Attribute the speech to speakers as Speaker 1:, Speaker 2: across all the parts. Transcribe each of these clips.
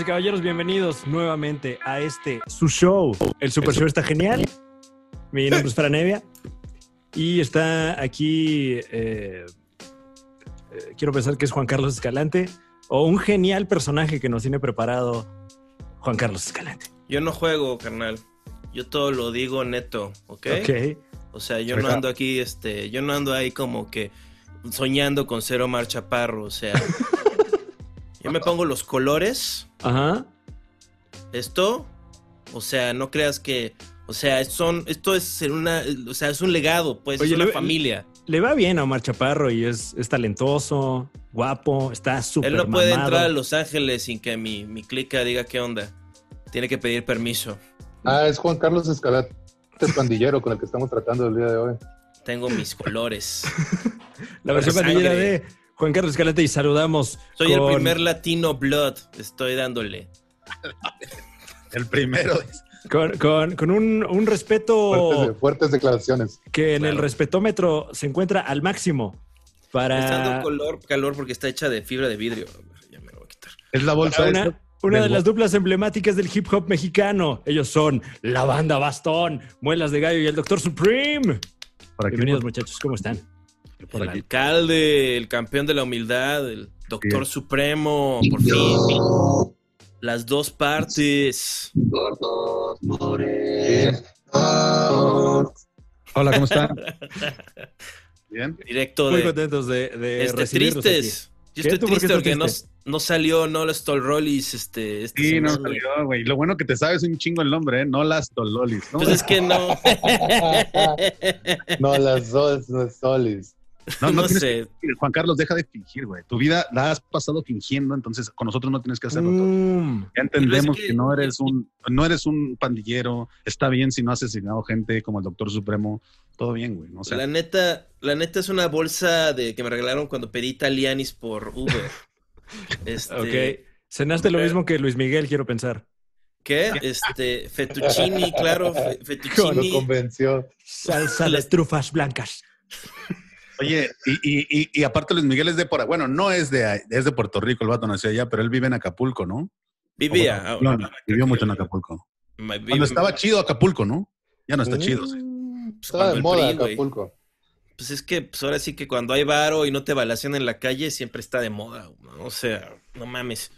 Speaker 1: Damas y caballeros, bienvenidos nuevamente a este su show. El Super Show está genial. Mi nombre es Fran Evia y está aquí. eh, eh, quiero pensar que es Juan Carlos Escalante o un genial personaje que nos tiene preparado Juan Carlos Escalante.
Speaker 2: Yo no juego, carnal. Yo todo lo digo neto, ¿ok?
Speaker 1: Ok.
Speaker 2: O sea, yo no ando aquí, este, yo no ando ahí como que soñando con ser Omar Chaparro, o sea. Yo me pongo los colores,
Speaker 1: Ajá.
Speaker 2: esto, o sea, no creas que, o sea, son, esto es ser una, o sea, es un legado, pues,
Speaker 1: Oye,
Speaker 2: es una
Speaker 1: le-
Speaker 2: familia.
Speaker 1: Le va bien a Omar Chaparro y es, es talentoso, guapo, está súper
Speaker 2: Él no puede
Speaker 1: mamado.
Speaker 2: entrar a Los Ángeles sin que mi, mi clica diga qué onda. Tiene que pedir permiso.
Speaker 3: Ah, es Juan Carlos Escalante, el pandillero con el que estamos tratando el día de hoy.
Speaker 2: Tengo mis colores.
Speaker 1: La versión pandillera de Juan Carlos Escalante y saludamos.
Speaker 2: Soy el primer latino blood, estoy dándole.
Speaker 4: El primero.
Speaker 1: Con, con- con un, un respeto
Speaker 3: Fuertes, de- fuertes declaraciones.
Speaker 1: que en el respetómetro se encuentra al máximo
Speaker 2: Está dando
Speaker 1: para
Speaker 2: color, calor porque está hecha de fibra de vidrio. Ya me lo voy a quitar.
Speaker 4: Es la bolsa
Speaker 1: para
Speaker 4: esa.
Speaker 1: una, una de las duplas emblemáticas del hip hop mexicano. Ellos son la banda Bastón, Muelas de Gallo y el Doctor Supreme. Bienvenidos muchachos, ¿cómo están?
Speaker 4: Por
Speaker 2: el
Speaker 4: aquí.
Speaker 2: alcalde, el campeón de la humildad, el doctor
Speaker 4: Sí.
Speaker 2: supremo, por fin. Las dos partes.
Speaker 4: Hola, ¿cómo están? Bien.
Speaker 2: Directo
Speaker 1: Muy
Speaker 2: de
Speaker 1: contentos de, de
Speaker 2: este, tristes. Yo estoy
Speaker 1: ¿Tú por qué
Speaker 2: triste porque no, no salió No las Rollis este, esta
Speaker 4: Sí, no salió, güey. Lo bueno que te sabes un chingo el nombre, ¿eh? No las Tololis, ¿no?
Speaker 2: Pues es que no.
Speaker 3: No, las dos, las solis.
Speaker 4: No, no
Speaker 2: no
Speaker 4: tienes
Speaker 2: sé.
Speaker 4: que- Juan Carlos, deja de fingir, güey. Tu vida la has pasado fingiendo, entonces con nosotros no tienes que hacerlo todo. Ya entendemos que,
Speaker 2: que-
Speaker 4: no eres un no eres un pandillero. Está bien si no has asesinado gente como el Doctor Supremo. Todo bien, güey. O sea,
Speaker 2: La neta, la neta es una bolsa de que me regalaron cuando pedí Italianis por Uber. Este,
Speaker 1: ok. Cenaste lo mismo que Luis Miguel, quiero pensar.
Speaker 2: ¿Qué? Este, fettuccini, claro, fe-
Speaker 3: Lo
Speaker 2: fettuccini.
Speaker 3: convenció.
Speaker 1: Salsa de trufas blancas.
Speaker 4: Oye, y, y, y, y aparte Luis Miguel es de por bueno, no es de es de Puerto Rico, el vato nació allá, pero él vive en Acapulco, ¿no?
Speaker 2: Vivía. ah,
Speaker 4: No, no, vivió mucho en Acapulco. Cuando estaba chido Acapulco, ¿no? Ya no está
Speaker 3: Mm.
Speaker 4: chido. sí.
Speaker 2: pues,
Speaker 3: Estaba de moda
Speaker 2: PRI.
Speaker 3: Acapulco.
Speaker 2: Pues es que pues ahora sí que cuando hay varo y no te balacean en la calle, siempre está de moda. ¿no? O sea, no mames.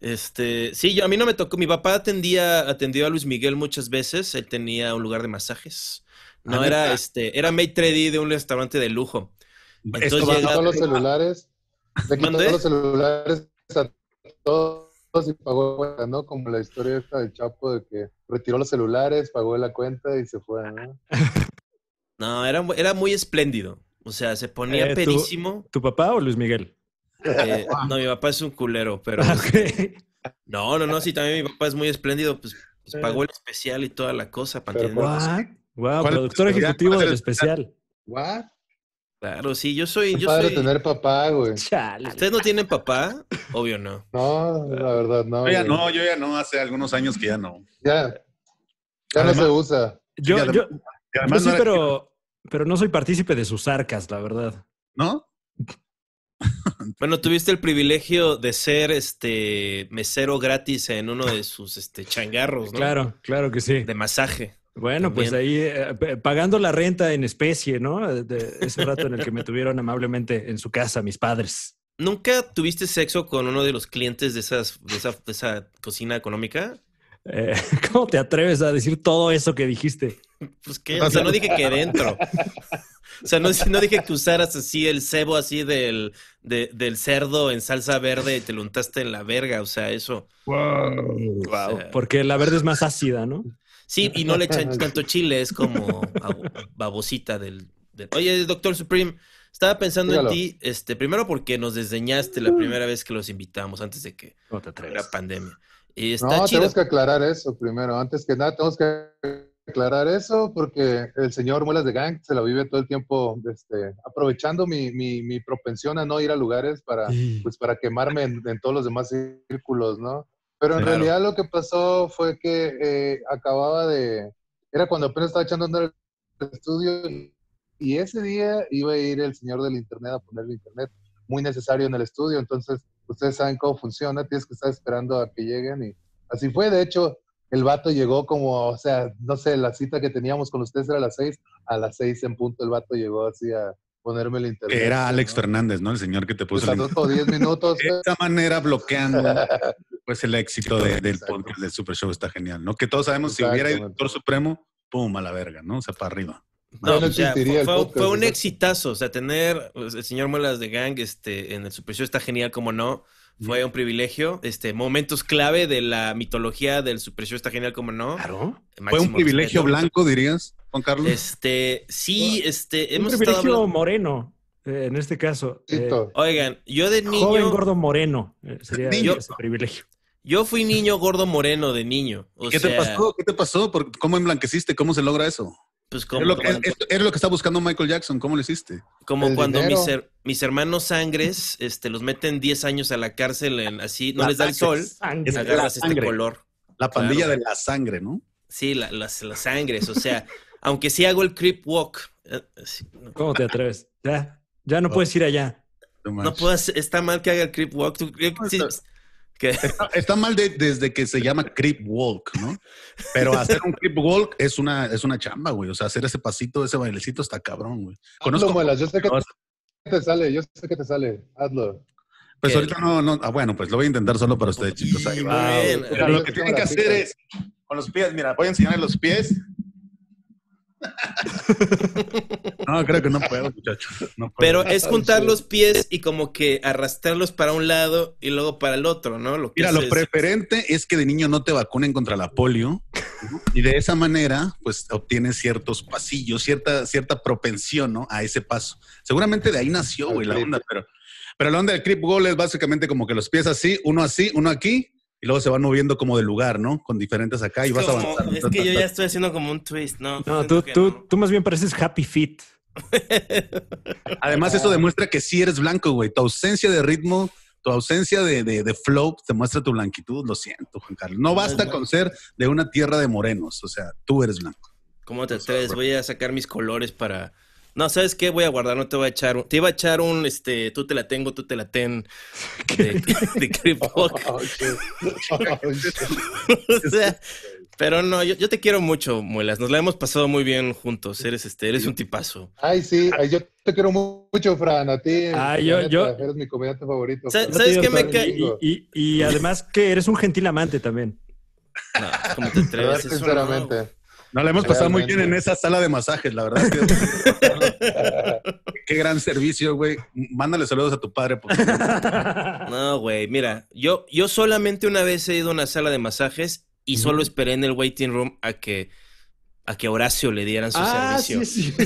Speaker 2: Este, sí, yo a mí no me tocó. Mi papá atendía, atendió a Luis Miguel muchas veces. Él tenía un lugar de masajes. No
Speaker 4: Ah,
Speaker 2: era este, era maitre d' de un restaurante de lujo.
Speaker 4: Esto
Speaker 2: Entonces
Speaker 4: va-
Speaker 2: llega-
Speaker 3: Quitó los celulares. Le quitó
Speaker 2: ¿Mandé?
Speaker 3: los celulares a todos y pagó cuenta, ¿no? Como la historia esta del Chapo de que retiró los celulares, pagó la cuenta y se fue, ¿no?
Speaker 2: No, era, era muy espléndido. O sea, se ponía
Speaker 1: Eh,
Speaker 2: perísimo.
Speaker 1: ¿Tu papá o Luis Miguel?
Speaker 2: Eh, no, mi papá es un culero, pero
Speaker 1: Ok.
Speaker 2: no, no, no, sí, también mi papá es muy espléndido, pues, pues pagó el especial y toda la cosa para
Speaker 3: Pero
Speaker 2: tener-
Speaker 1: What? Wow,
Speaker 4: ¿Cuál-
Speaker 1: productor ejecutivo del
Speaker 4: el
Speaker 1: especial.
Speaker 3: ¿What?
Speaker 2: Claro, sí, yo soy, yo
Speaker 3: padre
Speaker 2: soy.
Speaker 3: tener papá, güey.
Speaker 1: Chale.
Speaker 2: ¿Ustedes no tienen papá? Obvio no.
Speaker 3: No, la verdad, no.
Speaker 4: Yo ya
Speaker 3: güey.
Speaker 4: no, yo ya no, hace algunos años que ya no.
Speaker 3: Ya. Ya
Speaker 4: Además-
Speaker 3: no se usa.
Speaker 1: Yo,
Speaker 4: además-
Speaker 1: yo, sí,
Speaker 4: no
Speaker 1: pero, pero no soy partícipe de sus arcas, la verdad.
Speaker 4: ¿no?
Speaker 2: Bueno, tuviste el privilegio de ser este mesero gratis en uno de sus este changarros, ¿no?
Speaker 1: Claro, claro que sí.
Speaker 2: De masaje.
Speaker 1: Bueno, pues ahí eh, pagando la renta en especie, ¿no? De ese rato en el que me tuvieron amablemente en su casa mis padres.
Speaker 2: ¿Nunca tuviste sexo con uno de los clientes de, esas, de, esa, de esa cocina económica?
Speaker 1: Eh, ¿Cómo te atreves a decir todo eso que dijiste?
Speaker 2: Pues que, o sea, no dije que dentro. O sea, no, no dije que usaras así el cebo así del, de- del cerdo en salsa verde y te lo untaste en la verga, o sea, eso.
Speaker 1: Wow.
Speaker 2: O sea,
Speaker 1: Porque la verde es más ácida, ¿no?
Speaker 2: Sí, y no le echan tanto chile, es como babo- babosita del, del- Oye, doctor Supreme, estaba pensando
Speaker 3: Dígalo.
Speaker 2: en ti, este, primero porque nos desdeñaste la primera vez que los invitamos, antes de que
Speaker 1: ¿Cómo te
Speaker 2: era
Speaker 1: atreves?
Speaker 2: pandemia. Y está
Speaker 3: No,
Speaker 2: chido.
Speaker 3: tenemos que aclarar eso primero. Antes que nada, tenemos que aclarar eso porque el señor Muelas de Gang se la vive todo el tiempo este, aprovechando mi, mi, mi propensión a no ir a lugares para, pues, para quemarme en, en todos los demás círculos, ¿no? Pero en
Speaker 2: Claro.
Speaker 3: realidad lo que pasó fue que eh, acababa de... Era cuando apenas estaba echando a andar el estudio y, y ese día iba a ir el señor del internet a poner el internet muy necesario en el estudio. Entonces, ustedes saben cómo funciona, tienes que estar esperando a que lleguen y así fue. De hecho, el vato llegó como, o sea, no sé, la cita que teníamos con ustedes era a las seis, a las seis en punto el vato llegó así a ponerme el internet.
Speaker 4: Era Alex Fernández, ¿no? El señor que te puso.
Speaker 3: Pues el... 10 minutos.
Speaker 4: De esta manera bloqueando pues el éxito de, del podcast del Super Show está genial, ¿no? Que todos sabemos si hubiera ido Doctor Supremo, pum, a la verga, ¿no? O sea, para arriba.
Speaker 2: No, no fue, fue, fue, un exitazo, o sea, tener pues, el señor Muelas de Gang este, en el Super Show está genial, como no. Fue un privilegio. Este, momentos clave de la mitología del Super Show está genial, como no.
Speaker 4: Claro. Fue un privilegio blanco, dirías, Juan Carlos.
Speaker 2: Este, sí, este,
Speaker 1: hemos un privilegio moreno. Eh, en este caso. Eh,
Speaker 2: oigan, yo de niño.
Speaker 1: Joven gordo moreno. Eh, sería yo, ese privilegio.
Speaker 2: Yo fui niño gordo moreno de niño.
Speaker 4: ¿Qué te pasó? ¿Qué te pasó? ¿Cómo emblanqueciste? ¿Cómo se logra eso?
Speaker 2: Pues como.
Speaker 4: Es lo, que, es, lo que está buscando Michael Jackson. ¿Cómo lo hiciste?
Speaker 2: Como cuando mis, mis, hermanos sangres este, los meten 10 años a la cárcel, en, así no les da el sol, sangre, agarras este color.
Speaker 4: La pandilla de la sangre, ¿no?
Speaker 2: Sí, la, las, las sangres. O sea, aunque sí hago el creep walk. Eh,
Speaker 1: ¿Cómo te atreves? Ya, ya no puedes ir allá.
Speaker 2: No, puedes, está mal que haga el creep walk.
Speaker 4: Está, mal desde que se llama creep walk, ¿no? Pero hacer un creep walk es una, es una chamba, güey. O sea, hacer ese pasito, ese bailecito está cabrón, güey.
Speaker 3: Conozco. Muelas, yo sé que te sale, yo sé que te sale. Hazlo.
Speaker 4: Pues ahorita no, no, ah, bueno, pues lo voy a intentar solo para ustedes, chicos. Ahí va. lo que tienen que hacer es, con los pies, mira, voy a enseñarles los pies no, creo que no puedo, muchachos.
Speaker 2: Pero es juntar los pies y como que arrastrarlos para un lado y luego para el otro, ¿no?
Speaker 4: Lo Mira, lo preferente es que de niño no te vacunen contra la polio y de esa manera, pues obtienes ciertos pasillos, cierta, cierta propensión, ¿no? A ese paso. Seguramente de ahí nació, güey, la onda, pero, pero la onda del creep goal es básicamente como que los pies así, uno así, uno aquí y luego se van moviendo como de lugar, ¿no? Con diferentes acá y vas avanzando.
Speaker 2: Es que yo ya estoy haciendo como un twist, ¿no?
Speaker 1: No, tú, tú, tú más bien pareces Happy Fit.
Speaker 4: Además, eso demuestra que sí eres blanco, güey. Tu ausencia de ritmo, tu ausencia de, de, de flow te muestra tu blanquitud. Lo siento, Juan Carlos. No basta con ser de una tierra de morenos. O sea, tú eres blanco.
Speaker 2: ¿Cómo te atreves? Voy a sacar mis colores para no, ¿sabes qué? Voy a guardar, no te voy a echar. Te iba a echar un, este, tú te la tengo, tú te la ten de, de o sea, pero no, yo, te quiero mucho, Muelas. Nos la hemos pasado muy bien juntos. Eres, este, eres un tipazo.
Speaker 3: Ay, sí, yo te quiero mucho, Fran. A ti.
Speaker 1: Ay, yo, yo.
Speaker 3: Eres mi comediante favorito.
Speaker 2: ¿Sabes, qué me cae?
Speaker 1: Y, y, además que eres un gentil amante también.
Speaker 2: No, ¿cómo te atreves?
Speaker 3: Sinceramente.
Speaker 4: No, la hemos pasado muy bien en esa sala de masajes, la verdad. Qué gran servicio, güey. Mándale saludos a tu padre. Por
Speaker 2: no, güey, mira, yo, yo solamente una vez he ido a una sala de masajes y solo esperé en el waiting room a que a que Horacio le dieran su ah, servicio. Sí, sí.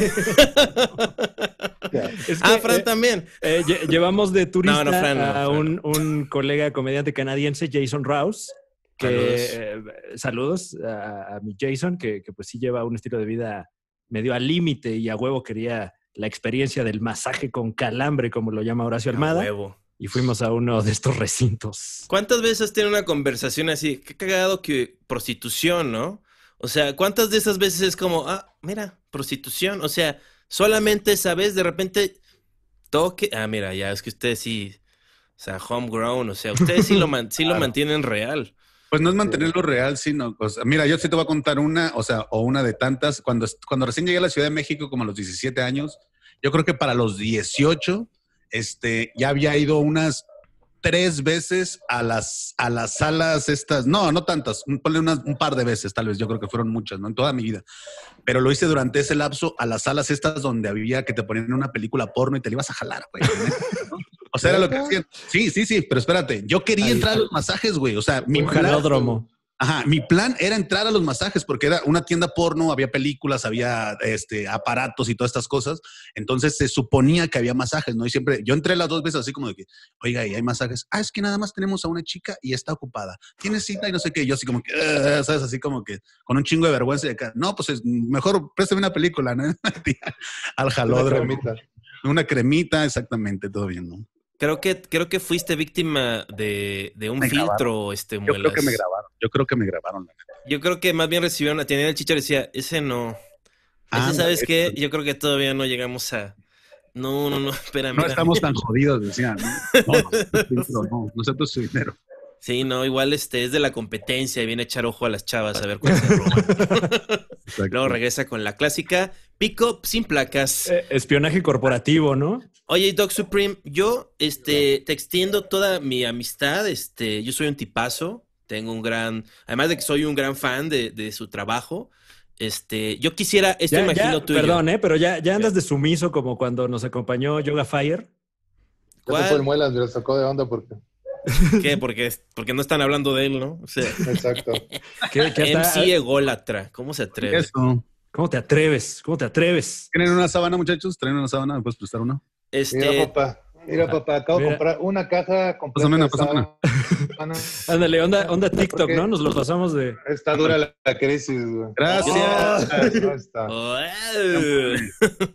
Speaker 2: ah, Fran eh, también.
Speaker 1: Eh, llevamos de turista a un, un, colega comediante canadiense, Jason Rouse, que saludos, eh, a, mi Jason, que, pues sí lleva un estilo de vida medio al límite y a huevo quería la experiencia del masaje con calambre, como lo llama Horacio Almada. A huevo. Y fuimos a uno de estos recintos.
Speaker 2: ¿Cuántas veces tiene una conversación así? Qué cagado que prostitución, ¿no? O sea, ¿cuántas de esas veces es como, ah, mira, prostitución? O sea, solamente esa vez de repente toque. Ah, mira, ya es que ustedes sí, o sea, homegrown, o sea, ustedes sí lo, sí lo mantienen real.
Speaker 4: Pues no es mantenerlo real, sino, o sea, mira, yo sí te voy a contar una, o sea, o una de tantas. Cuando, cuando recién llegué a la Ciudad de México, como a los 17 años, yo creo que para los 18, este, ya había ido unas tres veces a las, a las salas estas, no, no tantas, ponle unas, un par de veces tal vez, yo creo que fueron muchas, ¿no? En toda mi vida. Pero lo hice durante ese lapso a las salas estas donde había que te ponían una película porno y te la ibas a jalar, güey. O sea, era lo que hacían. Sí, sí, sí, pero espérate. Yo quería entrar a los masajes, güey. O sea,
Speaker 1: mi jalódromo.
Speaker 4: Ajá, mi plan era entrar a los masajes porque era una tienda porno, había películas, había este, aparatos y todas estas cosas. Entonces se suponía que había masajes, ¿no? Y siempre, yo entré las dos veces así como de que, oiga, y hay masajes. Ah, es que nada más tenemos a una chica y está ocupada. Tiene cita y no sé qué. yo así como que, ¿sabes? Así como que con un chingo de vergüenza. De acá. No, pues es mejor préstame una película, ¿no? Al cremita. Una cremita, exactamente, todo bien, ¿no?
Speaker 2: Creo que, creo que fuiste víctima de, un filtro, este
Speaker 4: Yo creo que me grabaron. Yo creo que me grabaron.
Speaker 2: Yo creo que más bien recibieron, tenía el chichar y decía, ese no. ese, ¿sabes qué? Yo creo que todavía no llegamos a, No, no, no, espérame.
Speaker 4: No estamos tan jodidos, decían. No, no, nosotros su dinero.
Speaker 2: Sí, no, igual este es de la competencia y viene a echar ojo a las chavas a ver cuál se roba. Luego regresa con la clásica pick-up sin placas.
Speaker 1: Eh, espionaje corporativo, ¿no?
Speaker 2: Oye, Doc Supreme, yo este, te extiendo toda mi amistad. Este, yo soy un tipazo. Tengo un gran. Además de que soy un gran fan de, de su trabajo. Este, yo quisiera, esto
Speaker 1: Ya-
Speaker 2: imagino
Speaker 1: ya,
Speaker 2: tuyo.
Speaker 1: Perdón, ¿eh? Pero ya, ya andas de sumiso como cuando nos acompañó Yoga Fire.
Speaker 2: ¿Cuál?
Speaker 3: fue el muelas, me lo sacó de onda porque.
Speaker 2: ¿Qué? Porque, porque no están hablando de él, ¿no? O sea,
Speaker 3: Exacto.
Speaker 1: Que hasta-
Speaker 2: MC ególatra. ¿Cómo se atreve?
Speaker 4: Eso.
Speaker 1: ¿Cómo te atreves? ¿Cómo te atreves?
Speaker 4: ¿Tienen una sábana, muchachos? ¿Traen una sábana? ¿Me puedes prestar una?
Speaker 3: Mira,
Speaker 2: Este,
Speaker 3: papá. Mira, papá, acabo de
Speaker 1: Mira.
Speaker 3: comprar una caja completa.
Speaker 4: Pásame una,
Speaker 3: de
Speaker 4: pásame una.
Speaker 3: sábana.
Speaker 1: Ándale, onda, onda TikTok, ¿no? Nos lo pasamos de.
Speaker 3: Está dura la, la crisis, güey.
Speaker 4: Gracias.
Speaker 3: Está.
Speaker 2: ¡Wow!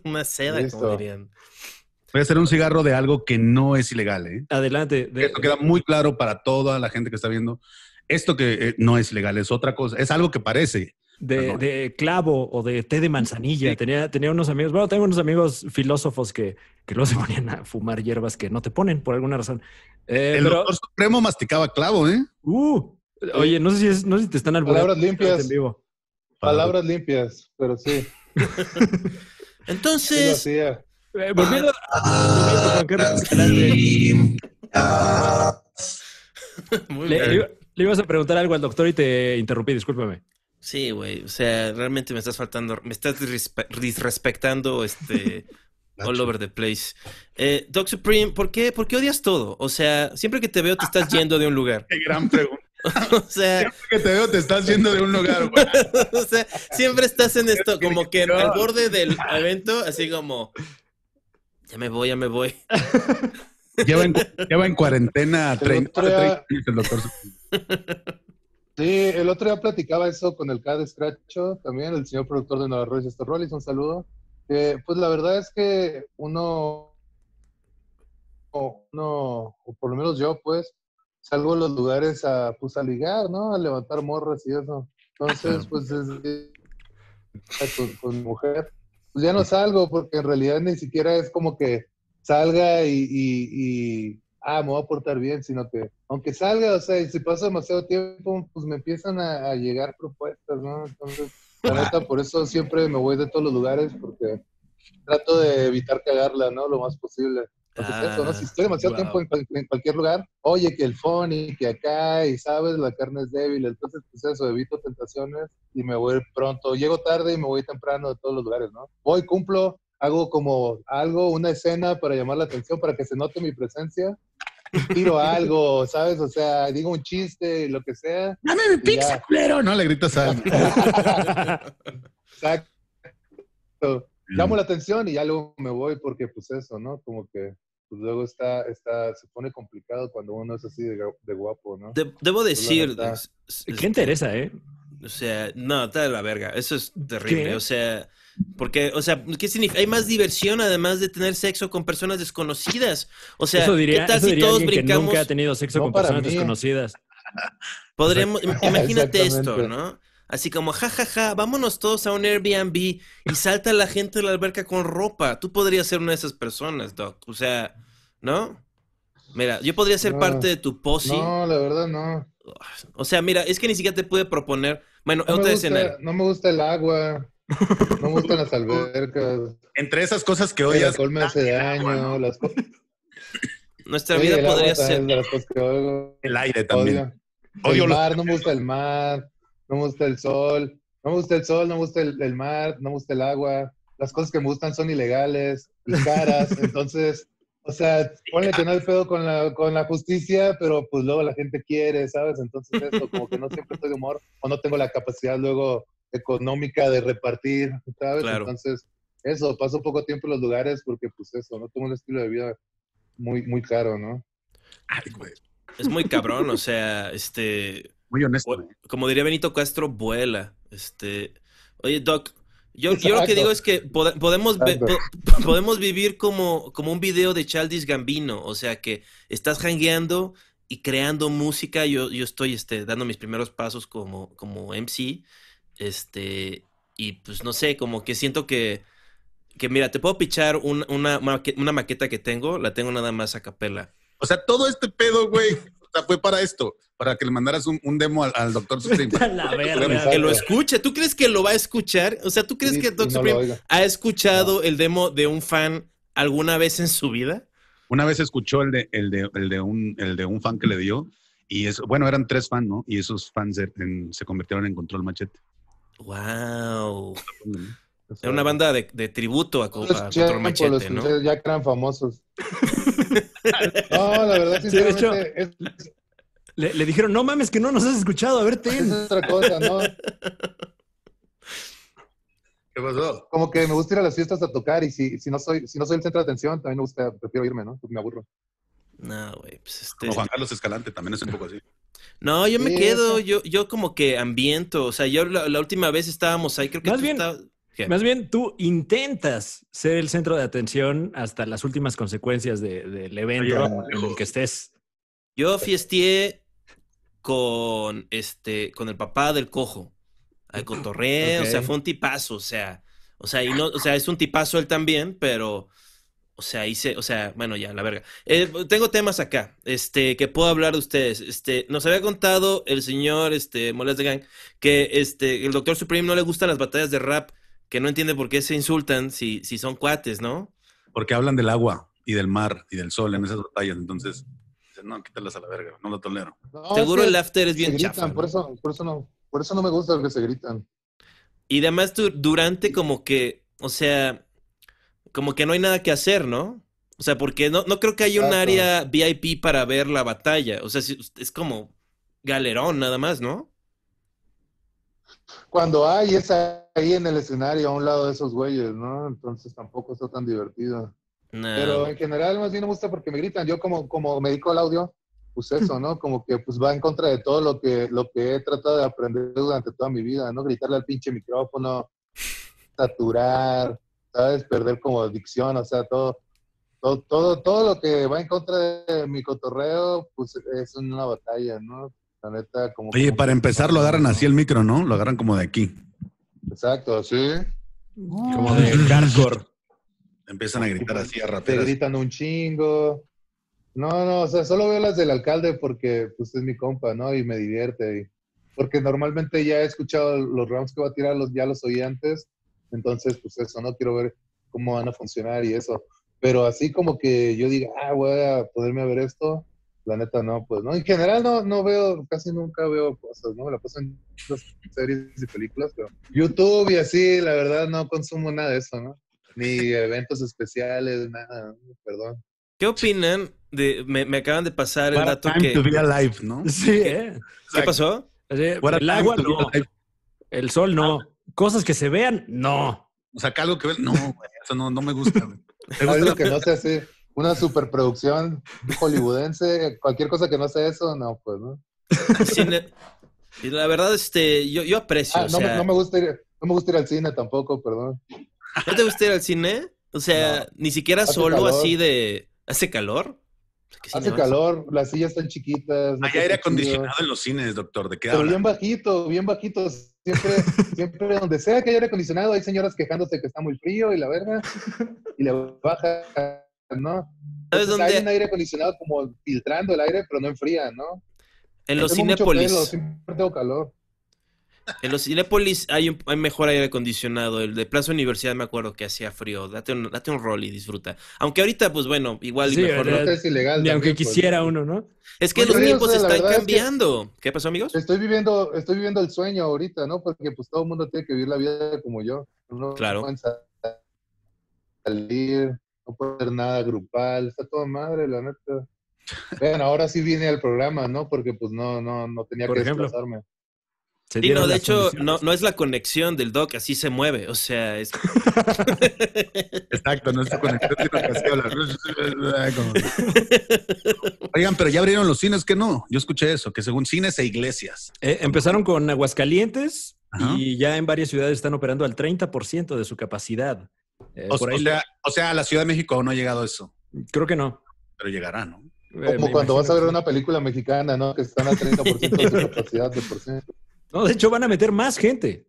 Speaker 2: Una seda,
Speaker 3: Listo.
Speaker 2: como dirían.
Speaker 4: Voy a hacer un cigarro de algo que no es ilegal, ¿eh?
Speaker 1: Adelante. de-
Speaker 4: Esto queda muy claro para toda la gente que está viendo. Esto que eh, no es ilegal, es otra cosa. Es algo que parece.
Speaker 1: De, de clavo o de té de manzanilla.
Speaker 4: Sí.
Speaker 1: Tenía, tenía unos amigos, bueno, tengo unos amigos filósofos que, que luego se ponían a fumar hierbas que no te ponen por alguna razón. Eh,
Speaker 4: El
Speaker 1: pero,
Speaker 4: doctor supremo masticaba clavo, ¿eh?
Speaker 1: uh, oye, no sé si es, no sé si te están albureando
Speaker 3: Palabras limpias.
Speaker 1: en vivo.
Speaker 3: Palabras limpias, pero sí.
Speaker 2: Entonces.
Speaker 1: Eh, volviendo a
Speaker 2: muy
Speaker 1: le,
Speaker 2: bien.
Speaker 1: le le ibas a preguntar algo al doctor y te interrumpí, discúlpame.
Speaker 2: Sí, güey. O sea, realmente me estás faltando, me estás disrespe- disrespectando este all over the place. Eh, Doc Supreme, ¿por qué, ¿por qué odias todo? O sea, siempre que te veo te estás yendo de un lugar.
Speaker 4: Qué gran pregunta.
Speaker 2: O sea,
Speaker 4: Siempre que te veo te estás yendo de un lugar, güey.
Speaker 2: o sea, siempre estás en esto, como que en el borde del evento, así como, ya me voy, ya me voy.
Speaker 4: Lleva en, lleva en cuarentena
Speaker 3: El
Speaker 4: 30,
Speaker 3: otro día-
Speaker 4: 30 años el doctor supremo.
Speaker 3: Sí, el otro día platicaba eso con el CAD Scratcho, también el señor productor de Nueva Royce, Estor Rollis, un saludo. Que, pues la verdad es que uno, uno, o por lo menos yo, pues, salgo a los lugares a, pues, a ligar, ¿no? A levantar morras y eso. Entonces, pues, desde- con, mujer, pues ya no salgo porque en realidad ni siquiera es como que salga y, y, y, ah, me voy a portar bien, sino que aunque salga, o sea, si pasa demasiado tiempo, pues me empiezan a, a llegar propuestas, ¿no? Entonces, la neta, por eso siempre me voy de todos los lugares porque trato de evitar cagarla, ¿no? Lo más posible. Eso, ¿no? Si estoy demasiado
Speaker 1: Ah,
Speaker 3: tiempo en, cual- en cualquier lugar, oye, que el phone y que acá, y sabes, la carne es débil, entonces, pues eso, evito tentaciones y me voy pronto. Llego tarde y me voy temprano de todos los lugares, ¿no? Voy, cumplo, hago como algo, una escena para llamar la atención, para que se note mi presencia. Tiro algo, ¿sabes? O sea, digo un chiste, lo que sea.
Speaker 4: ¡Dame mi
Speaker 3: ya.
Speaker 4: pizza, culero! No, le gritas a
Speaker 3: Exacto. Llamo la atención y ya luego me voy porque pues eso, ¿no? Como que pues luego está, está, se pone complicado cuando uno es así de, gu- de guapo, ¿no?
Speaker 2: De- debo decir,
Speaker 3: neta.
Speaker 2: s- s-
Speaker 1: ¿Qué interesa, eh?
Speaker 2: O sea, no, está de la verga. Eso es terrible.
Speaker 1: ¿Qué?
Speaker 2: O sea, porque, o sea, ¿qué significa? Hay más diversión además de tener sexo con personas desconocidas. O sea,
Speaker 1: eso diría,
Speaker 2: ¿qué tal
Speaker 1: eso
Speaker 2: si
Speaker 1: diría
Speaker 2: todos
Speaker 1: alguien que
Speaker 2: brincamos?
Speaker 1: nunca ha tenido sexo
Speaker 3: No
Speaker 1: con personas
Speaker 3: mí.
Speaker 1: desconocidas.
Speaker 2: Podríamos, im- imagínate esto. ¿no? Así como, jajaja, ja, ja, vámonos todos a un Airbnb y salta la gente de la alberca con ropa. Tú podrías ser una de esas personas, Doc. O sea, ¿no? Mira, yo podría ser
Speaker 3: No.
Speaker 2: parte de tu posi.
Speaker 3: No, la verdad no.
Speaker 2: O sea, mira, es que ni siquiera te pude proponer. Bueno,
Speaker 3: No
Speaker 2: otra escenario.
Speaker 3: no me gusta el agua, no me gustan las albercas,
Speaker 4: Entre esas cosas que
Speaker 3: el
Speaker 4: odias,
Speaker 3: alcohol me hace daño, las cosas.
Speaker 2: Nuestra
Speaker 3: Sí,
Speaker 2: vida
Speaker 3: el
Speaker 2: podría ser.
Speaker 3: es de las cosas que odio.
Speaker 4: el aire también.
Speaker 3: Odio.
Speaker 4: Odio
Speaker 3: el
Speaker 4: los-
Speaker 3: mar, no me gusta el mar, no me gusta el sol, no me gusta el sol, no me gusta el, el mar, no me gusta el agua. Las cosas que me gustan son ilegales y caras, entonces, o sea, ponle que no hay pedo con la, con la justicia, pero pues luego la gente quiere, ¿sabes? Entonces eso, como que no siempre estoy de humor o no tengo la capacidad luego económica de repartir, ¿sabes?
Speaker 2: Claro.
Speaker 3: Entonces, eso, paso poco tiempo en los lugares porque pues eso, no tengo un estilo de vida muy, muy caro, ¿no?
Speaker 4: Ay, güey,
Speaker 2: Es muy cabrón, o sea, este.
Speaker 4: muy honesto.
Speaker 2: Bu- Como diría Benito Castro, vuela. Este, oye, Doc, yo, yo lo que digo es que pode- podemos, po- podemos vivir como, como un video de Childish Gambino, o sea que estás jangueando y creando música. Yo, yo estoy este, dando mis primeros pasos como, como MC, este, y pues no sé, como que siento que que mira, te puedo pichar un- una, maque- una maqueta que tengo, la tengo nada más a capela.
Speaker 4: O sea, todo este pedo, güey, o sea, fue para esto, para que le mandaras un, un demo al, al doctor Supreme.
Speaker 2: Que lo escuche. ¿Tú crees que lo va a escuchar? O sea, ¿tú crees
Speaker 3: Sí,
Speaker 2: que
Speaker 3: y
Speaker 2: Doc
Speaker 3: no
Speaker 2: Supreme ha escuchado el demo de un fan alguna vez en su vida?
Speaker 4: Una vez escuchó el de, el de, el de, un, el de un fan que le dio, y eso, bueno, eran tres fans, ¿no? Y esos fans se, en- se convirtieron en Control Machete.
Speaker 2: Wow.
Speaker 3: O sea,
Speaker 2: Era una banda de, de tributo a, a Control
Speaker 3: pues, los
Speaker 2: Machete, ¿no?
Speaker 3: Ya que eran famosos. no, la verdad,
Speaker 1: Sí, de hecho-
Speaker 3: sinceramente, es,
Speaker 1: Le, le dijeron, no mames, que no nos has escuchado. A ver,
Speaker 3: es
Speaker 1: ten.
Speaker 3: otra cosa, ¿no?
Speaker 4: ¿Qué pasó?
Speaker 3: Como que me gusta ir a las fiestas a tocar y si, si, no, soy, si no soy el centro de atención, también me gusta, prefiero irme, ¿no? Porque me aburro.
Speaker 2: No, güey, pues este...
Speaker 4: Como Juan Carlos Escalante también es un poco así.
Speaker 2: No, yo me quedo,
Speaker 3: eso.
Speaker 2: yo, yo como que ambiento, o sea, yo la, la última vez estábamos ahí, creo que
Speaker 1: Más
Speaker 2: tú
Speaker 1: bien-. Más bien, tú intentas ser el centro de atención hasta las últimas consecuencias de- del evento
Speaker 4: Oye,
Speaker 1: en, el que estés.
Speaker 2: Yo fiesteé con este, con el papá del cojo. Al cotorreo, o sea, fue un tipazo, o sea, o sea, y no, o sea, es un tipazo él también, pero, o sea, hice, o sea, bueno, ya, la verga. Eh, tengo temas acá, este, que puedo hablar de ustedes. Este, nos había contado el señor, este, Moles de Gang, que, este, el Doctor Supreme no le gustan las batallas de rap, que no entiende por qué se insultan si, si son cuates, ¿no?
Speaker 4: Porque hablan del agua y del mar y del sol en esas batallas. Entonces, dicen, no, quítalas a la verga, no lo tolero.
Speaker 3: No,
Speaker 2: Seguro
Speaker 3: es que
Speaker 2: el after es bien
Speaker 3: gritan,
Speaker 2: chafa. ¿no?
Speaker 3: por eso, por eso no, por eso no me gusta que se gritan.
Speaker 2: Y además du- durante como que, o sea, como que no hay nada que hacer, ¿no? O sea, porque no, no creo que haya un
Speaker 3: Exacto.
Speaker 2: área VIP para ver la batalla. O sea, es como galerón nada más, ¿no?
Speaker 3: Cuando hay, es ahí en el escenario, a un lado de esos güeyes, ¿no? Entonces tampoco está tan divertido.
Speaker 2: No.
Speaker 3: Pero en general más bien me gusta porque me gritan. Yo como, como me dedico al audio, pues eso, ¿no? Como que pues va en contra de todo lo que, lo que he tratado de aprender durante toda mi vida, ¿no? Gritarle al pinche micrófono, saturar, ¿sabes? Perder como dicción, o sea, todo, todo, todo, todo lo que va en contra de mi cotorreo, pues es una batalla, ¿no? La neta, como...
Speaker 4: Oye,
Speaker 3: como
Speaker 4: para
Speaker 3: que-
Speaker 4: empezar lo agarran así el micro, ¿no? Lo agarran como de aquí.
Speaker 3: Exacto, sí.
Speaker 1: Como de hardcore.
Speaker 4: Empiezan a gritar así a
Speaker 3: Te
Speaker 4: raperas.
Speaker 3: gritan un chingo. No, no, o sea, solo veo las del alcalde porque pues es mi compa, ¿no? Y me divierte. y- porque normalmente ya he escuchado los rounds que va a tirar, los, ya los oí antes. Entonces, pues eso, ¿no? Quiero ver cómo van a funcionar y eso. Pero así como que yo diga, ah, voy a poderme ver esto, la neta no, pues, ¿no? En general no, no veo, casi nunca veo cosas, ¿no? Me la paso en las series y películas, pero YouTube y así, la verdad no consumo nada de eso, ¿no? Ni eventos especiales, nada, ¿no? perdón.
Speaker 2: ¿Qué opinan de... Me, me acaban de pasar el
Speaker 4: What
Speaker 2: dato
Speaker 4: time
Speaker 2: que...
Speaker 4: to be alive, ¿no?
Speaker 1: Sí, ¿eh?
Speaker 2: ¿Qué pasó?
Speaker 4: What a
Speaker 1: el agua no, el sol no, cosas que se vean no.
Speaker 4: O sea, que algo que ven. No, güey, eso no, no me gusta, güey. ¿Te gusta
Speaker 3: Algo que no sea así, una superproducción hollywoodense, cualquier cosa que no sea eso, no, pues, ¿no?
Speaker 2: Cine- Y la verdad, este, yo, yo aprecio,
Speaker 3: Ah,
Speaker 2: o
Speaker 3: no,
Speaker 2: sea...
Speaker 3: me, no me gusta ir, no me gusta ir al cine tampoco, perdón.
Speaker 2: ¿No te gusta ir al cine? O sea, ni siquiera
Speaker 3: Hace
Speaker 2: solo
Speaker 3: calor.
Speaker 2: así de... ¿Hace calor? ¿Qué cine
Speaker 3: Hace calor, las sillas están chiquitas. no
Speaker 4: Hay aire
Speaker 3: chido.
Speaker 4: acondicionado en los cines, doctor. ¿De qué
Speaker 3: Pero bien bajito, bien bajito. Siempre, siempre donde sea que haya aire acondicionado, hay señoras quejándose que está muy frío y la verga, y le baja, ¿no?
Speaker 2: ¿Sabes
Speaker 3: Entonces,
Speaker 2: dónde?
Speaker 3: Hay un aire acondicionado como filtrando el aire, pero no enfría, ¿no?
Speaker 2: En los Cinépolis.
Speaker 3: siempre tengo calor.
Speaker 2: En los Cinépolis hay, un, hay mejor aire acondicionado. El de Plaza Universidad me acuerdo que hacía frío. Date un, date un rol y disfruta. Aunque ahorita, pues bueno, igual y mejor.
Speaker 1: ¿verdad?
Speaker 2: no.
Speaker 3: Es ilegal.
Speaker 1: Ni aunque
Speaker 3: también,
Speaker 1: quisiera
Speaker 3: ¿no?
Speaker 1: uno, ¿no?
Speaker 2: Es que
Speaker 3: Pues,
Speaker 2: los
Speaker 3: sí,
Speaker 2: tiempos
Speaker 3: o sea, la
Speaker 2: están
Speaker 3: verdad es que-
Speaker 2: cambiando. ¿Qué pasó, amigos?
Speaker 3: Estoy viviendo, estoy viviendo el sueño ahorita, ¿no? Porque pues todo el mundo tiene que vivir la vida como yo. No
Speaker 2: Claro.
Speaker 3: salir, no puede hacer nada grupal, está todo madre, la neta. Vean, ahora sí vine al programa, ¿no? Porque pues no, no, no tenía
Speaker 1: Por
Speaker 3: que
Speaker 1: ejemplo.
Speaker 3: desplazarme.
Speaker 1: Se
Speaker 2: Sí, no, de hecho, no, no es la conexión del doc, así se mueve. O sea, es.
Speaker 4: Exacto, no así habla. Como- Oigan, pero ya abrieron los cines, que no. Yo escuché eso, que según cines e iglesias.
Speaker 1: Eh, empezaron con Aguascalientes
Speaker 4: Ajá.
Speaker 1: y ya en varias ciudades están operando al 30% de su capacidad. Eh,
Speaker 4: O,
Speaker 1: por
Speaker 4: o
Speaker 1: ahí
Speaker 4: sea, o sea, a la Ciudad de México no ha llegado eso,
Speaker 1: creo que no.
Speaker 4: pero llegará, ¿no?
Speaker 1: Eh,
Speaker 3: Como
Speaker 1: me
Speaker 3: cuando vas a ver una película mexicana, ¿no? Que están a 30% de su capacidad de por sí.
Speaker 1: No, de hecho van a meter más gente.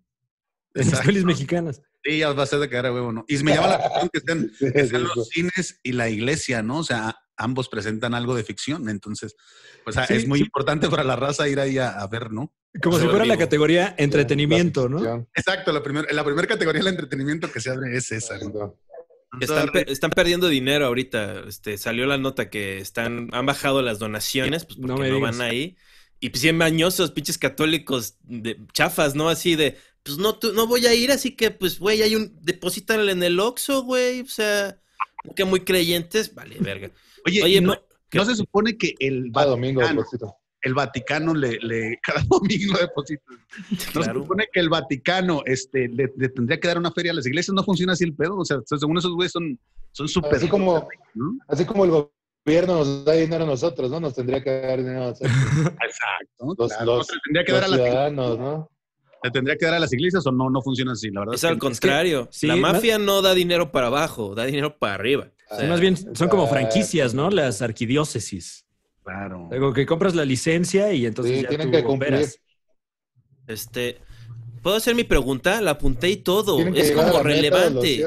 Speaker 1: En las pelis mexicanas.
Speaker 4: Sí, ya va a ser de cara, huevo, ¿no? Y me llama la atención que estén, que estén los cines y la iglesia, ¿no? O sea, ambos presentan algo de ficción, entonces, pues
Speaker 1: Sí,
Speaker 4: es muy
Speaker 1: sí.
Speaker 4: importante para la raza ir ahí a, a ver, ¿no?
Speaker 1: Como si fuera la categoría entretenimiento, ¿no?
Speaker 4: Exacto, la, primer, la primera categoría del entretenimiento que se abre es esa.
Speaker 2: Están, pe- están perdiendo dinero ahorita. Este, salió la nota que están, han bajado las donaciones, pues
Speaker 1: No
Speaker 2: porque
Speaker 1: me
Speaker 2: no, van ahí. Y pues bien mañosos, pinches católicos de chafas, ¿no? Así de, pues no, tú- no voy a ir, así que pues, güey, hay un, deposítale en el Oxxo, güey. O sea, que muy creyentes, vale, verga.
Speaker 4: Oye,
Speaker 2: Oye,
Speaker 4: no,
Speaker 2: no,
Speaker 4: ¿no se supone que el
Speaker 3: Cada domingo,
Speaker 4: Vaticano,
Speaker 3: Rosito.
Speaker 4: el Vaticano le, le cada domingo deposita? ¿No se supone que el Vaticano este, le, le tendría que dar una feria a las iglesias? ¿No funciona así el pedo? O sea, según esos güeyes son son súper...
Speaker 3: Así como,
Speaker 4: ¿no?
Speaker 3: así como el gobierno nos da dinero a nosotros, ¿no? Nos tendría que dar dinero a nosotros.
Speaker 4: Exacto.
Speaker 3: Los,
Speaker 4: claro.
Speaker 3: los-
Speaker 4: ¿No se le tendría que dar a
Speaker 3: ciudadanos, ¿no?
Speaker 4: ¿Le tendría que dar a las iglesias o no? No funciona así, la verdad.
Speaker 2: Es
Speaker 4: es
Speaker 2: al
Speaker 4: que-
Speaker 2: contrario.
Speaker 1: sí,
Speaker 2: la
Speaker 1: más-
Speaker 2: mafia no da dinero para abajo, da dinero para arriba. O
Speaker 3: Sí,
Speaker 2: sea,
Speaker 1: Más bien son como franquicias, ¿no? Las arquidiócesis.
Speaker 4: Claro.
Speaker 1: Algo que compras la licencia y entonces
Speaker 3: Sí,
Speaker 1: ya
Speaker 3: tienen
Speaker 1: tú
Speaker 3: que cumplir.
Speaker 2: Este, ¿puedo hacer mi pregunta? La apunté y todo.
Speaker 3: Tienen
Speaker 2: Es como relevante.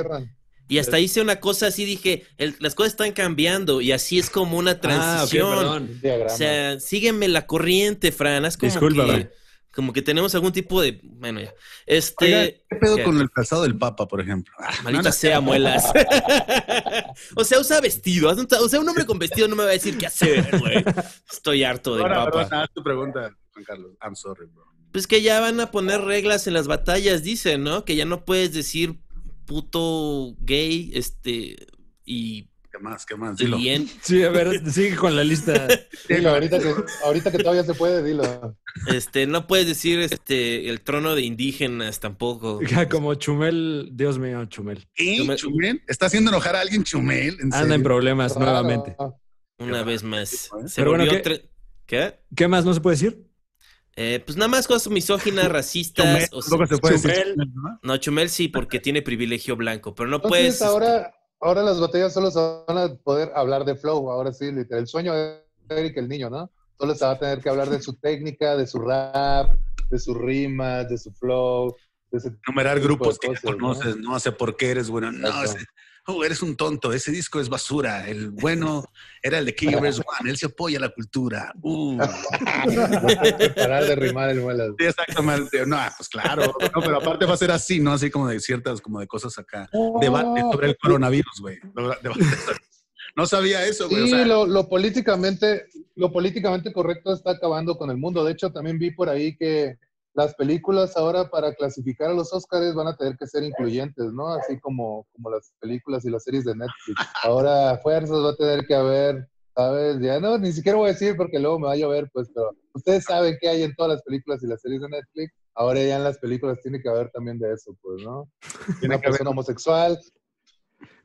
Speaker 2: Y hasta hice una cosa así, dije, el- las cosas están cambiando y así es como una
Speaker 1: Ah,
Speaker 2: transición.
Speaker 3: diagrama.
Speaker 2: o sea, sígueme la corriente, Fran. Es como
Speaker 1: Discúlpame.
Speaker 2: que, como que tenemos algún tipo de, bueno, ya. Este,
Speaker 4: Oiga, ¿Qué pedo
Speaker 2: ¿qué?
Speaker 4: con el calzado del Papa, por ejemplo? Ah, no, no,
Speaker 2: sea, muelas. o sea, usa vestido. O sea, un hombre con vestido no me va a decir qué hacer, güey. Estoy harto del
Speaker 4: Ahora,
Speaker 2: papa.
Speaker 4: perdón, haz tu pregunta, Juan Carlos. I'm sorry, bro.
Speaker 2: Pues que ya van a poner reglas en las batallas, dicen, ¿no? Que ya no puedes decir puto gay, este, y,
Speaker 4: ¿Qué más? ¿Qué más? Dilo.
Speaker 2: bien.
Speaker 1: Sí, a ver, sigue con la lista.
Speaker 3: Dilo, ahorita que, ahorita que todavía se puede, dilo.
Speaker 2: Este, no puedes decir este el trono de indígenas tampoco.
Speaker 1: Ya como Chumel, Dios mío, Chumel.
Speaker 4: ¿Qué?
Speaker 2: Chumel.
Speaker 4: ¿Chumel? ¿Está haciendo enojar a alguien Chumel? ¿En
Speaker 1: Anda en problemas nuevamente.
Speaker 2: Una vez más. Se
Speaker 1: Pero bueno,
Speaker 2: volvió
Speaker 1: ¿qué?
Speaker 2: tre- ¿Qué?
Speaker 1: ¿Qué más no se puede decir?
Speaker 2: Eh, pues nada más cosas misóginas,
Speaker 4: Chumel,
Speaker 2: racistas. o sea-
Speaker 4: se puede
Speaker 1: Chumel.
Speaker 4: Chumel, ¿no?
Speaker 2: no, Chumel sí, porque tiene privilegio blanco, pero no puedes. este,
Speaker 3: ahora, ahora las batallas solo se van a poder hablar de flow, ahora sí, literal. El sueño de Eric el niño, ¿no? Solo se va a tener que hablar de su técnica, de su rap, de sus rimas, de su flow. De ese
Speaker 4: Numerar grupos
Speaker 3: de
Speaker 4: que ya
Speaker 3: cosas, ¿no?
Speaker 4: conoces, ¿no? sé por qué eres bueno. No,
Speaker 3: Exacto.
Speaker 4: ese- oh, eres un tonto, ese disco es basura. El bueno era el de Killers One, él se apoya a la cultura. Uh.
Speaker 3: Parar de rimar el muelas.
Speaker 4: Sí, exactamente. No, pues claro. No, pero aparte va a ser así, ¿no? Así como de ciertas, como de cosas acá. Debate sobre el coronavirus, güey. Debate- No sabía eso, güey. o
Speaker 3: Sí,
Speaker 4: sea,
Speaker 3: lo, lo políticamente, lo políticamente correcto está acabando con el mundo. De hecho, también vi por ahí que las películas ahora para clasificar a los Oscars van a tener que ser incluyentes, ¿no? Así como, como las películas y las series de Netflix. Ahora a fuerzas va a tener que haber, ¿sabes? Ya no, ni siquiera voy a decir porque luego me va a llover, pues, pero ustedes saben qué hay en todas las películas y las series de Netflix. Ahora ya en las películas tiene que haber también de eso, pues, ¿no?
Speaker 4: tiene
Speaker 3: Una
Speaker 4: que haber
Speaker 3: persona homosexual,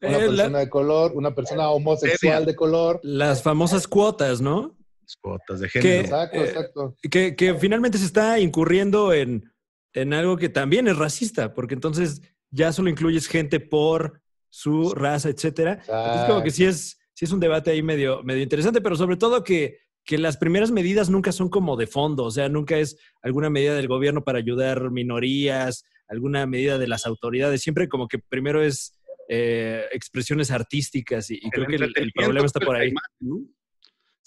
Speaker 3: una
Speaker 1: Eh, la-
Speaker 3: persona de color, una persona homosexual de color.
Speaker 1: las famosas cuotas, ¿no?
Speaker 4: Cuotas de género.
Speaker 3: Exacto,
Speaker 1: Eh,
Speaker 3: exacto.
Speaker 1: Que, que finalmente se está incurriendo en, en algo que también es racista, porque entonces ya solo incluyes gente por su raza, etcétera. Entonces, como que sí es, sí es un debate ahí medio, medio interesante, pero sobre todo que, que las primeras medidas nunca son como de fondo, o sea, nunca es alguna medida del gobierno para ayudar minorías, alguna medida de las autoridades, siempre como que primero es eh, expresiones artísticas y, y creo que el, problema está
Speaker 4: pues,
Speaker 1: por ahí.
Speaker 4: imagen, ¿no?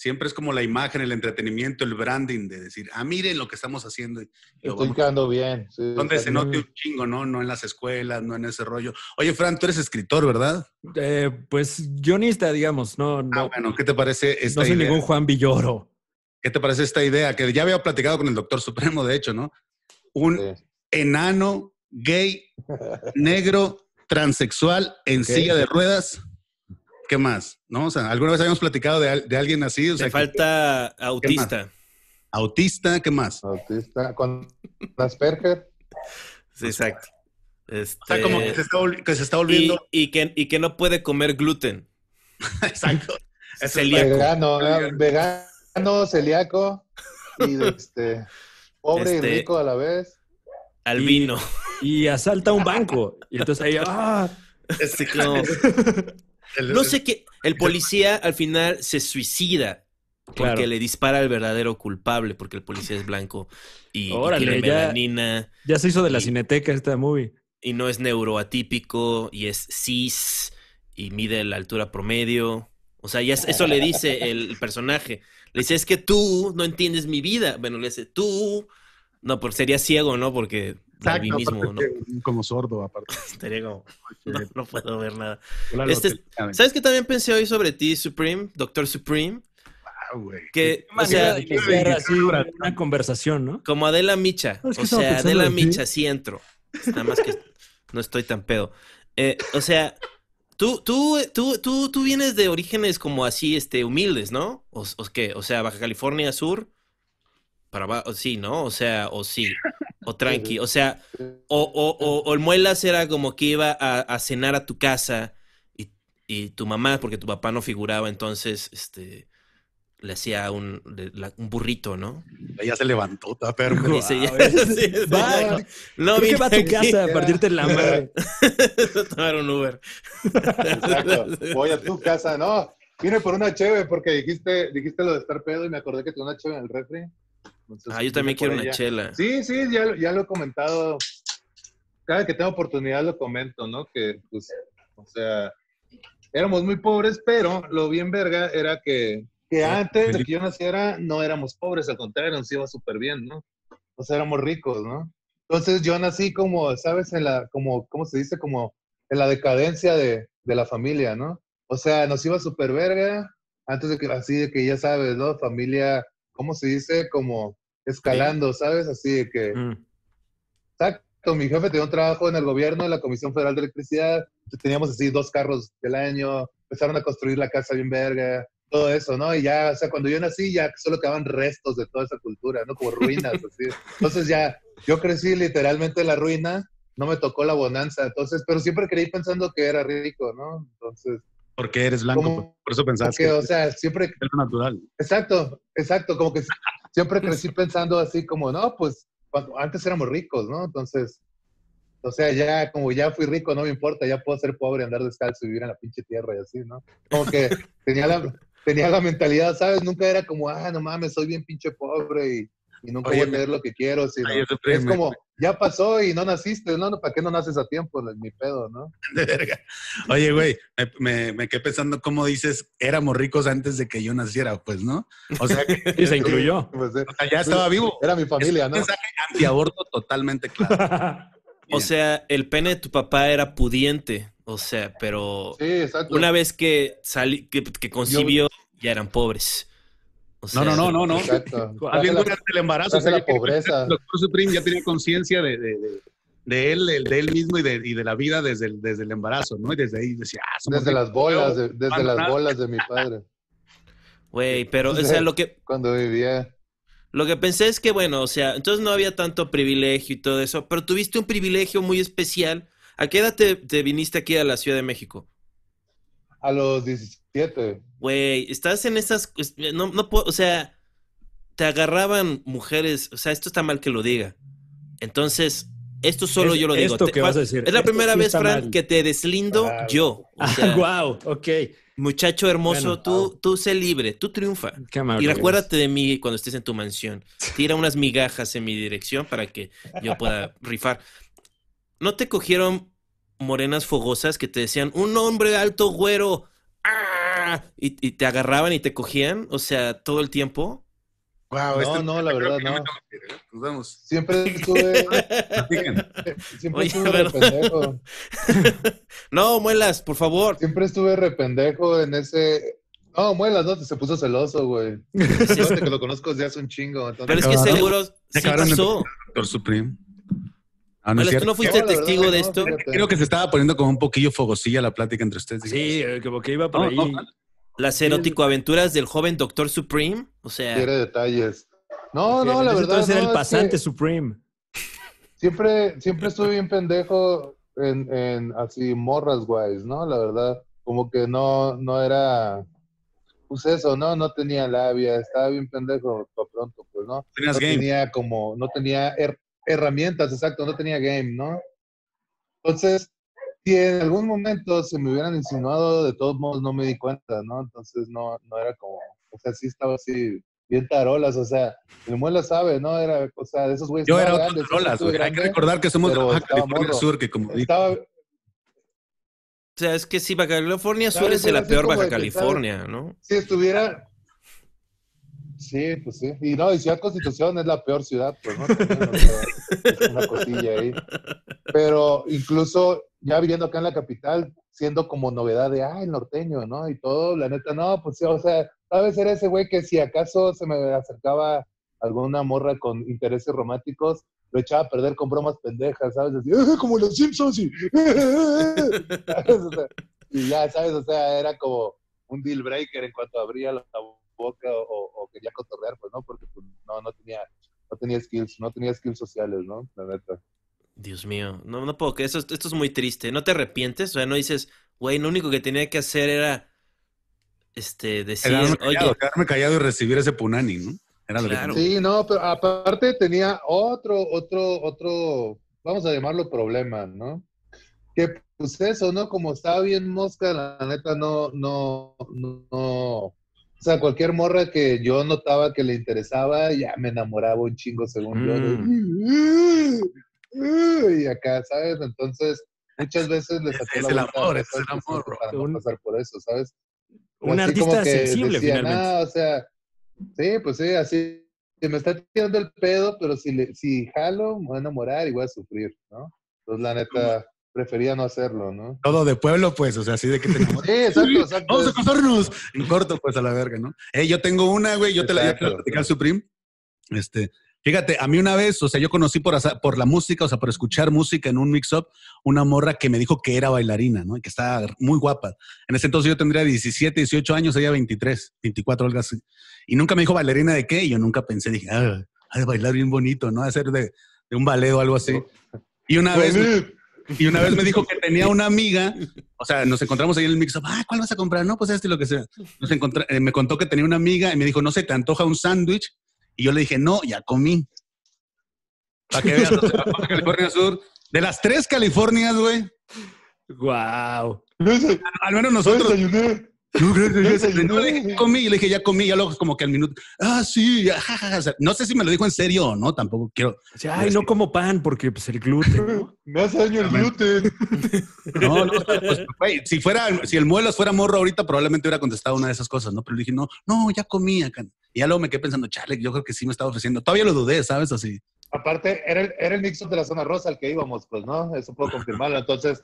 Speaker 4: Siempre es como la imagen, el entretenimiento, el branding de decir, ah, miren lo que estamos haciendo. y
Speaker 3: Estoy
Speaker 4: vamos-
Speaker 3: quedando bien. sí,
Speaker 4: Donde se note un chingo, ¿no? No en las escuelas, no en ese rollo. Oye, Fran, tú eres escritor, ¿verdad?
Speaker 1: Eh, pues guionista, digamos, no, no,
Speaker 4: Ah, bueno, ¿qué te parece esta
Speaker 1: no soy
Speaker 4: idea?
Speaker 1: ningún Juan Villoro.
Speaker 4: ¿Qué te parece esta idea? Que ya había platicado con el doctor Supremo, de hecho, ¿no? Un
Speaker 3: Sí.
Speaker 4: enano, gay, negro, transexual, en silla de ruedas. ¿Qué más? ¿No? O sea, ¿alguna vez habíamos platicado de, al- de alguien así? O sea,
Speaker 2: Te
Speaker 4: que-
Speaker 2: falta autista.
Speaker 4: autista, ¿qué más?
Speaker 3: Autista, con Asperger.
Speaker 2: Sí, exacto. Este,
Speaker 4: O sea, como que se está, que se está
Speaker 2: y,
Speaker 4: volviendo.
Speaker 2: y que, y que no puede comer gluten.
Speaker 4: Exacto. Es
Speaker 2: Celíaco.
Speaker 3: Vegano, ¿no? vegano, celíaco y este, pobre
Speaker 2: Este-
Speaker 3: y rico a la vez.
Speaker 2: Albino.
Speaker 1: Y asalta un banco. Y entonces ahí, ¡ah!
Speaker 2: Así como-
Speaker 4: El-
Speaker 2: no sé qué. El policía al final se suicida. Porque
Speaker 1: Claro.
Speaker 2: le dispara al verdadero culpable, porque el policía es blanco y, y
Speaker 1: Órale,
Speaker 2: tiene
Speaker 1: ya-
Speaker 2: melanina
Speaker 1: Ya se hizo de la
Speaker 2: Y-
Speaker 1: cineteca esta movie.
Speaker 2: y no es neuroatípico y es cis y mide la altura promedio. O sea, ya es- eso le dice el personaje. Le dice, es que tú no entiendes mi vida. Bueno, le dice, tú... No, porque sería ciego, ¿no? Porque mismo, ¿no?
Speaker 4: como sordo, aparte.
Speaker 2: Estaría como, no, no puedo ver nada. Este-
Speaker 4: que-
Speaker 2: ¿Sabes qué también pensé hoy sobre ti, Supreme? Doctor Supreme.
Speaker 4: güey.
Speaker 2: Que, o sea,
Speaker 1: de iniciar así una conversación, ¿no?
Speaker 2: como Adela Micha.
Speaker 1: No, es que
Speaker 2: o sea, Adela. Micha sí entro. Nada más que no estoy tan pedo. Eh, o sea, tú, tú, tú, tú, tú vienes de orígenes como así, este, humildes, ¿no? O, o qué? O sea, Baja California Sur. Para abajo, sí, ¿no? O sea, o sí. O tranqui. O sea, o, o, o, o el Muelas era como que iba a, a cenar a tu casa y, y tu mamá, porque tu papá no figuraba, entonces, este, le hacía un, le- la- un burrito, ¿no?
Speaker 4: Ella se levantó, está perro.
Speaker 2: Ya-
Speaker 1: es-
Speaker 2: sí, sí.
Speaker 1: Va,
Speaker 2: no,
Speaker 1: ¿Por qué
Speaker 2: vine
Speaker 1: va a tu
Speaker 2: aquí
Speaker 1: casa a partirte la madre?
Speaker 2: tomar un Uber.
Speaker 3: Exacto. Voy a tu casa, no. Vine por una cheve porque dijiste, dijiste lo de estar pedo y me acordé que tengo una cheve en el refri. Entonces,
Speaker 2: Ah, yo también
Speaker 3: vine por
Speaker 2: quiero una chela.
Speaker 3: Sí, sí, ya, lo- ya lo he comentado. Cada que tengo oportunidad lo comento, ¿no? Que, pues, o sea, éramos muy pobres, pero lo bien verga era que, que antes de que yo naciera no éramos pobres, al contrario, nos iba súper bien, ¿no? O sea, éramos ricos, ¿no? Entonces yo nací como, ¿sabes? En la, como, ¿cómo se dice? Como en la decadencia de, de la familia, ¿no? O sea, nos iba súper verga, antes de que, así de que ya sabes, ¿no? Familia, ¿cómo se dice? Como escalando, ¿sabes? Así de que,
Speaker 1: Mm.
Speaker 3: exacto, mi jefe tenía un trabajo en el gobierno, en la Comisión Federal de Electricidad, teníamos así dos carros del año, empezaron a construir la casa bien verga, todo eso, ¿no? Y ya, o sea, cuando yo nací ya solo quedaban restos de toda esa cultura, ¿no? Como ruinas, así. Entonces ya, yo crecí literalmente en la ruina, no me tocó la bonanza, entonces, pero siempre creí pensando que era rico, ¿no? Entonces,
Speaker 4: Porque eres blanco,
Speaker 3: ¿Cómo?
Speaker 4: por eso
Speaker 3: porque,
Speaker 4: que
Speaker 3: o sea, siempre,
Speaker 4: es lo natural.
Speaker 3: Exacto, exacto, como que siempre crecí pensando así como, no, pues cuando- antes éramos ricos, ¿no? Entonces, o sea, ya como ya fui rico, no me importa, ya puedo ser pobre, andar descalzo y vivir en la pinche tierra y así, ¿no? Como que tenía la, tenía la mentalidad, ¿sabes? Nunca era como, ah, no mames, soy bien pinche pobre y, y nunca
Speaker 4: Oye,
Speaker 3: voy a tener lo que quiero, sino es como, ya pasó y no naciste, ¿no? ¿Para qué no naces a tiempo? Ni pedo, ¿no?
Speaker 4: de verga. Oye, güey, me, me, me quedé pensando cómo dices, éramos ricos antes de que yo naciera, pues, ¿no? O sea, que
Speaker 1: Y se incluyó.
Speaker 3: Pues, eh,
Speaker 4: o sea, ya estaba vivo.
Speaker 3: era mi
Speaker 4: Es
Speaker 3: familia,
Speaker 4: un
Speaker 3: ¿no?
Speaker 4: mensaje antiaborto totalmente claro.
Speaker 2: O sea, el pene de tu papá era pudiente. O sea, pero
Speaker 3: Sí,
Speaker 2: una vez que, sali- que, que concibió, ya eran pobres. O
Speaker 4: No, no, no, no, no.
Speaker 3: Exacto.
Speaker 4: Bien
Speaker 3: la-
Speaker 4: durante el embarazo.
Speaker 3: hace la pobreza.
Speaker 4: El doctor Supreme ya tenía conciencia de, de, de, de él, de, de él mismo y de, y de la vida desde el, desde el embarazo, ¿no? Y desde ahí decía, ah, somos
Speaker 3: Desde las bolas, de- desde las bolas de mi padre.
Speaker 2: Güey, pero, o sea, lo que,
Speaker 3: Cuando vivía.
Speaker 2: Lo que pensé es que, bueno, o sea, entonces no había tanto privilegio y todo eso, pero tuviste un privilegio muy especial. ¿A qué edad te, te viniste aquí a la Ciudad de México?
Speaker 3: A los 17.
Speaker 2: Güey, estás en esas... No, no puedo, o sea, te agarraban mujeres, o sea, esto está mal que lo diga. Entonces, esto solo
Speaker 1: Es-
Speaker 2: yo lo digo.
Speaker 1: esto
Speaker 2: Te-
Speaker 1: que vas a decir,
Speaker 2: Es la primera
Speaker 1: sí
Speaker 2: vez, Fran,
Speaker 1: mal.
Speaker 2: que te deslindo
Speaker 3: Claro.
Speaker 2: yo. O
Speaker 1: Ah, wow, ok.
Speaker 2: muchacho hermoso,
Speaker 1: Bueno,
Speaker 2: tú, tú sé libre, tú triunfa.
Speaker 1: Qué amable
Speaker 2: Y recuérdate de mí cuando estés en tu mansión. Tira unas migajas en mi dirección para que yo pueda rifar. ¿No te cogieron morenas fogosas que te decían, un hombre alto, güero? ¡ah! Y, y te agarraban y te cogían, o sea, todo el tiempo.
Speaker 4: Wow,
Speaker 3: No,
Speaker 4: este-
Speaker 3: no, la verdad, no.
Speaker 4: ir, ¿eh? Nos vemos.
Speaker 3: Siempre estuve. Siempre estuve
Speaker 2: pero-
Speaker 3: re pendejo.
Speaker 2: No, muelas, por favor.
Speaker 3: Siempre estuve re pendejo en ese. No, muelas, no, se puso celoso, güey. Fíjate que lo conozco desde hace un chingo. entonces-
Speaker 2: Pero es que
Speaker 4: Acabaron-
Speaker 2: seguro
Speaker 4: se
Speaker 2: sí pasó.
Speaker 4: Doctor Supreme. Ah, no es
Speaker 2: Muelas, ¿tú no fuiste
Speaker 3: No, la verdad
Speaker 2: testigo de esto?
Speaker 4: Creo que se estaba poniendo como un poquillo fogosilla la plática entre ustedes.
Speaker 1: Sí, eh, como que iba por
Speaker 4: No,
Speaker 1: ahí.
Speaker 4: no,
Speaker 2: Las erótico-aventuras del joven Doctor Supreme. O sea,
Speaker 3: Quiere detalles. No, no, la verdad. no,
Speaker 1: el pasante
Speaker 3: que
Speaker 1: Supreme.
Speaker 3: siempre, siempre estuve bien pendejo en, en así morras guays, ¿no? La verdad, como que no, no era, pues eso, ¿no? No tenía labia, estaba bien pendejo para pronto, pues, ¿no?
Speaker 4: Tenías
Speaker 3: no
Speaker 4: game.
Speaker 3: tenía como, no tenía her- herramientas, exacto, no tenía game, ¿no? Entonces, si en algún momento se me hubieran insinuado, de todos modos no me di cuenta, ¿no? Entonces no, no era como, o sea, sí estaba así, bien tarolas, o sea, el Muela sabe, ¿no? Era, o sea, de esos güeyes.
Speaker 4: Yo era otro tarolas, güey. Hay que recordar que somos de Baja California
Speaker 3: morro.
Speaker 4: Sur, que como
Speaker 3: Estaba,
Speaker 2: O sea, es que sí, Baja California ser
Speaker 3: pero
Speaker 2: la peor Baja California, ¿no?
Speaker 3: si estuviera. Sí, pues sí. Y no, y Ciudad Constitución es la peor ciudad, pues, ¿no? También, es una cosilla ahí. Pero incluso ya viviendo acá en la capital, siendo como novedad de, ah, el norteño, ¿no? Y todo, la neta, no, pues sí, o sea, sabes, era ese güey que si acaso se me acercaba alguna morra con intereses románticos, lo echaba a perder con bromas pendejas, ¿sabes? Así, "Ah, como los Simpsons y... ¿sabes? O sea, y ya, ¿sabes? O sea, era como un deal breaker en cuanto abría la boca o, o quería cotorrear, pues, ¿no? Porque pues, no, no tenía, no tenía skills, no tenía skills sociales, ¿no? La neta.
Speaker 2: Dios mío, no, no puedo que esto, esto es muy triste. ¿No te arrepientes? O sea, no dices, güey, lo único que tenía que hacer era este decir,
Speaker 4: quedarme callado,
Speaker 2: oye,
Speaker 4: quedarme callado y recibir ese punani, ¿no? Era lo que
Speaker 2: Claro.
Speaker 4: tenía.
Speaker 3: Sí, no, pero aparte tenía otro, otro, otro, vamos a llamarlo problema, ¿no? Que pues eso, ¿no? Como estaba bien mosca, la neta no, no, no, no. O sea, cualquier morra que yo notaba que le interesaba, ya me enamoraba un chingo según yo. de, Y acá, ¿sabes? Entonces, muchas veces le saqué
Speaker 4: Es
Speaker 3: la
Speaker 4: el
Speaker 3: vuelta
Speaker 4: amor,
Speaker 3: a
Speaker 4: es el amor, bro.
Speaker 3: Para no pasar por eso, ¿sabes?
Speaker 1: Un
Speaker 3: Así como
Speaker 1: artista
Speaker 3: que
Speaker 1: sensible,
Speaker 3: decía,
Speaker 1: finalmente.
Speaker 3: "No, o sea, sí, pues sí, así se me está tirando el pedo, pero si, le, si jalo, me voy a enamorar y voy a sufrir, ¿no? Entonces, la neta, prefería no hacerlo, ¿no?
Speaker 4: Todo de pueblo, pues, o sea, así de que te enamoras.
Speaker 3: Sí, exacto, exacto.
Speaker 4: Vamos a casarnos. En corto, pues, a la verga, ¿no? Eh, yo tengo una, güey, yo te la la
Speaker 3: Exacto.
Speaker 4: platicar, Supreme. Este, fíjate, a mí una vez, o sea, yo conocí por, por la música, o sea, por escuchar música en un mix-up, una morra que me dijo que era bailarina, ¿no? Y que estaba muy guapa. En ese entonces yo tendría 17, 18 años, ella 23, 24, algo así. Y nunca me dijo bailarina de qué, y yo nunca pensé, dije, ah, de bailar bien bonito, ¿no? Hacer de, de un ballet o algo así. Y una vez... Y una vez me dijo que tenía una amiga, o sea, nos encontramos ahí en el mix ah, ¿cuál vas a comprar? No, pues este y lo que sea. Nos encontré- eh, me contó que tenía una amiga y me dijo, no sé, ¿te antoja un sándwich? Y yo le dije, no, ya comí. Para que veas, o sea, California Sur. De las tres Californias, güey,
Speaker 1: Wow.
Speaker 4: al menos nosotros.
Speaker 3: desayuné.
Speaker 4: No, gracias. No, le dije, ya comí, y le dije, ya comí, ya luego como que al minuto, ah, sí, ya, ja, ja, ja. O sea, no sé si me lo dijo en serio o no, tampoco quiero.
Speaker 1: O sea, ay, no como pan porque pues el gluten, ¿no?
Speaker 3: Me hace daño el gluten.
Speaker 4: No, no, pues, si fuera, si el muelas fuera morro ahorita, probablemente hubiera contestado una de esas cosas, ¿no? Pero le dije, no, no, ya comí acá. Y ya luego me quedé pensando, chale, yo creo que sí me estaba ofreciendo. Todavía lo dudé, ¿sabes? Así.
Speaker 3: Aparte, era el, era el mix de la zona rosa al que íbamos, pues, ¿no? Eso puedo confirmarlo. Entonces,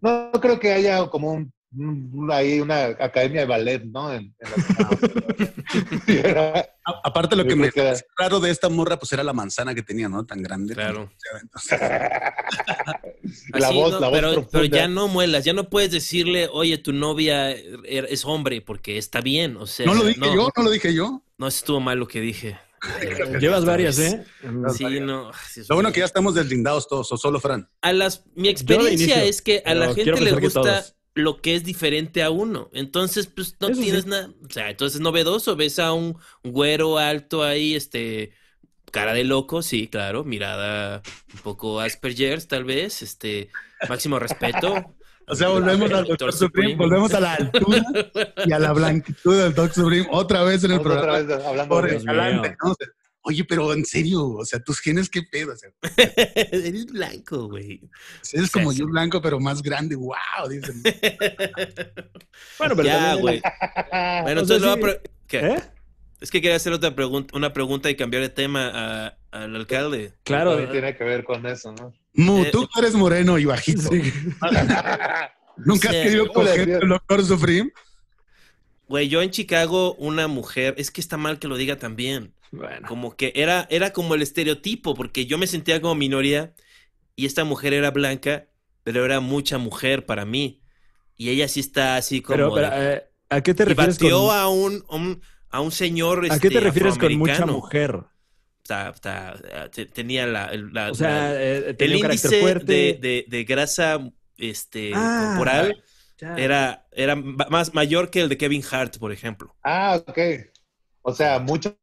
Speaker 3: no, no creo que haya como un, un- ahí una academia de ballet, ¿no? En, en la era-
Speaker 4: aparte, lo que me hace raro de esta morra, pues era la manzana que tenía, ¿no? Tan grande.
Speaker 2: Claro.
Speaker 4: Entonces,
Speaker 3: la
Speaker 2: Así,
Speaker 3: voz,
Speaker 2: no,
Speaker 3: la voz
Speaker 2: pero,
Speaker 3: profunda.
Speaker 2: pero ya no muelas, ya no puedes decirle, oye, tu novia er- es hombre, porque está bien, o sea,
Speaker 4: no lo dije
Speaker 2: no,
Speaker 4: yo, no lo dije yo.
Speaker 2: no estuvo mal lo que dije.
Speaker 1: Llevas varias, ¿eh?
Speaker 2: Sí, no.
Speaker 4: Lo bueno que ya estamos deslindados todos, o solo Fran.
Speaker 2: A las, mi experiencia es que a la gente le gusta. Lo que es diferente a uno. Entonces, pues no
Speaker 1: Eso sí.
Speaker 2: tienes nada. O sea, entonces es novedoso. Ves a un güero alto ahí, este, cara de loco, sí, claro, mirada un poco Asperger's, tal vez, este, máximo respeto.
Speaker 4: O sea, volvemos al
Speaker 2: Doctor
Speaker 4: Supreme,
Speaker 2: Supreme.
Speaker 4: volvemos a la altura y a la blanquitud del Doctor Supreme otra vez en el
Speaker 3: Otra
Speaker 4: programa.
Speaker 3: vez hablando
Speaker 4: Por
Speaker 3: de
Speaker 4: Oye, pero en serio, o sea, tus genes, ¿qué pedo? O sea,
Speaker 2: Eres blanco, güey.
Speaker 4: eres como
Speaker 2: Sí,
Speaker 4: yo blanco, pero más grande. ¡Wow! Dicen.
Speaker 1: Bueno, pero
Speaker 2: ya, güey. Bueno,
Speaker 1: O sea,
Speaker 2: entonces voy a
Speaker 1: sí.
Speaker 2: pre- ¿Qué?
Speaker 1: ¿Eh?
Speaker 2: Es que quería hacer otra pregunta, una pregunta y cambiar de tema a- al alcalde.
Speaker 1: Claro.
Speaker 3: También tiene que ver con eso, ¿no?
Speaker 4: Mu,
Speaker 2: Eh,
Speaker 4: tú eres moreno y bajito.
Speaker 1: Sí.
Speaker 4: ¿Nunca has querido coger el Doctor Supreme?
Speaker 2: Güey, yo en Chicago, una mujer, es que está mal que lo diga también.
Speaker 1: Bueno.
Speaker 2: Como que era, era como el estereotipo, porque yo me sentía como minoría y esta mujer era blanca, pero era mucha mujer para mí. Y ella sí está así como.
Speaker 1: Pero, pero,
Speaker 2: de-
Speaker 1: eh, ¿a qué te
Speaker 2: y
Speaker 1: refieres
Speaker 2: batió
Speaker 1: con,
Speaker 2: a un, a un a un señor.
Speaker 1: ¿a qué te
Speaker 2: este,
Speaker 1: refieres con mucha mujer?
Speaker 2: Tenía la, el- la-
Speaker 1: O sea,
Speaker 2: la-
Speaker 1: eh,
Speaker 2: el
Speaker 1: tenía carácter
Speaker 2: índice
Speaker 1: fuerte.
Speaker 2: de, de- de grasa este,
Speaker 1: Ah,
Speaker 2: corporal
Speaker 1: Ya.
Speaker 2: era, era más mayor que el de Kevin Hart, por ejemplo.
Speaker 3: Ah, ok. O sea, mucho.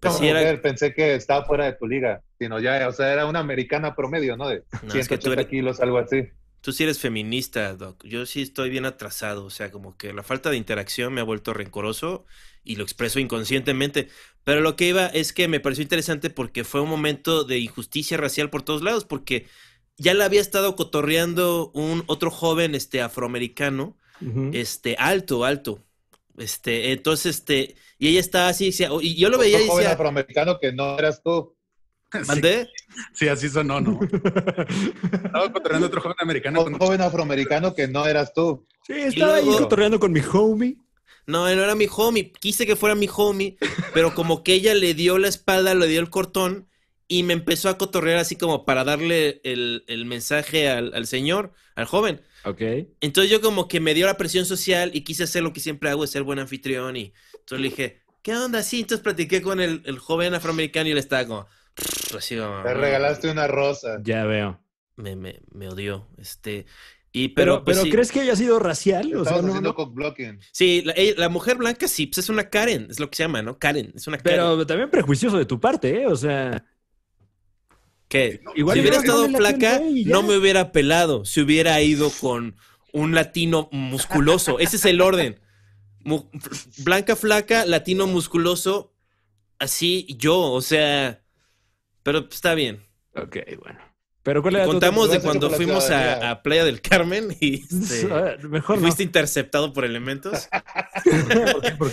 Speaker 2: Pues sí,
Speaker 3: mujer, Pensé que estaba fuera de tu liga, sino ya, o sea, era una americana promedio, ¿no? De
Speaker 2: No, es que tú
Speaker 3: 180
Speaker 2: eres,
Speaker 3: kilos, algo así.
Speaker 2: Tú sí eres feminista, Doc. Yo sí estoy bien atrasado. O sea, como que la falta de interacción me ha vuelto rencoroso y lo expreso inconscientemente. Pero lo que iba es que me pareció interesante porque fue un momento de injusticia racial por todos lados, porque ya la había estado cotorreando un otro joven este afroamericano, este alto, alto. Este, entonces este y ella estaba así, y yo lo veía y
Speaker 3: decía, afroamericano que no eras tú.
Speaker 2: ¿Mandé?
Speaker 4: Sí, así sonó, ¿no? estaba cotorreando otro joven americano.
Speaker 3: Un joven afroamericano que no eras tú.
Speaker 1: Sí, estaba ahí cotorreando con mi homie.
Speaker 2: No, no era mi homie. Quise que fuera mi homie, pero como que ella le dio la espalda, le dio el cortón y me empezó a cotorrear así como para darle el, mensaje al, señor, al joven.
Speaker 1: Ok.
Speaker 2: Entonces yo como que me dio la presión social y quise hacer lo que siempre hago, es ser buen anfitrión. Y entonces le dije, ¿qué onda? Sí, entonces platiqué con el, joven afroamericano y él estaba como... Así como
Speaker 3: Te regalaste una rosa.
Speaker 1: Ya veo.
Speaker 2: Me, me, me odió. Este,
Speaker 1: pero, pero, pues ¿crees que haya sido racial?
Speaker 3: O sea, no,
Speaker 2: Sí, la, mujer blanca sí, pues es una Karen, es lo que se llama, ¿no? Karen, es una
Speaker 1: Karen. Pero también prejuicioso de tu parte, ¿eh? O sea...
Speaker 2: Que igual si hubiera estado flaca, no me hubiera pelado. Si hubiera ido con un latino musculoso. Ese es el orden. blanca, flaca, latino musculoso. Así yo, o sea. Pero está bien.
Speaker 1: Ok, bueno. Pero ¿cuál
Speaker 2: Contamos de cuando fuimos a, Playa del Carmen y este, fuiste interceptado por elementos.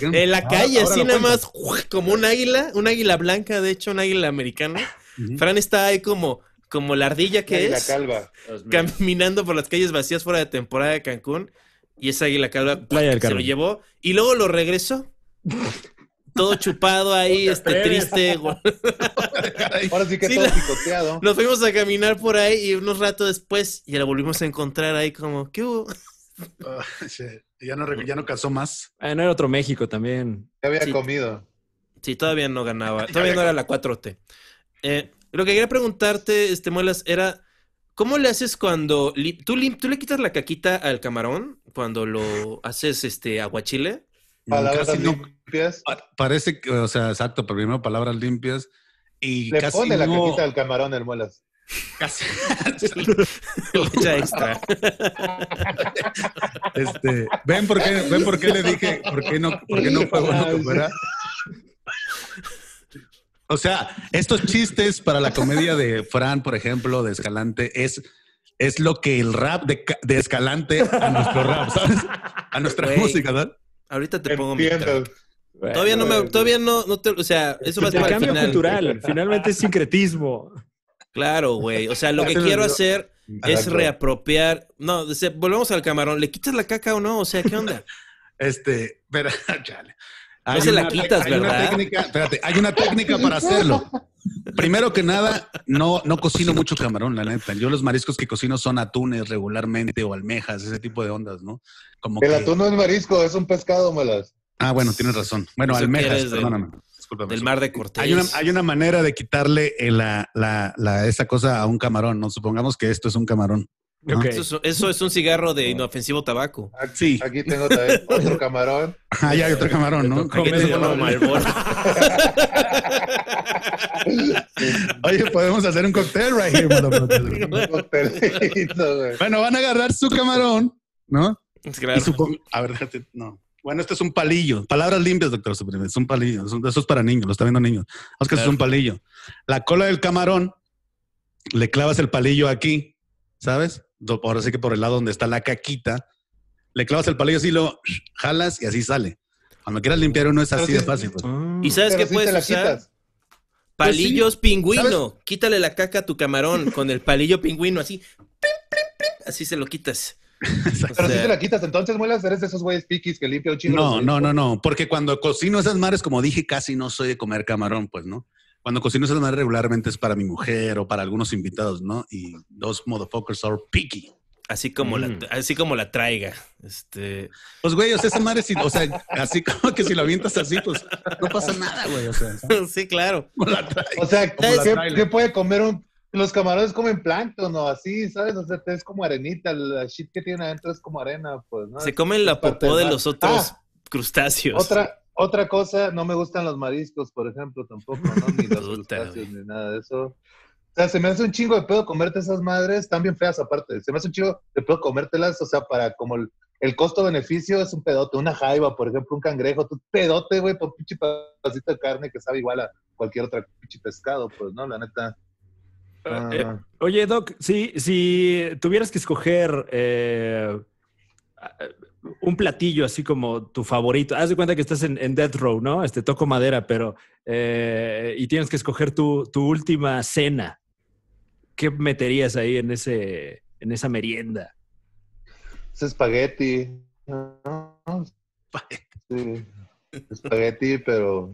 Speaker 2: En la calle, así nada más, como un águila, un águila blanca, de hecho, un águila americana. Fran está ahí como, como la ardilla que es.
Speaker 3: calva.
Speaker 2: Caminando por las calles vacías fuera de temporada de Cancún. Y esa águila calva se lo llevó. Y luego lo regresó todo chupado ahí, este, triste.
Speaker 3: Ahora sí que todo picoteado.
Speaker 2: Nos fuimos a caminar por ahí y unos ratos después ya la volvimos a encontrar ahí como, ¿qué hubo?
Speaker 4: Ah, ya, no, ya no casó más.
Speaker 1: Ah, no era otro México también.
Speaker 3: ¿Qué había comido?
Speaker 2: Sí, todavía no ganaba. Todavía no era la 4T. Eh, lo que quería preguntarte, este Muelas, era... ¿Cómo le haces cuando ¿tú, ¿tú, le quitas la caquita al camarón cuando lo haces este aguachile?
Speaker 3: Palabras limpias.
Speaker 4: parece que, o sea, exacto, pero primero palabras limpias. Y
Speaker 3: Le
Speaker 4: casi
Speaker 3: pone la cajita del camarón el muelas.
Speaker 4: Casi.
Speaker 2: echa extra.
Speaker 4: Este, ¿ven por qué, ven por qué le dije, por qué no, por qué no fue bueno que fuera? O sea, estos chistes para la comedia de Fran, por ejemplo, de Escalante, es, es lo que el rap de, de Escalante a nuestro rap, ¿sabes? A nuestra música, ¿verdad?
Speaker 2: Ahorita te pongo mi Todavía no me, todavía no, no te, o sea, eso va a ser
Speaker 1: el cambio cultural. Finalmente es sincretismo.
Speaker 2: Claro, güey. O sea, lo que quiero hacer es reapropiar. No, volvemos al camarón. ¿Le quitas la caca o no? O sea, ¿qué onda?
Speaker 4: Este, pero, chale.
Speaker 2: No se la quitas, ¿verdad?
Speaker 4: Una técnica, espérate, hay una técnica para hacerlo. Primero que nada, no, no cocino mucho camarón, la neta. Yo los mariscos que cocino son atunes regularmente o almejas, ese tipo de ondas, ¿no?
Speaker 3: Como el atún no es marisco, es un pescado, malas.
Speaker 4: Ah, bueno, tienes razón. Bueno, almejas, perdóname.
Speaker 2: Del mar de Cortés.
Speaker 4: Hay una, hay una manera de quitarle la, la, la, esa cosa a un camarón, ¿no? Supongamos que esto es un camarón.
Speaker 2: Eso, es un cigarro de inofensivo tabaco.
Speaker 3: Aquí, sí. Aquí tengo también otro camarón.
Speaker 4: Ah, ya hay otro camarón, ¿no?
Speaker 2: Aquí tengo uno
Speaker 4: Oye, podemos hacer un cóctel right here. bueno, van a agarrar su camarón, ¿no?
Speaker 2: Claro.
Speaker 4: a ver, déjate, no. Bueno, este es un palillo. Palabras limpias, doctor Supreme. Es un palillo. Eso es para niños, lo está viendo niños. Vamos que es un palillo. La cola del camarón, le clavas el palillo aquí, ¿sabes? Ahora sí que por el lado donde está la caquita, le clavas el palillo así, lo jalas y así sale. Cuando quieras limpiar uno es así de fácil. Pues.
Speaker 2: ¿Y sabes qué puedes usar? Palillos pues pingüino. Quítale la caca a tu camarón con el palillo pingüino, así. así se lo quitas.
Speaker 3: Pero si te la quitas, entonces muelas, eres de esos güeyes piquis que limpia un chingo.
Speaker 4: No, no, no, no, porque cuando cocino esas mares, como dije, casi no soy de comer camarón, pues, ¿no? Cuando cocino esas madres regularmente es para mi mujer o para algunos invitados, ¿no? Y dos motherfuckers are picky.
Speaker 2: Así como, la, mm. así como la traiga. Este...
Speaker 4: Pues, güey, o sea, esa madre, o sea, así como que si la avientas así, pues no pasa nada, güey. O sea,
Speaker 2: sí, claro.
Speaker 3: O sea, ¿qué, puede comer un. Los camarones comen plancton o así, ¿sabes? O sea, es como arenita. La shit que tiene adentro es como arena, pues, ¿no?
Speaker 2: Se comen la popó de los otros ah, crustáceos.
Speaker 3: Otra, otra cosa, no me gustan los mariscos, por ejemplo, tampoco, ¿no? Ni los crustáceos, ni nada de eso. sea, se me hace un chingo de pedo comerte esas madres, están bien feas aparte. Se me hace un chingo de pedo comértelas, o sea, para como el, el costo-beneficio es un pedote. Una jaiba, por ejemplo, un cangrejo, tu pedote, güey, por pinche pedacito de carne que sabe igual a cualquier otro pinche pescado, pues, ¿no? La neta.
Speaker 1: Ah. Eh, oye, Doc, si, si tuvieras que escoger eh, un platillo así como tu favorito, haz de cuenta que estás en, Death Row, ¿no? Este toco madera, pero eh, y tienes que escoger tu, tu, última cena. ¿Qué meterías ahí en ese en esa merienda?
Speaker 3: Es espagueti. Sí. Espagueti, pero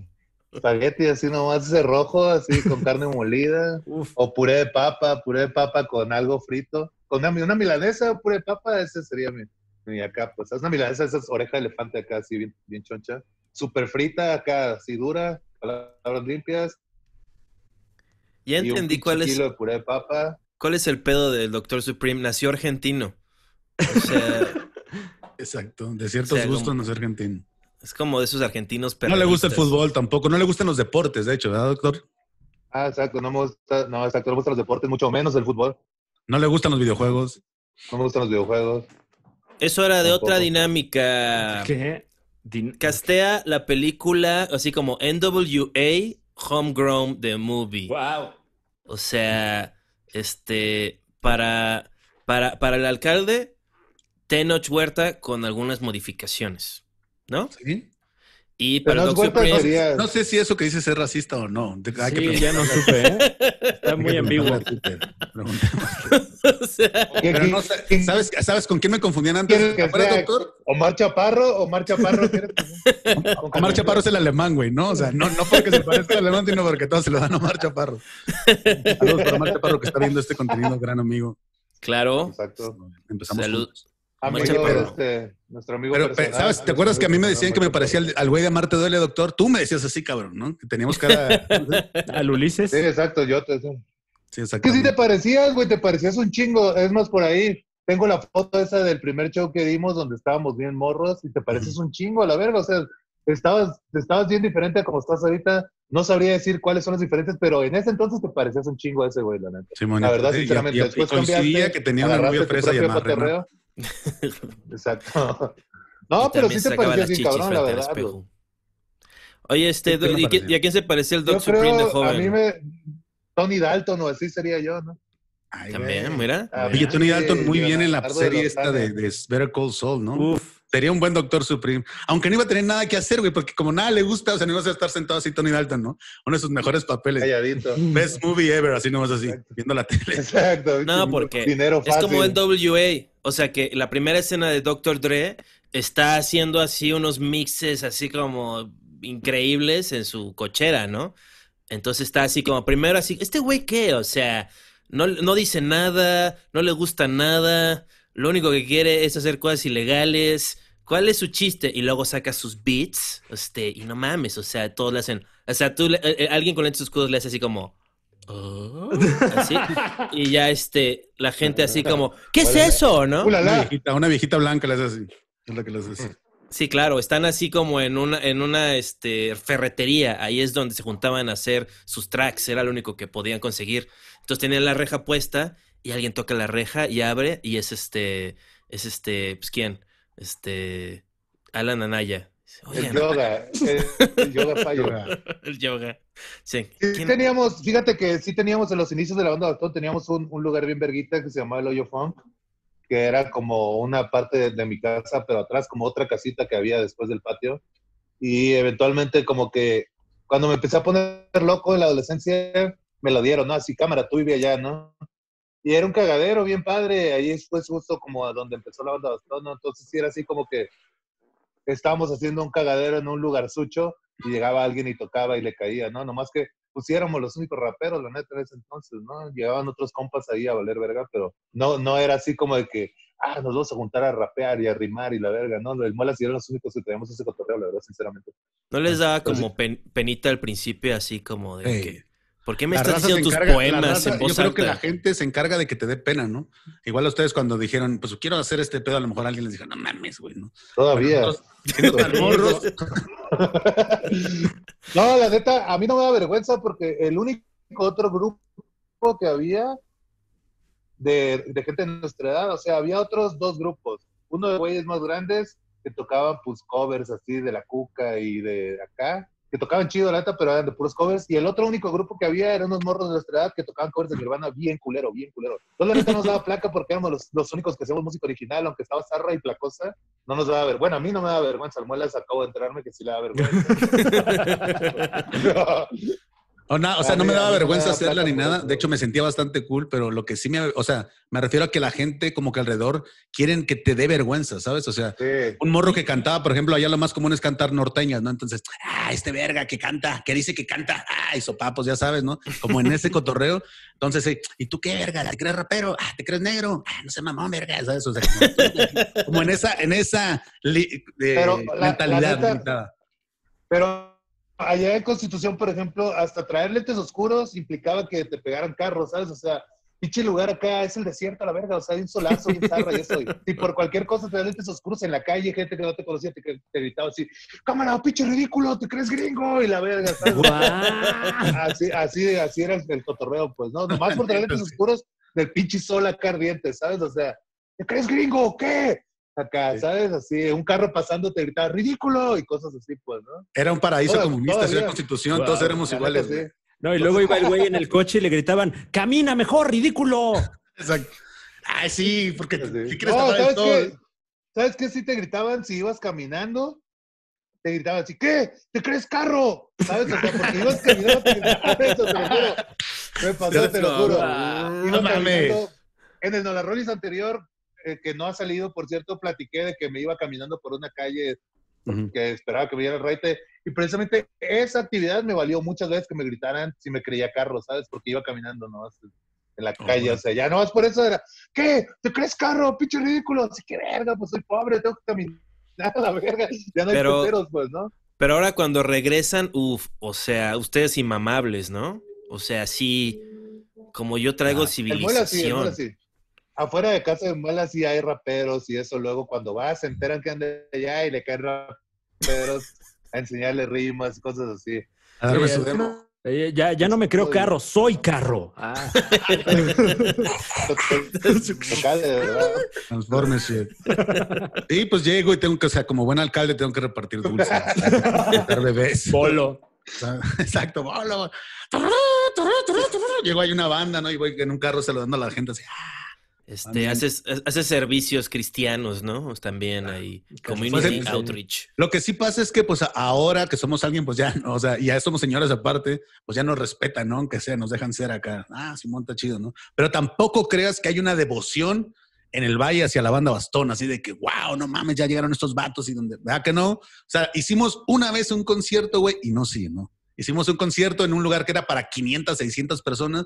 Speaker 3: espagueti así nomás ese rojo, así con carne molida. O puré de papa, puré de papa con algo frito. Con una, una milanesa, puré de papa, ese sería mi, mi acá. Pues es una milanesa, esa es oreja de elefante acá, así bien, bien choncha. Súper frita acá, así dura, palabras limpias.
Speaker 2: Ya entendí cuál es.
Speaker 3: de puré de papa.
Speaker 2: ¿Cuál es el pedo del Doctor Supreme? Nació argentino. O sea.
Speaker 4: Exacto. De ciertos gustos no es argentino.
Speaker 2: Es como de esos argentinos
Speaker 4: No le gusta el fútbol tampoco. No le gustan los deportes, de hecho, ¿verdad, doctor?
Speaker 3: Ah, exacto. No me gusta, no, exacto. No me gustan los deportes, mucho menos el fútbol.
Speaker 4: No le gustan los videojuegos.
Speaker 3: No me gustan los videojuegos.
Speaker 2: Eso era de otra dinámica.
Speaker 1: ¿Qué?
Speaker 2: Castea la película así como NWA Homegrown The Movie.
Speaker 1: Wow.
Speaker 2: O sea, este, para, para, para el alcalde, Tenoch Huerta con algunas modificaciones, ¿no?
Speaker 4: Sí.
Speaker 2: Y para Supreme,
Speaker 4: no sé si eso que dices es racista o no.
Speaker 1: Hay sí, ya no supe, ¿eh? Está muy ambiguo.
Speaker 4: o sea, Pero no, ¿sabes, ¿Sabes con quién me confundían antes?
Speaker 3: Que sea, doctor? ¿Omar Chaparro? ¿Omar Chaparro?
Speaker 4: Omar Chaparro es el alemán, güey, ¿no? O sea, no, no porque se parezca al alemán, sino porque todos se lo dan a Omar Chaparro. Saludos para Omar Chaparro que está viendo este contenido, gran amigo.
Speaker 2: Claro.
Speaker 3: Exacto.
Speaker 2: Empezamos Salud.
Speaker 3: Amigo, este, nuestro amigo
Speaker 4: pero, ¿sabes? ¿Te acuerdas que a mí me decían que me parecía al güey de Marte duele, doctor? Tú me decías así, cabrón, ¿no? Que teníamos cara...
Speaker 1: ¿Al Ulises?
Speaker 3: Sí, exacto, yo te... Sí, exacto. Que sí te parecías, güey, te parecías un chingo. Es más, por ahí tengo la foto esa del primer show que dimos donde estábamos bien morros y te pareces un chingo a la verga. O sea, estabas, estabas bien diferente a como estás ahorita. No sabría decir cuáles son las diferencias, pero en ese entonces te parecías un chingo a ese güey, la neta. Sí, la verdad, sinceramente. Y,
Speaker 4: después coincidía que tenía una novia fresa llamada
Speaker 3: Exacto. No, pero sí se parecía así, cabrón, la verdad.
Speaker 2: Oye, este, ¿y, a quién se parecía el Doc Supreme de joven?
Speaker 3: A mí me. Tony Dalton, o así sería yo, ¿no?
Speaker 2: También, mira.
Speaker 4: Oye, Tony Dalton muy bien en la serie esta de, de Better Call Saul, ¿no? Uf. Sería un buen Doctor Supreme. Aunque no iba a tener nada que hacer, güey, porque como nada le gusta, o sea, no iba a estar sentado así Tony Dalton, ¿no? Uno de sus mejores papeles.
Speaker 3: Calladito.
Speaker 4: Best movie ever, así nomás así, viendo la tele.
Speaker 3: Exacto.
Speaker 2: No, porque es como en WA. O sea, que la primera escena de Doctor Dre está haciendo así unos mixes así como increíbles en su cochera, ¿no? Entonces está así como primero así, ¿este güey qué? O sea, no, no dice nada, no le gusta nada lo único que quiere es hacer cosas ilegales. ¿Cuál es su chiste? Y luego saca sus beats, este, y no mames, o sea, todos le hacen, o sea, tú, eh, eh, alguien con lentes oscuros le hace así como, oh", así, y ya este, la gente así como, ¿qué es eso, no?
Speaker 4: Una viejita, una viejita blanca le hace así, es lo que le hace.
Speaker 2: Sí, claro, están así como en una, en una este, ferretería, ahí es donde se juntaban a hacer sus tracks, era lo único que podían conseguir. Entonces tenían la reja puesta y alguien toca la reja y abre y es este, es este, pues quién, este, Alan Anaya.
Speaker 3: El, yoga, el, yoga,
Speaker 2: el yoga, sí.
Speaker 3: sí teníamos, fíjate que sí teníamos en los inicios de la banda de teníamos un, un, lugar bien verguita que se llamaba el Hoyo Funk, que era como una parte de, de mi casa, pero atrás como otra casita que había después del patio. Y eventualmente como que cuando me empecé a poner loco en la adolescencia, me lo dieron, ¿no? Así, cámara, tú vive allá, ¿no? Y era un cagadero bien padre, ahí después justo como a donde empezó la banda Bastón, ¿no? Entonces sí era así como que estábamos haciendo un cagadero en un lugar sucho y llegaba alguien y tocaba y le caía, ¿no? Nomás que pusiéramos los únicos raperos, la neta, en ese entonces, ¿no? Llegaban otros compas ahí a valer verga, pero no, no era así como de que, ah, nos vamos a juntar a rapear y a rimar y la verga, ¿no? El Muelas y eran los únicos que teníamos ese cotorreo, la verdad, sinceramente.
Speaker 2: ¿No les daba como penita al principio, así como de que ¿Por qué me estás diciendo tus poemas en voz
Speaker 4: Yo creo que la gente se encarga de que te dé pena, ¿no? Igual a ustedes cuando dijeron, pues quiero hacer este pedo, a lo mejor alguien les dijo, no mames, güey, ¿no?
Speaker 3: Todavía. no, la neta, a mí no me da vergüenza porque el único otro grupo grupo que había de, de gente de nuestra edad, o sea, había otros dos grupos, uno de güeyes más grandes que tocaban pues covers así de la cuca y de acá, que tocaban chido la neta, pero eran de puros covers, y el otro único grupo que había eran unos morros de nuestra edad que tocaban covers de Nirvana bien culero, bien culero. Entonces la neta nos daba placa porque éramos los, los únicos que hacíamos música original, aunque estaba zarra y placosa, no nos daba ver. Bueno, a mí no me da vergüenza, Almuelas acabo de enterarme que sí le da vergüenza.
Speaker 4: O, na- o sea, no me daba vergüenza hacerla ni nada. De hecho, me sentía bastante cool, pero lo que sí me, o sea, me refiero a que la gente como que alrededor quieren que te dé vergüenza, ¿sabes? O sea,
Speaker 3: Sí.
Speaker 4: un morro que cantaba, por ejemplo, allá lo más común es cantar norteñas, ¿no? Entonces, ah, este verga que canta, que dice que canta, ah, y sopapos, ya sabes, ¿no? Como en ese cotorreo. Entonces, eh, ¿y tú qué verga? ¿Te crees rapero? Ah, ¿te crees negro? Ah, no sé, mamón, verga, ¿sabes? O sea, como, como en esa, en esa li- eh,
Speaker 3: Pero la- la
Speaker 4: mentalidad
Speaker 3: neta-. Pero allá en Constitución, por ejemplo, hasta traer lentes oscuros implicaba que te pegaran carros, ¿sabes? O sea, pinche lugar acá es el desierto, la verga, o sea, hay un solazo, bien zarra y eso. y Si por cualquier cosa traes lentes oscuros en la calle, gente que no te conocía te, te gritaba así, cámara, pinche ridículo, te crees gringo, y la verga, ¿sabes? Así, así, así era el cotorreo, pues, ¿no? Nomás por traer lentes oscuros del pinche sol acá ardiente, ¿sabes? O sea, ¿te crees gringo o qué? Acá, ¿sabes? Así, un carro pasando te gritaba, ridículo, y cosas así, pues, ¿no?
Speaker 4: Era un paraíso
Speaker 3: Toda-
Speaker 4: comunista, ciudad constitución,
Speaker 1: Wow.
Speaker 4: todos éramos iguales.
Speaker 3: sí.
Speaker 1: No, y luego iba el güey en el coche y le gritaban, camina mejor, ridículo.
Speaker 4: Exacto. Ay, sí, porque
Speaker 3: Sí.
Speaker 4: ¿qué quieres
Speaker 3: No, ¿sabes
Speaker 4: todo?
Speaker 3: qué? ¿Sabes qué? Si te gritaban si ibas caminando, te gritaban así, ¿qué? ¿Te crees carro? ¿Sabes? O sea, porque ibas caminando, te gritaban eso, te lo juro. Me pasó, te lo juro.
Speaker 1: Ah,
Speaker 3: Iba
Speaker 4: no
Speaker 3: caminando- En el Nola Rollis anterior, eh, que no ha salido, por cierto, platiqué de que me iba caminando por una calle que esperaba que me diera el raite. Y precisamente esa actividad me valió muchas veces que me gritaran si me creía carro, ¿sabes? Porque iba caminando, ¿no? En la
Speaker 4: Oh,
Speaker 3: calle, o sea, ya no más por eso era, ¿qué? ¿Te crees carro? Pinche ridículo. Así que verga, pues soy pobre, tengo que caminar a la verga. Ya no hay
Speaker 2: Pero-
Speaker 3: puteros, pues, ¿no?
Speaker 2: Pero ahora cuando regresan, uff, o sea, ustedes inmamables, ¿no? O sea, sí, como yo traigo
Speaker 4: Ah,
Speaker 3: El muela sí, el
Speaker 2: civilización.
Speaker 3: muela sí. Afuera de casa de muela sí hay raperos y eso. Luego cuando vas, se enteran que andan allá y le caen raperos a enseñarle rimas, cosas así.
Speaker 4: A darme
Speaker 1: Sí,
Speaker 4: su demo.
Speaker 1: Eh, ya, ya no me creo carro, soy carro. Ah.
Speaker 4: Shit. Sí, pues llego y tengo que, o sea, como buen alcalde tengo que repartir dulces. dar bebés.
Speaker 1: Bolo.
Speaker 4: Exacto, bolo. Llego ahí una banda, ¿no? Y voy en un carro saludando a la gente así.
Speaker 2: Este, haces, haces servicios cristianos, ¿no? También ahí, community
Speaker 4: Pues,
Speaker 2: outreach.
Speaker 4: Lo que sí pasa es que, pues, ahora que somos alguien, pues ya, o sea, ya somos señores aparte, pues ya nos respetan, ¿no? Aunque sea, nos dejan ser acá. Ah, Simón está chido, ¿no? Pero tampoco creas que hay una devoción en el valle hacia la banda Bastón, así de que, wow, no mames, ya llegaron estos vatos y donde, ¿verdad que no? O sea, hicimos una vez un concierto, güey, y no, sí, ¿no? Hicimos un concierto en un lugar que era para 500, 600 personas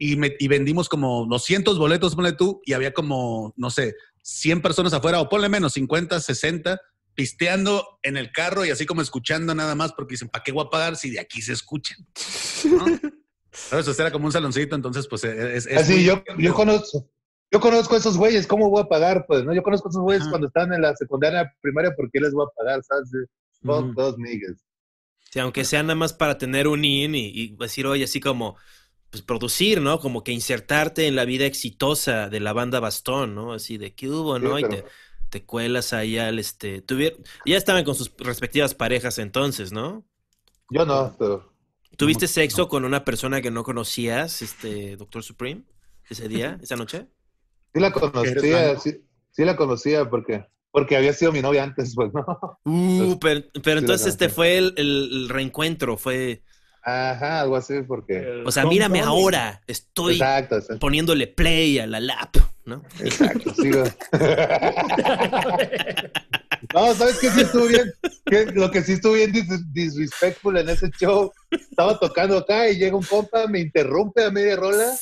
Speaker 4: y, me- y vendimos como 200 boletos, ponle tú, y había como, no sé, 100 personas afuera, o ponle menos, 50, 60, pisteando en el carro y así como escuchando nada más, porque dicen, ¿para qué voy a pagar si de aquí se escuchan? Sea, era como un saloncito, entonces, pues es. es
Speaker 3: Así,
Speaker 4: muy-
Speaker 3: yo, yo conozco. Yo conozco a esos güeyes, ¿cómo voy a pagar? Pues, ¿no? Yo conozco a esos güeyes
Speaker 4: Ajá.
Speaker 3: cuando están en la secundaria primaria, ¿por qué les voy a pagar? ¿Sabes? Fuck
Speaker 1: Ujú.
Speaker 3: those niggas.
Speaker 2: Sí, aunque sea nada más para tener un in y, y decir, oye, así como, pues producir, ¿no? Como que insertarte en la vida exitosa de la banda Bastón, ¿no? Así de qué hubo,
Speaker 3: Sí,
Speaker 2: ¿no? Y te, te cuelas ahí al, este, tuvier- ya estaban con sus respectivas parejas entonces, ¿no?
Speaker 3: Yo no, pero.
Speaker 2: ¿Tuviste sexo
Speaker 4: no.
Speaker 2: con una persona que no conocías, este, Doctor Supreme, ese día, esa noche?
Speaker 3: Sí la
Speaker 4: ¿Eres
Speaker 3: conocía, sí, sí la conocía porque, porque había sido mi novia antes, pues, ¿no?
Speaker 2: Uh, pero, entonces este fue el reencuentro, fue,
Speaker 3: Ajá, algo así, porque.
Speaker 2: o sea, mírame ahora, estoy
Speaker 3: Exacto, exacto,
Speaker 2: poniéndole play a la lap, ¿no?
Speaker 3: exacto, sigo. No, ¿sabes qué sí estuvo bien? Que lo que sí estuvo bien dis- disrespectful en ese show, estaba tocando acá y llega un compa, me interrumpe a media rola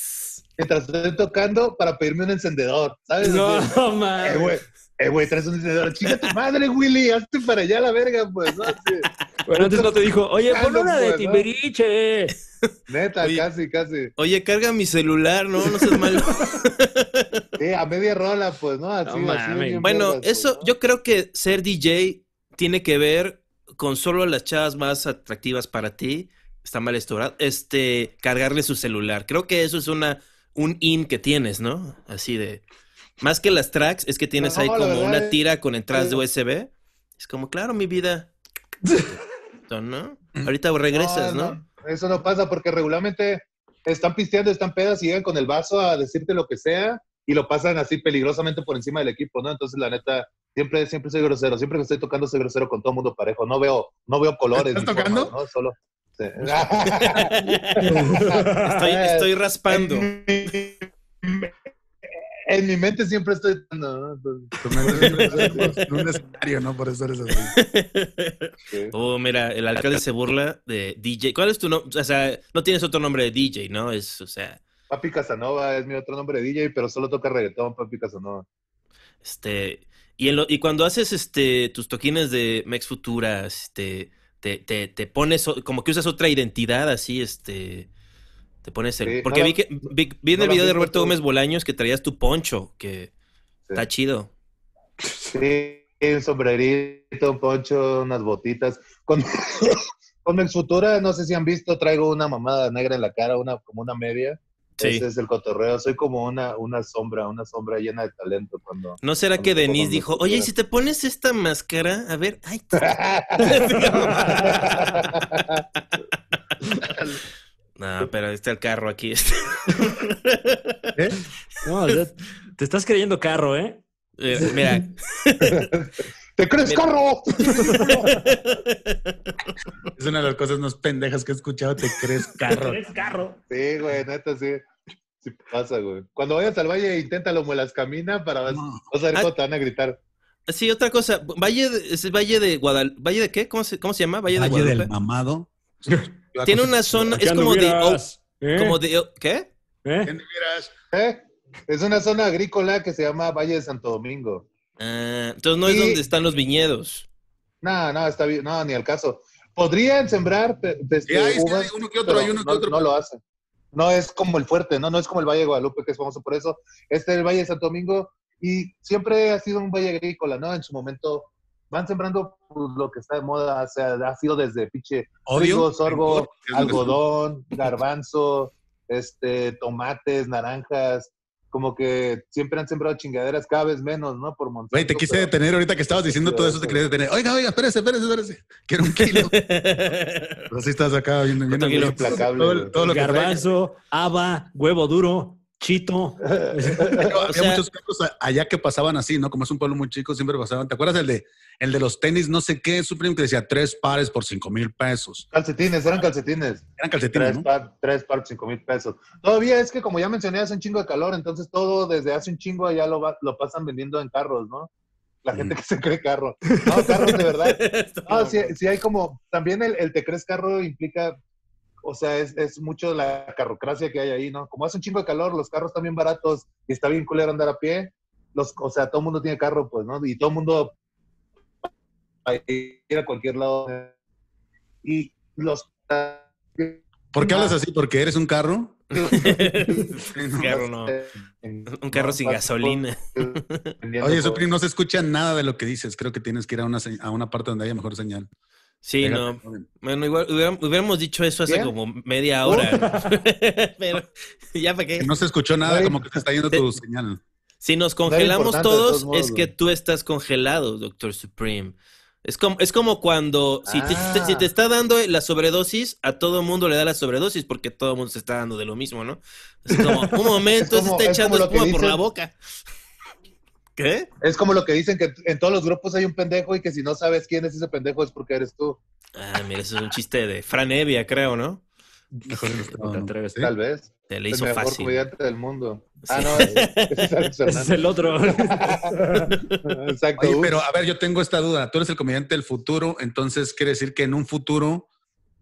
Speaker 3: mientras estoy tocando para pedirme un encendedor, ¿sabes?
Speaker 1: No,
Speaker 3: Eh,
Speaker 1: man.
Speaker 3: güey, eh, güey, traes un encendedor. Chica tu madre, Willy, hazte para allá la verga, pues, ¿no? Así,
Speaker 1: Bueno, antes no te dijo, oye, pon una de
Speaker 3: pues.
Speaker 1: Timbiriche.
Speaker 3: neta,
Speaker 2: Oye.
Speaker 3: casi, casi.
Speaker 2: Oye, carga mi celular, ¿no? No seas malo.
Speaker 3: Sí, a media rola, pues, ¿no? Así,
Speaker 1: No
Speaker 3: así.
Speaker 2: Bueno,
Speaker 3: pues,
Speaker 2: eso,
Speaker 3: ¿no?
Speaker 2: yo creo que ser DJ tiene que ver con solo las chavas más atractivas para ti está mal esto, ¿verdad? Este, cargarle su celular. Creo que eso es una, un in que tienes, ¿no? Así de, más que las tracks, es que tienes
Speaker 3: No,
Speaker 2: ahí como una
Speaker 3: es-
Speaker 2: tira con entradas de USB. Es como, claro, mi vida. ¿No? Ahorita regresas, ¿no?
Speaker 3: Eso no pasa porque regularmente están pisteando, están pedas y llegan con el vaso a decirte lo que sea y lo pasan así peligrosamente por encima del equipo, ¿no? Entonces, la neta, siempre, siempre soy grosero. Siempre que estoy tocando, soy grosero con todo mundo parejo. No veo, no veo colores.
Speaker 4: ¿Estás
Speaker 3: formas,
Speaker 4: tocando?
Speaker 3: ¿no? Solo. sí.
Speaker 2: Estoy, estoy raspando.
Speaker 3: En mi, en mi mente siempre estoy. No, no,
Speaker 4: en un escenario, ¿no? Por eso eres así.
Speaker 3: sí.
Speaker 2: Oh, mira, el alcalde se burla de DJ. ¿Cuál es tu nombre? O sea, no tienes otro nombre de DJ, ¿no? Es, o sea,
Speaker 3: Papi Casanova es mi otro nombre de DJ, pero solo toca reggaetón, Papi Casanova.
Speaker 2: este. Y, en lo- y cuando haces este tus toquines de Mex Futuras, este, te, te, te pones como que usas otra identidad así, este. Te pones el.
Speaker 3: Sí,
Speaker 2: porque
Speaker 3: no
Speaker 2: vi que vi, vi en
Speaker 3: no
Speaker 2: el video de Roberto
Speaker 3: tú.
Speaker 2: Gómez Bolaños que traías tu poncho, que
Speaker 3: Sí.
Speaker 2: está chido.
Speaker 3: Sí, un sombrerito, un poncho, unas botitas. Con, con Mex Futura, no sé si han visto, traigo una mamada negra en la cara, una como una media.
Speaker 2: Sí.
Speaker 3: Ese es el cotorreo. Soy como una, una sombra, una sombra llena de talento cuando.
Speaker 2: ¿No será
Speaker 3: Cuando
Speaker 2: que Denise dijo, oye, ¿y
Speaker 3: Futura".
Speaker 2: si te pones esta máscara? A ver, ay, No, pero está el carro aquí. este.
Speaker 4: ¿Eh?
Speaker 1: No, o sea, te estás creyendo carro, ¿eh?
Speaker 2: Eh, Mira,
Speaker 3: ¡Te crees,
Speaker 2: Mira.
Speaker 3: carro!
Speaker 4: Es una de las cosas más pendejas que he escuchado. Te crees carro.
Speaker 1: Eres carro.
Speaker 3: Sí, güey, neta, sí. Sí pasa, güey. Cuando vayas al valle, inténtalo, muelas camina para vas
Speaker 4: No.
Speaker 3: vas a ver
Speaker 2: Ah.
Speaker 3: cómo te van a gritar.
Speaker 2: sí, otra cosa. Valle de, es el Valle de Guadalupe. ¿Valle de qué? ¿Cómo se, cómo se llama? Valle de
Speaker 4: Valle del mamado.
Speaker 2: Tiene una zona, es como de,
Speaker 1: ¿eh?
Speaker 2: como de, ¿qué?
Speaker 1: ¿Eh?
Speaker 3: ¿Eh? Es una zona agrícola que se llama Valle de Santo Domingo.
Speaker 2: Ah, entonces no es donde están los viñedos.
Speaker 3: No, no, está bien, no, ni al caso. Podrían sembrar pe- pe-
Speaker 4: Sí, hay, sí,
Speaker 3: uvas,
Speaker 4: hay uno que otro,
Speaker 3: pero
Speaker 4: hay uno que
Speaker 3: no,
Speaker 4: otro.
Speaker 3: no lo hacen. No es como el fuerte, ¿no? No es como el Valle de Guadalupe, que es famoso por eso. Este es el Valle de Santo Domingo y siempre ha sido un valle agrícola, ¿no? En su momento van sembrando pues, lo que está de moda, o sea, ha sido desde pinche trigo, sorgo,
Speaker 4: ¿Qué es lo que-
Speaker 3: algodón, garbanzo, este, tomates, naranjas, como que siempre han sembrado chingaderas cada vez menos, ¿no? Por Monsanto.
Speaker 4: Güey, te quise
Speaker 3: pero-
Speaker 4: detener ahorita que estabas diciendo todo eso, te quería detener. Oiga, oiga, espérese, espérese, espérese. Quiero un kilo. Pero sí estás acá viendo
Speaker 3: implacable,
Speaker 4: Todo, todo lo que.
Speaker 1: Garbanzo, haba, huevo duro, chito.
Speaker 4: Pero había
Speaker 2: sea-
Speaker 4: muchos carros allá que pasaban así, ¿no? Como es un pueblo muy chico, siempre pasaban. ¿Te acuerdas el de, el de los tenis, no sé qué, Supreme, que decía tres pares por cinco mil pesos?
Speaker 3: Calcetines, eran calcetines.
Speaker 4: Eran calcetines,
Speaker 3: Tres,
Speaker 4: ¿no?
Speaker 3: par, tres par, cinco mil pesos. Todavía es que, como ya mencioné, hace un chingo de calor, entonces todo desde hace un chingo allá lo, va- lo pasan vendiendo en carros, ¿no? La gente
Speaker 4: Mm.
Speaker 3: que se cree carro. No, carros de verdad. No, sí, sí hay como, también el, el te crees carro implica, o sea, es, es mucho la carrocracia que hay ahí, ¿no? Como hace un chingo de calor, los carros están bien baratos y está bien culero andar a pie, los, o sea, todo el mundo tiene carro, pues, ¿no? Y todo el mundo va a ir a cualquier lado. Y los...
Speaker 4: ¿Por qué hablas así? ¿Porque eres un carro?
Speaker 2: Un carro no. Un carro sin gasolina.
Speaker 4: Oye, Supreme, no se escucha nada de lo que dices. Creo que tienes que ir a una, se- a una parte donde haya mejor señal.
Speaker 2: Sí, no.
Speaker 4: joven.
Speaker 2: Bueno, igual hubiéramos, hubiéramos dicho eso hace como media hora. Pero ya para qué.
Speaker 4: No se escuchó nada,
Speaker 3: Ay.
Speaker 4: como que te está yendo tu señal.
Speaker 2: Si nos congelamos todos,
Speaker 3: todos modos,
Speaker 2: es que
Speaker 3: güey.
Speaker 2: tú estás congelado, Doctor Supreme. Es como, es como cuando, si, te,
Speaker 3: Ah.
Speaker 2: te- si te está dando la sobredosis, a todo mundo le da la sobredosis porque todo mundo se está dando de lo mismo, ¿no? Es como, un momento,
Speaker 3: Es como-
Speaker 2: se está
Speaker 3: es
Speaker 2: echando espuma por la boca. ¿Qué?
Speaker 3: Es como lo que dicen que en todos los grupos hay un pendejo y que si no sabes quién es ese pendejo es porque eres tú.
Speaker 2: Ah, mira, eso es un chiste de Fran Evia, creo, ¿no?
Speaker 4: Mejor
Speaker 1: No te atreves.
Speaker 4: ¿Sí?
Speaker 3: Tal vez.
Speaker 2: Te le
Speaker 3: El
Speaker 2: hizo
Speaker 3: mejor
Speaker 2: fácil.
Speaker 3: comediante del mundo.
Speaker 2: Sí.
Speaker 3: Ah, no, ese es
Speaker 1: el otro.
Speaker 3: Exacto.
Speaker 4: Oye, pero a ver, yo tengo esta duda. Tú eres el comediante del futuro, entonces quiere decir que en un futuro